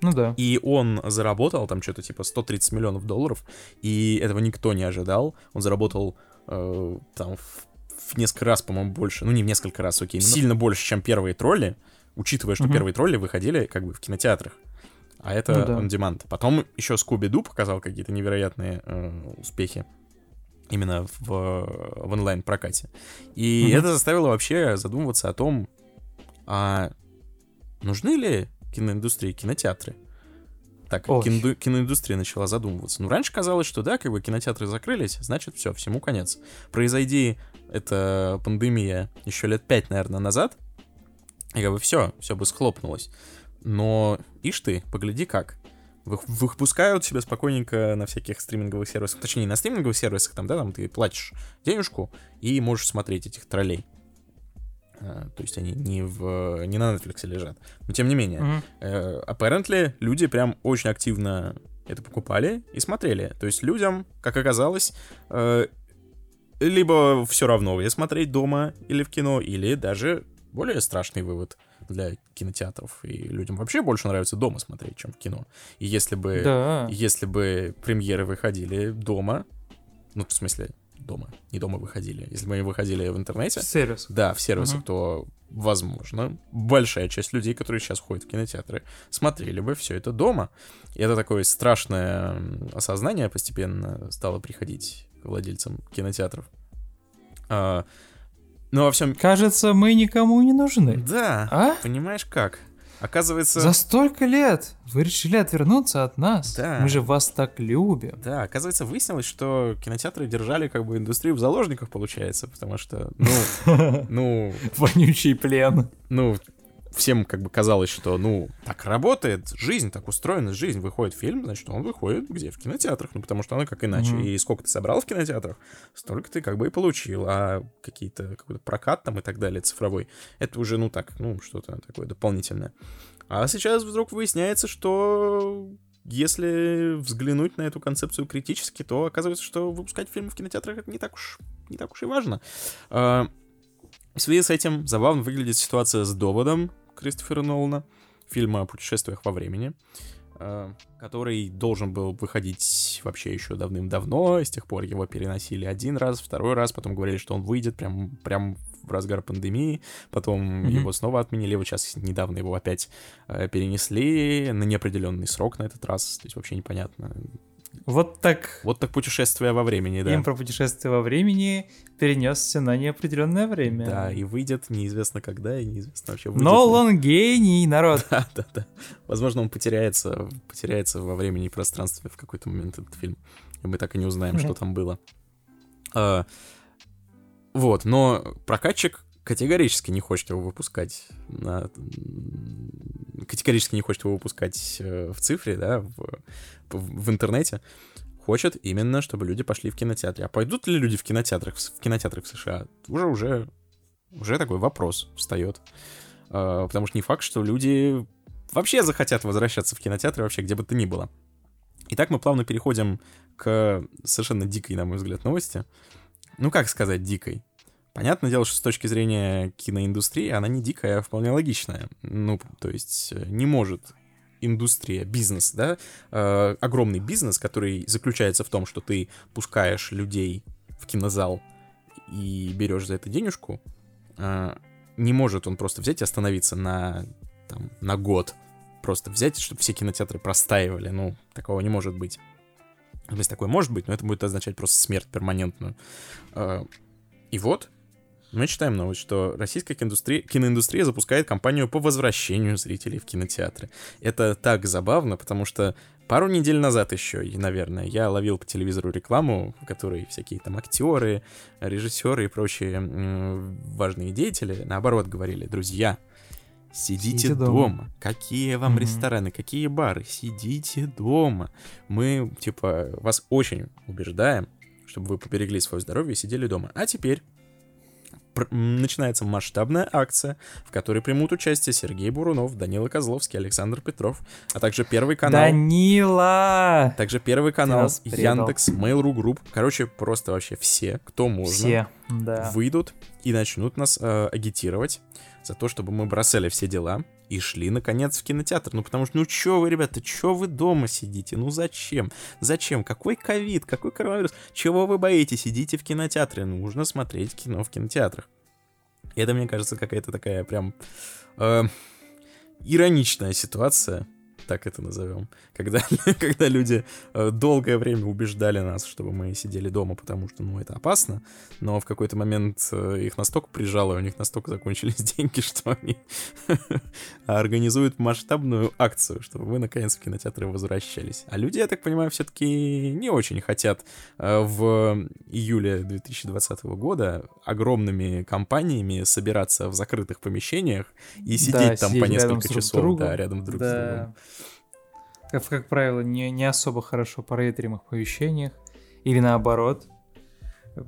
Ну да. И он заработал там что-то типа 130 миллионов долларов, и этого никто не ожидал. Он заработал э, там в, в несколько раз, по-моему, больше. Ну, не в несколько раз, окей, но сильно больше, чем первые тролли, учитывая, что Мгм. первые тролли выходили как бы в кинотеатрах. А это Ну да. on demand. Потом еще Скуби-Ду показал какие-то невероятные э, успехи именно в, в онлайн-прокате. И Мгм. это заставило вообще задумываться о том, а нужны ли киноиндустрии кинотеатры? Так как кинду- киноиндустрия начала задумываться. Ну, раньше казалось, что да, как бы кинотеатры закрылись, значит, все, всему конец. Произойди эта пандемия еще лет пять, наверное, назад, и как бы все, все бы схлопнулось. Но, ишь ты, погляди как. Вы- Выпускают себя спокойненько на всяких стриминговых сервисах. Точнее, не на стриминговых сервисах, там, да, там ты платишь денежку и можешь смотреть этих троллей. А, То есть они не, в, не на Netflix лежат. Но тем не менее. Э, apparently, люди прям очень активно это покупали и смотрели. То есть людям, как оказалось, э, либо все равно где смотреть дома или в кино, или даже более страшный вывод для кинотеатров. И людям вообще больше нравится дома смотреть, чем в кино. И если бы, Да. если бы премьеры выходили дома, ну, в смысле, дома, не дома выходили, если бы они выходили в интернете, Сервис. да, в сервисах, Мгм. то, возможно, большая часть людей, которые сейчас ходят в кинотеатры, смотрели бы все это дома. И это такое страшное осознание постепенно стало приходить к владельцам кинотеатров. А, ну, во всем... Кажется, мы никому не нужны. Да, А? понимаешь как? Оказывается... За столько лет вы решили отвернуться от нас. Да. Мы же вас так любим. Да, оказывается, выяснилось, что кинотеатры держали как бы индустрию в заложниках, получается, потому что, ну, ну, Вонючий плен. ну, всем как бы казалось, что, ну, так работает жизнь, так устроена жизнь. Выходит фильм, значит, он выходит где? В кинотеатрах. Ну, потому что оно как иначе. Мгм. И сколько ты собрал в кинотеатрах, столько ты как бы и получил. А какие-то, какой-то прокат там и так далее цифровой, это уже, ну, так, ну, что-то такое дополнительное. А сейчас вдруг выясняется, что если взглянуть на эту концепцию критически, то оказывается, что выпускать фильмы в кинотеатрах это не так уж, не так уж и важно. В связи с этим забавно выглядит ситуация с доводом Кристофера Нолана, фильма о путешествиях во времени, э, который должен был выходить вообще еще давным-давно, с тех пор его переносили один раз, второй раз, потом говорили, что он выйдет прям, прям в разгар пандемии, потом Мгм. его снова отменили, вот сейчас недавно его опять э, перенесли на неопределенный срок на этот раз, то есть вообще непонятно. Вот так Вот так путешествие во времени, да. им про путешествие во времени перенесся на неопределенное время. Да, и выйдет неизвестно когда, и неизвестно вообще выйдет ли. Нолан гений, народ. Да, да, да. Возможно, он потеряется, потеряется во времени и пространстве в какой-то момент этот фильм. И мы так и не узнаем, что там было. А, вот, но прокатчик категорически не хочет его выпускать на... Категорически не хочет его выпускать э, в цифре, да, в, в, интернете. Хочет именно, чтобы люди пошли в кинотеатры. А пойдут ли люди в кинотеатрах, в кинотеатрах в США? Уже, уже, уже такой вопрос встает. А, потому что не факт, что люди вообще захотят возвращаться в кинотеатры вообще где бы то ни было. Итак, мы плавно переходим к совершенно дикой, на мой взгляд, новости. Ну, как сказать дикой? Понятное дело, что с точки зрения киноиндустрии она не дикая, а вполне логичная. Ну, то есть э, не может индустрия, бизнес, да, э, огромный бизнес, который заключается в том, что ты пускаешь людей в кинозал и берешь за это денежку, э, не может он просто взять и остановиться на, там, на год. Просто взять, чтобы все кинотеатры простаивали. Ну, такого не может быть. То есть такое может быть, но это будет означать просто смерть перманентную. Э, и вот, мы читаем новость, что российская киноиндустрия, киноиндустрия запускает кампанию по возвращению зрителей в кинотеатры. Это так забавно, потому что пару недель назад еще, наверное, я ловил по телевизору рекламу, в которой всякие там актеры, режиссеры и прочие важные деятели, наоборот, говорили, друзья, Сидите, Сидите дома. дома. Какие вам mm-hmm. рестораны, какие бары? Сидите дома. Мы, типа, вас очень убеждаем, чтобы вы поберегли свое здоровье и сидели дома. А теперь начинается масштабная акция, в которой примут участие Сергей Бурунов, Данила Козловский, Александр Петров, а также Первый канал. Данила! Также Первый канал, Яндекс, Mail.ru Group. Короче, просто вообще все, кто можно, все, да. выйдут и начнут нас э, агитировать за то, чтобы мы бросали все дела и шли, наконец, в кинотеатр. Ну, потому что, ну, чё вы, ребята, чё вы дома сидите? Ну, зачем? Зачем? Какой ковид? Какой коронавирус? Чего вы боитесь? Идите в кинотеатры. Нужно смотреть кино в кинотеатрах. Это, мне кажется, какая-то такая прям э, ироничная ситуация, так это назовем, когда, когда люди э, долгое время убеждали нас, чтобы мы сидели дома, потому что, ну, это опасно, но в какой-то момент э, их настолько прижало, у них настолько закончились деньги, что они организуют масштабную акцию, чтобы мы, наконец, в кинотеатры возвращались. А люди, я так понимаю, все-таки не очень хотят э, в июле 2020 года огромными компаниями собираться в закрытых помещениях и сидеть да, там по несколько часов, да, рядом друг да. с другом как, как правило, не, не особо хорошо проветримых помещениях, или наоборот,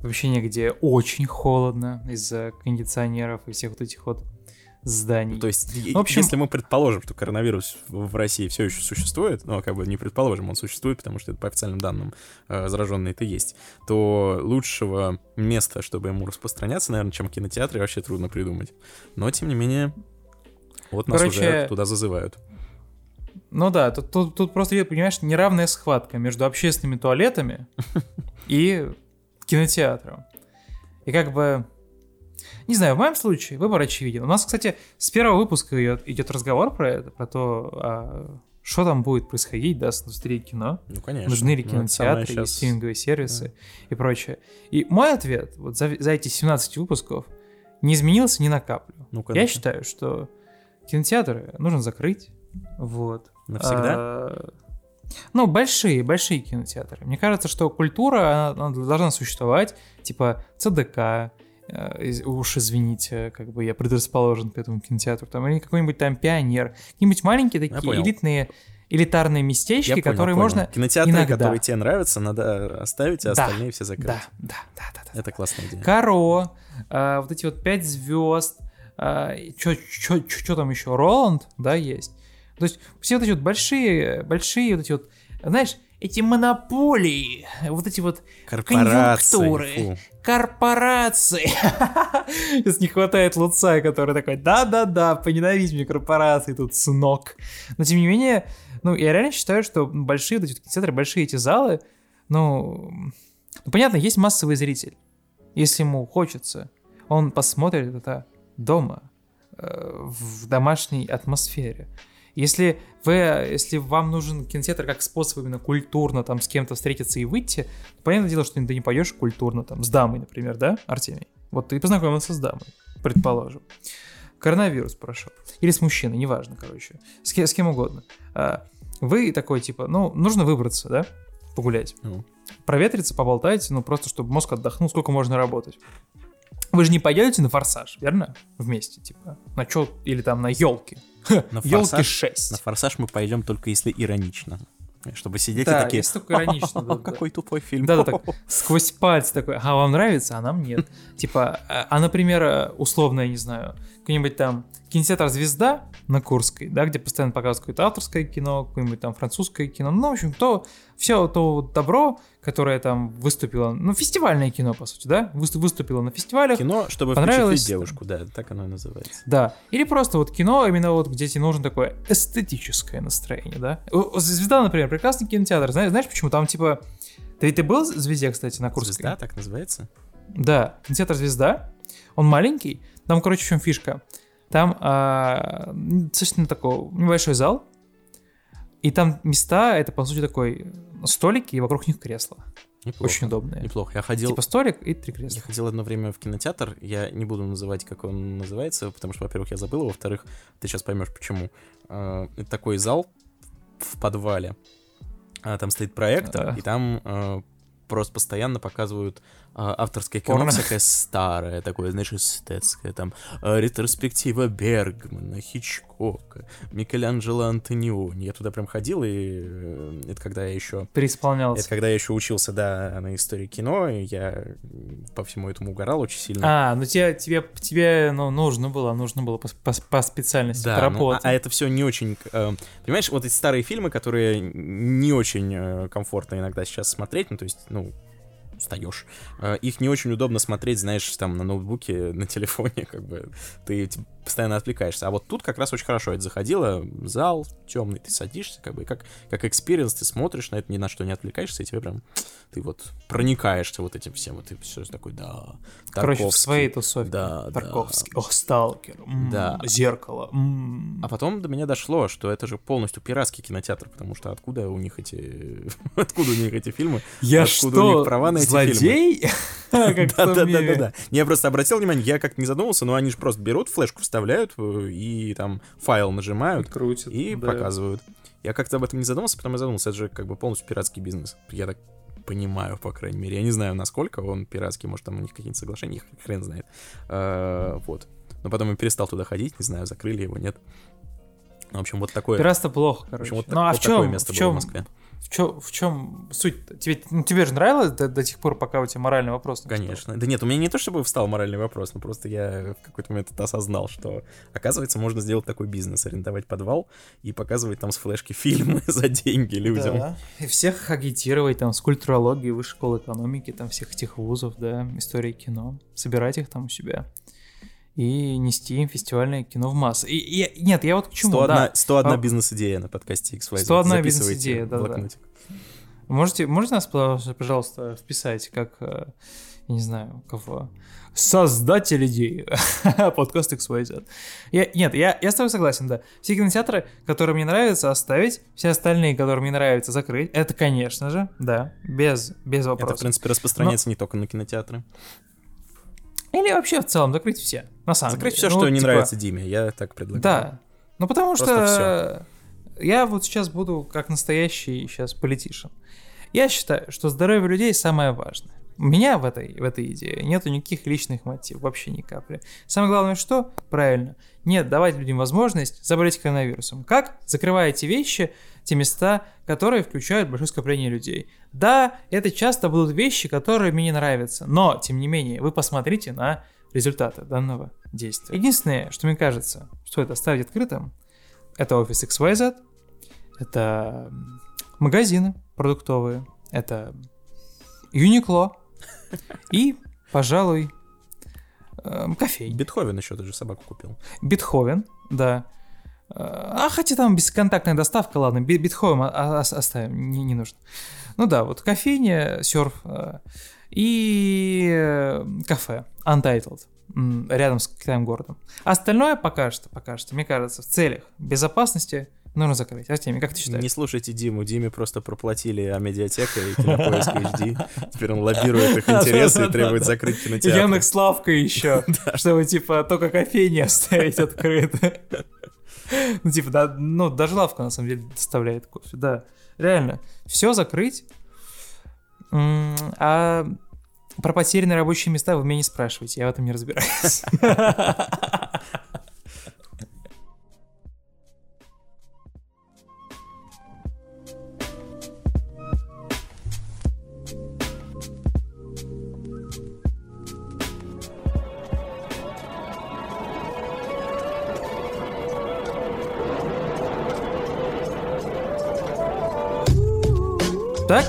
помещения, где очень холодно из-за кондиционеров и всех вот этих вот зданий. То есть, в общем... если мы предположим, что коронавирус в России все еще существует, ну, как бы не предположим, он существует, потому что это по официальным данным э, зараженный это есть, то лучшего места, чтобы ему распространяться, наверное, чем кинотеатры, вообще трудно придумать. Но, тем не менее, вот нас Короче, уже туда зазывают. Ну да, тут, тут, тут просто, понимаешь, неравная схватка между общественными туалетами и кинотеатром. И как бы... Не знаю, в моем случае выбор очевиден. У нас, кстати, с первого выпуска идет, идет разговор про это, про то, а, что там будет происходить, да, с индустрией кино. Ну, конечно. Нужны ли ну, кинотеатры, ну, сейчас... стриминговые сервисы да. и прочее. И мой ответ вот за, за эти 17 выпусков не изменился ни на каплю. Ну, Я считаю, что кинотеатры нужно закрыть, вот. Навсегда? А, ну, большие, большие кинотеатры. Мне кажется, что культура она, она должна существовать, типа ЦДК, э, уж извините, как бы я предрасположен к этому кинотеатру, там, или какой-нибудь там пионер, какие-нибудь маленькие такие элитные элитарные местечки, я которые понял, можно Кинотеатры, иногда... которые тебе нравятся, надо оставить, а да, остальные все закрыть. Да, да, да, да. да Это классная идея. Каро, э, вот эти вот пять звезд, э, что там еще, Роланд, да, есть. То есть все вот эти вот большие, большие вот эти вот, знаешь, эти монополии, вот эти вот конъюнктуры, корпорации. Сейчас не хватает Луцая, который такой, да-да-да, поненавидь мне корпорации, тут сынок. Но тем не менее, ну, я реально считаю, что большие вот эти вот кинотеатры, большие эти залы, ну, ну, понятно, есть массовый зритель. Если ему хочется, он посмотрит это дома, э, в домашней атмосфере. Если, вы, если вам нужен кинотеатр как способ именно культурно там с кем-то встретиться и выйти, то понятное дело, что ты не пойдешь культурно там с дамой, например, да, Артемий? Вот ты познакомился с дамой, предположим. Коронавирус прошел. Или с мужчиной, неважно, короче. С, кем, с кем угодно. А, вы такой, типа, ну, нужно выбраться, да? Погулять. Ну. Проветриться, поболтать, ну, просто чтобы мозг отдохнул, сколько можно работать. Вы же не пойдете на форсаж, верно? Вместе, типа. На чё? Или там на елки. На елки 6. На форсаж мы пойдем только если иронично. Чтобы сидеть да, и такие... Да, только иронично. Да, какой тупой фильм. Да, да, так, сквозь пальцы такой, а вам нравится, а нам нет. Типа, а, а например, условно, я не знаю, какой-нибудь там кинотеатр «Звезда» на Курской, да, где постоянно показывают какое-то авторское кино, какое-нибудь там французское кино, ну, в общем, то все то добро, которое там выступило, ну, фестивальное кино, по сути, да, выступило на фестивалях. Кино, чтобы впечатлить девушку, да, так оно и называется. Да, или просто вот кино, именно вот где тебе нужно такое эстетическое настроение, да. Звезда, например, прекрасный кинотеатр, знаешь, знаешь почему? Там типа... Ты, ты был в «Звезде», кстати, на Курской? Звезда так называется? Да, кинотеатр «Звезда», он маленький, там, короче, в чем фишка. Там а, достаточно такой небольшой зал, и там места, это, по сути, такой столики, и вокруг них кресла. Неплохо. Очень удобные. Неплохо. Я ходил... Типа столик и три кресла. Я ходил одно время в кинотеатр. Я не буду называть, как он называется, потому что, во-первых, я забыл, во-вторых, ты сейчас поймешь, почему. А, это такой зал в подвале. А, там стоит проектор, а. и там а, просто постоянно показывают а, авторское кино Порно. всякое старое, такое, знаешь, эстетское, там, а, ретроспектива Бергмана, Хичкока, Микеланджело Антониони. Я туда прям ходил, и э, это когда я еще... Преисполнялся. Это когда я еще учился, да, на истории кино, и я по всему этому угорал очень сильно. А, ну тебе, тебе, тебе ну, нужно было, нужно было по, по, по специальности да, ну, а, а это все не очень... Э, понимаешь, вот эти старые фильмы, которые не очень э, комфортно иногда сейчас смотреть, ну, то есть, ну, устаешь. Э, их не очень удобно смотреть, знаешь, там на ноутбуке, на телефоне, как бы ты постоянно отвлекаешься. А вот тут как раз очень хорошо это заходило, зал темный, ты садишься, как бы, как, как experience, ты смотришь на это, ни на что не отвлекаешься, и тебе прям, ты вот проникаешься вот этим всем, вот ты все такой, да, Короче, в своей тусовке. Да, Тарковский. Да. Ох, Сталкер. М-м, да. Зеркало. М-м. А потом до меня дошло, что это же полностью пиратский кинотеатр, потому что откуда у них эти... откуда у них эти фильмы? Я откуда что, у них права на эти злодей? Да-да-да. Я просто обратил внимание, я как-то не задумывался, но они же просто берут флешку, вставляют и там файл нажимают Крутят, и показывают. Я как-то об этом не задумался, потом я задумался, это же как бы полностью пиратский бизнес. Я так понимаю, по крайней мере. Я не знаю, насколько он пиратский, может, там у них какие-то соглашения, хрен знает. А, вот. Но потом я перестал туда ходить, не знаю, закрыли его, нет. В общем, вот такое... Пиратство плохо, короче. В общем, вот, ну, а вот в чем, такое место в чем, было в Москве. В, чё, в чем суть? Тебе, ну, тебе же нравилось до, до тех пор, пока у тебя моральный вопрос не Конечно. Встал? Да нет, у меня не то, чтобы встал моральный вопрос, но просто я в какой-то момент это осознал, что, оказывается, можно сделать такой бизнес, арендовать подвал и показывать там с флешки фильмы за деньги людям. Да, и всех агитировать там с культурологией, высшей школы экономики, там всех этих вузов, да, истории кино, собирать их там у себя и нести фестивальное кино в массы. И, и, нет, я вот к чему, 101, да. 101 а... бизнес-идея на подкасте XY. 101 бизнес-идея, да, да. Можете, можете нас, пожалуйста, вписать, как, э, я не знаю, кого? Создатель идеи. Подкаст XYZ. Я, нет, я, я с тобой согласен, да. Все кинотеатры, которые мне нравятся, оставить. Все остальные, которые мне нравятся, закрыть. Это, конечно же, да, без, без вопросов. Это, в принципе, распространяется Но... не только на кинотеатры. Или вообще в целом закрыть все, на самом закрыть деле. все, ну, что не типа... нравится Диме, я так предлагаю. Да, ну потому Просто что все. я вот сейчас буду как настоящий сейчас политишн. Я считаю, что здоровье людей самое важное. У меня в этой, в этой идее нету никаких личных мотивов, вообще ни капли. Самое главное, что? Правильно. Нет, давать людям возможность заболеть коронавирусом. Как? Закрывая эти вещи, те места, которые включают большое скопление людей. Да, это часто будут вещи, которые мне не нравятся, но, тем не менее, вы посмотрите на результаты данного действия. Единственное, что мне кажется, стоит оставить открытым, это офис XYZ, это магазины продуктовые, это Uniqlo, и, пожалуй, э, кофей. Бетховен еще даже собаку купил. Бетховен, да. Э, а хотя там бесконтактная доставка, ладно, Бетховен оставим, не, не нужно. Ну да, вот кофейня, серф э, и э, кафе Untitled рядом с Китаем городом. Остальное пока что, пока что, мне кажется, в целях безопасности нужно закрыть. Артемий, как ты считаешь? Не слушайте Диму. Диме просто проплатили а медиатека и кинопоиск HD. Теперь он лоббирует их интересы и требует закрыть кинотеатр. Яндекс Славка еще, чтобы типа только кофейни оставить открыто. Ну, типа, да, ну, даже лавка, на самом деле, доставляет кофе, да. Реально, все закрыть. А про потерянные рабочие места вы меня не спрашиваете, я в этом не разбираюсь. Так,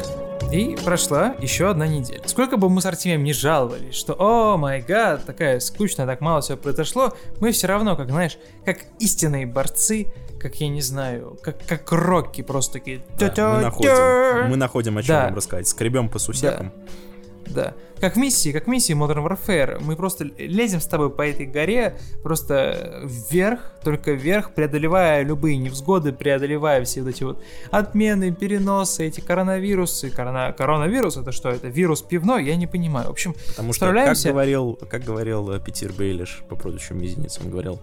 и прошла еще одна неделя. Сколько бы мы с Артемием не жаловались, что о май гад, такая скучная, так мало всего произошло, мы все равно, как знаешь, как истинные борцы, как я не знаю, как, как Рокки просто такие. Да, мы, находим, мы находим о чем да. вам рассказать. Скребем по сусекам. Да. Да. Как миссии, как миссии Modern Warfare. Мы просто лезем с тобой по этой горе, просто вверх, только вверх, преодолевая любые невзгоды, преодолевая все вот эти вот отмены, переносы, эти коронавирусы. Корона... Коронавирус это что? Это вирус пивной? Я не понимаю. В общем, Потому что, как говорил, как говорил э, Питер Бейлиш по прозвищу Мизинец, он говорил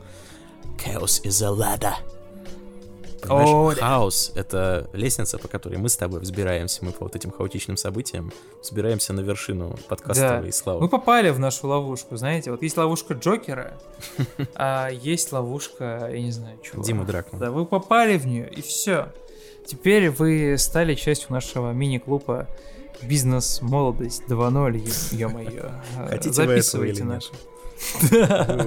Chaos is a ladder. Понимаешь, О, хаос это лестница, по которой мы с тобой взбираемся, мы по вот этим хаотичным событиям взбираемся на вершину подкастовой да. славы. Мы попали в нашу ловушку, знаете, вот есть ловушка Джокера, а есть ловушка, я не знаю, чего. Дима Дракман. Да, вы попали в нее, и все. Теперь вы стали частью нашего мини-клуба «Бизнес Молодость 2.0», ё-моё. Хотите Записывайте наши.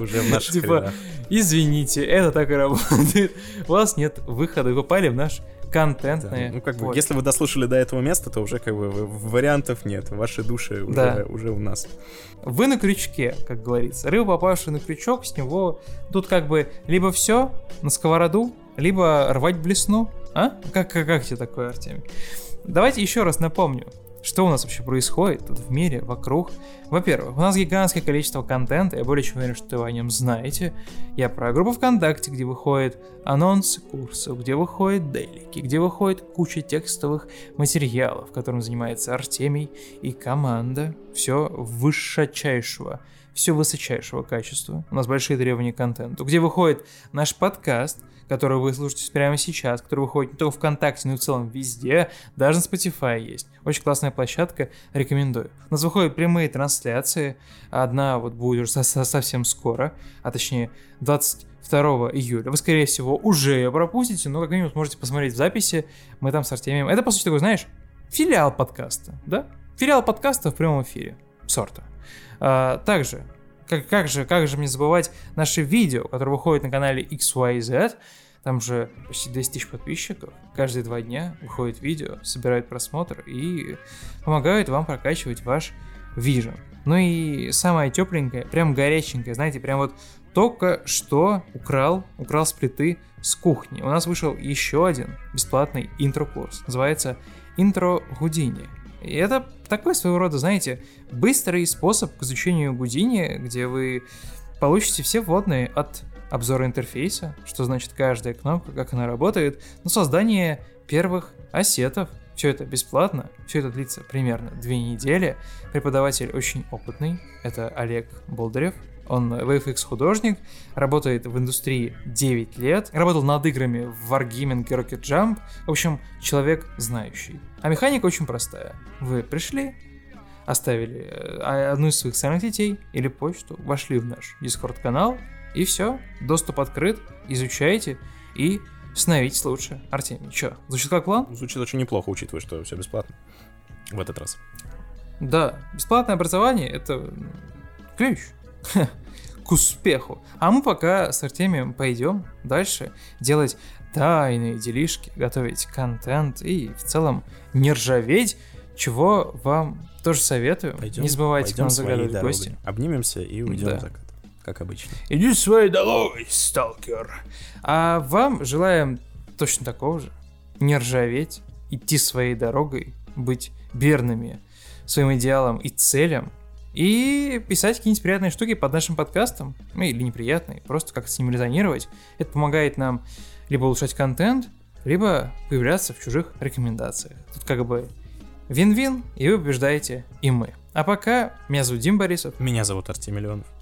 Уже в наших типа, извините, это так и работает. У вас нет выхода, вы попали в наш контентное. Да, ну, как бы, если вы дослушали до этого места, то уже как бы вариантов нет. Ваши души уже, да. уже у нас. Вы на крючке, как говорится. Рыба, попавшая на крючок, с него тут как бы либо все на сковороду, либо рвать блесну. А? Как, как, как тебе такое, Артемий? Давайте еще раз напомню. Что у нас вообще происходит тут в мире, вокруг? Во-первых, у нас гигантское количество контента, я более чем уверен, что вы о нем знаете. Я про группу ВКонтакте, где выходят анонсы курсов, где выходят дейлики, где выходит куча текстовых материалов, которым занимается Артемий и команда. Все высочайшего все высочайшего качества. У нас большие требования к контенту. Где выходит наш подкаст, который вы слушаете прямо сейчас, который выходит не только ВКонтакте, но и в целом везде, даже на Spotify есть. Очень классная площадка, рекомендую. У нас выходят прямые трансляции, одна вот будет уже совсем скоро, а точнее 22 июля. Вы, скорее всего, уже ее пропустите, но как минимум сможете посмотреть в записи. Мы там с Артемием. Это, по сути, такой, знаешь, филиал подкаста, да? Филиал подкаста в прямом эфире. Сорта. А, также как, как, же, как же мне забывать наши видео, которые выходят на канале XYZ. Там же почти 200 тысяч подписчиков. Каждые два дня выходит видео, собирают просмотр и помогают вам прокачивать ваш вижен. Ну и самое тепленькое, прям горяченькое, знаете, прям вот только что украл, украл с плиты с кухни. У нас вышел еще один бесплатный интро-курс. Называется «Интро Гудини». И это такой своего рода, знаете, быстрый способ к изучению Гудини, где вы получите все вводные от обзора интерфейса, что значит каждая кнопка, как она работает, но создание первых ассетов. Все это бесплатно, все это длится примерно две недели. Преподаватель очень опытный, это Олег Болдырев, он VFX художник, работает в индустрии 9 лет, работал над играми в Wargaming и Rocket Jump. В общем, человек знающий. А механика очень простая. Вы пришли, оставили э, одну из своих социальных сетей или почту, вошли в наш Discord канал, и все, доступ открыт, изучайте и становитесь лучше. Артемий, что, звучит как план? Звучит очень неплохо, учитывая, что все бесплатно в этот раз. Да, бесплатное образование — это ключ к успеху. А мы пока с Артемием пойдем дальше делать тайные делишки, готовить контент и в целом не ржаветь, чего вам тоже советую. Пойдем, не забывайте к нам заглядывать в гости. Обнимемся и уйдем да. закат, как обычно. Иди своей дорогой, сталкер. А вам желаем точно такого же. Не ржаветь, идти своей дорогой, быть верными своим идеалам и целям, и писать какие-нибудь приятные штуки под нашим подкастом, ну или неприятные, просто как с ним резонировать. Это помогает нам либо улучшать контент, либо появляться в чужих рекомендациях. Тут как бы вин-вин, и вы побеждаете, и мы. А пока, меня зовут Дим Борисов. Меня зовут Артемий Миллионов.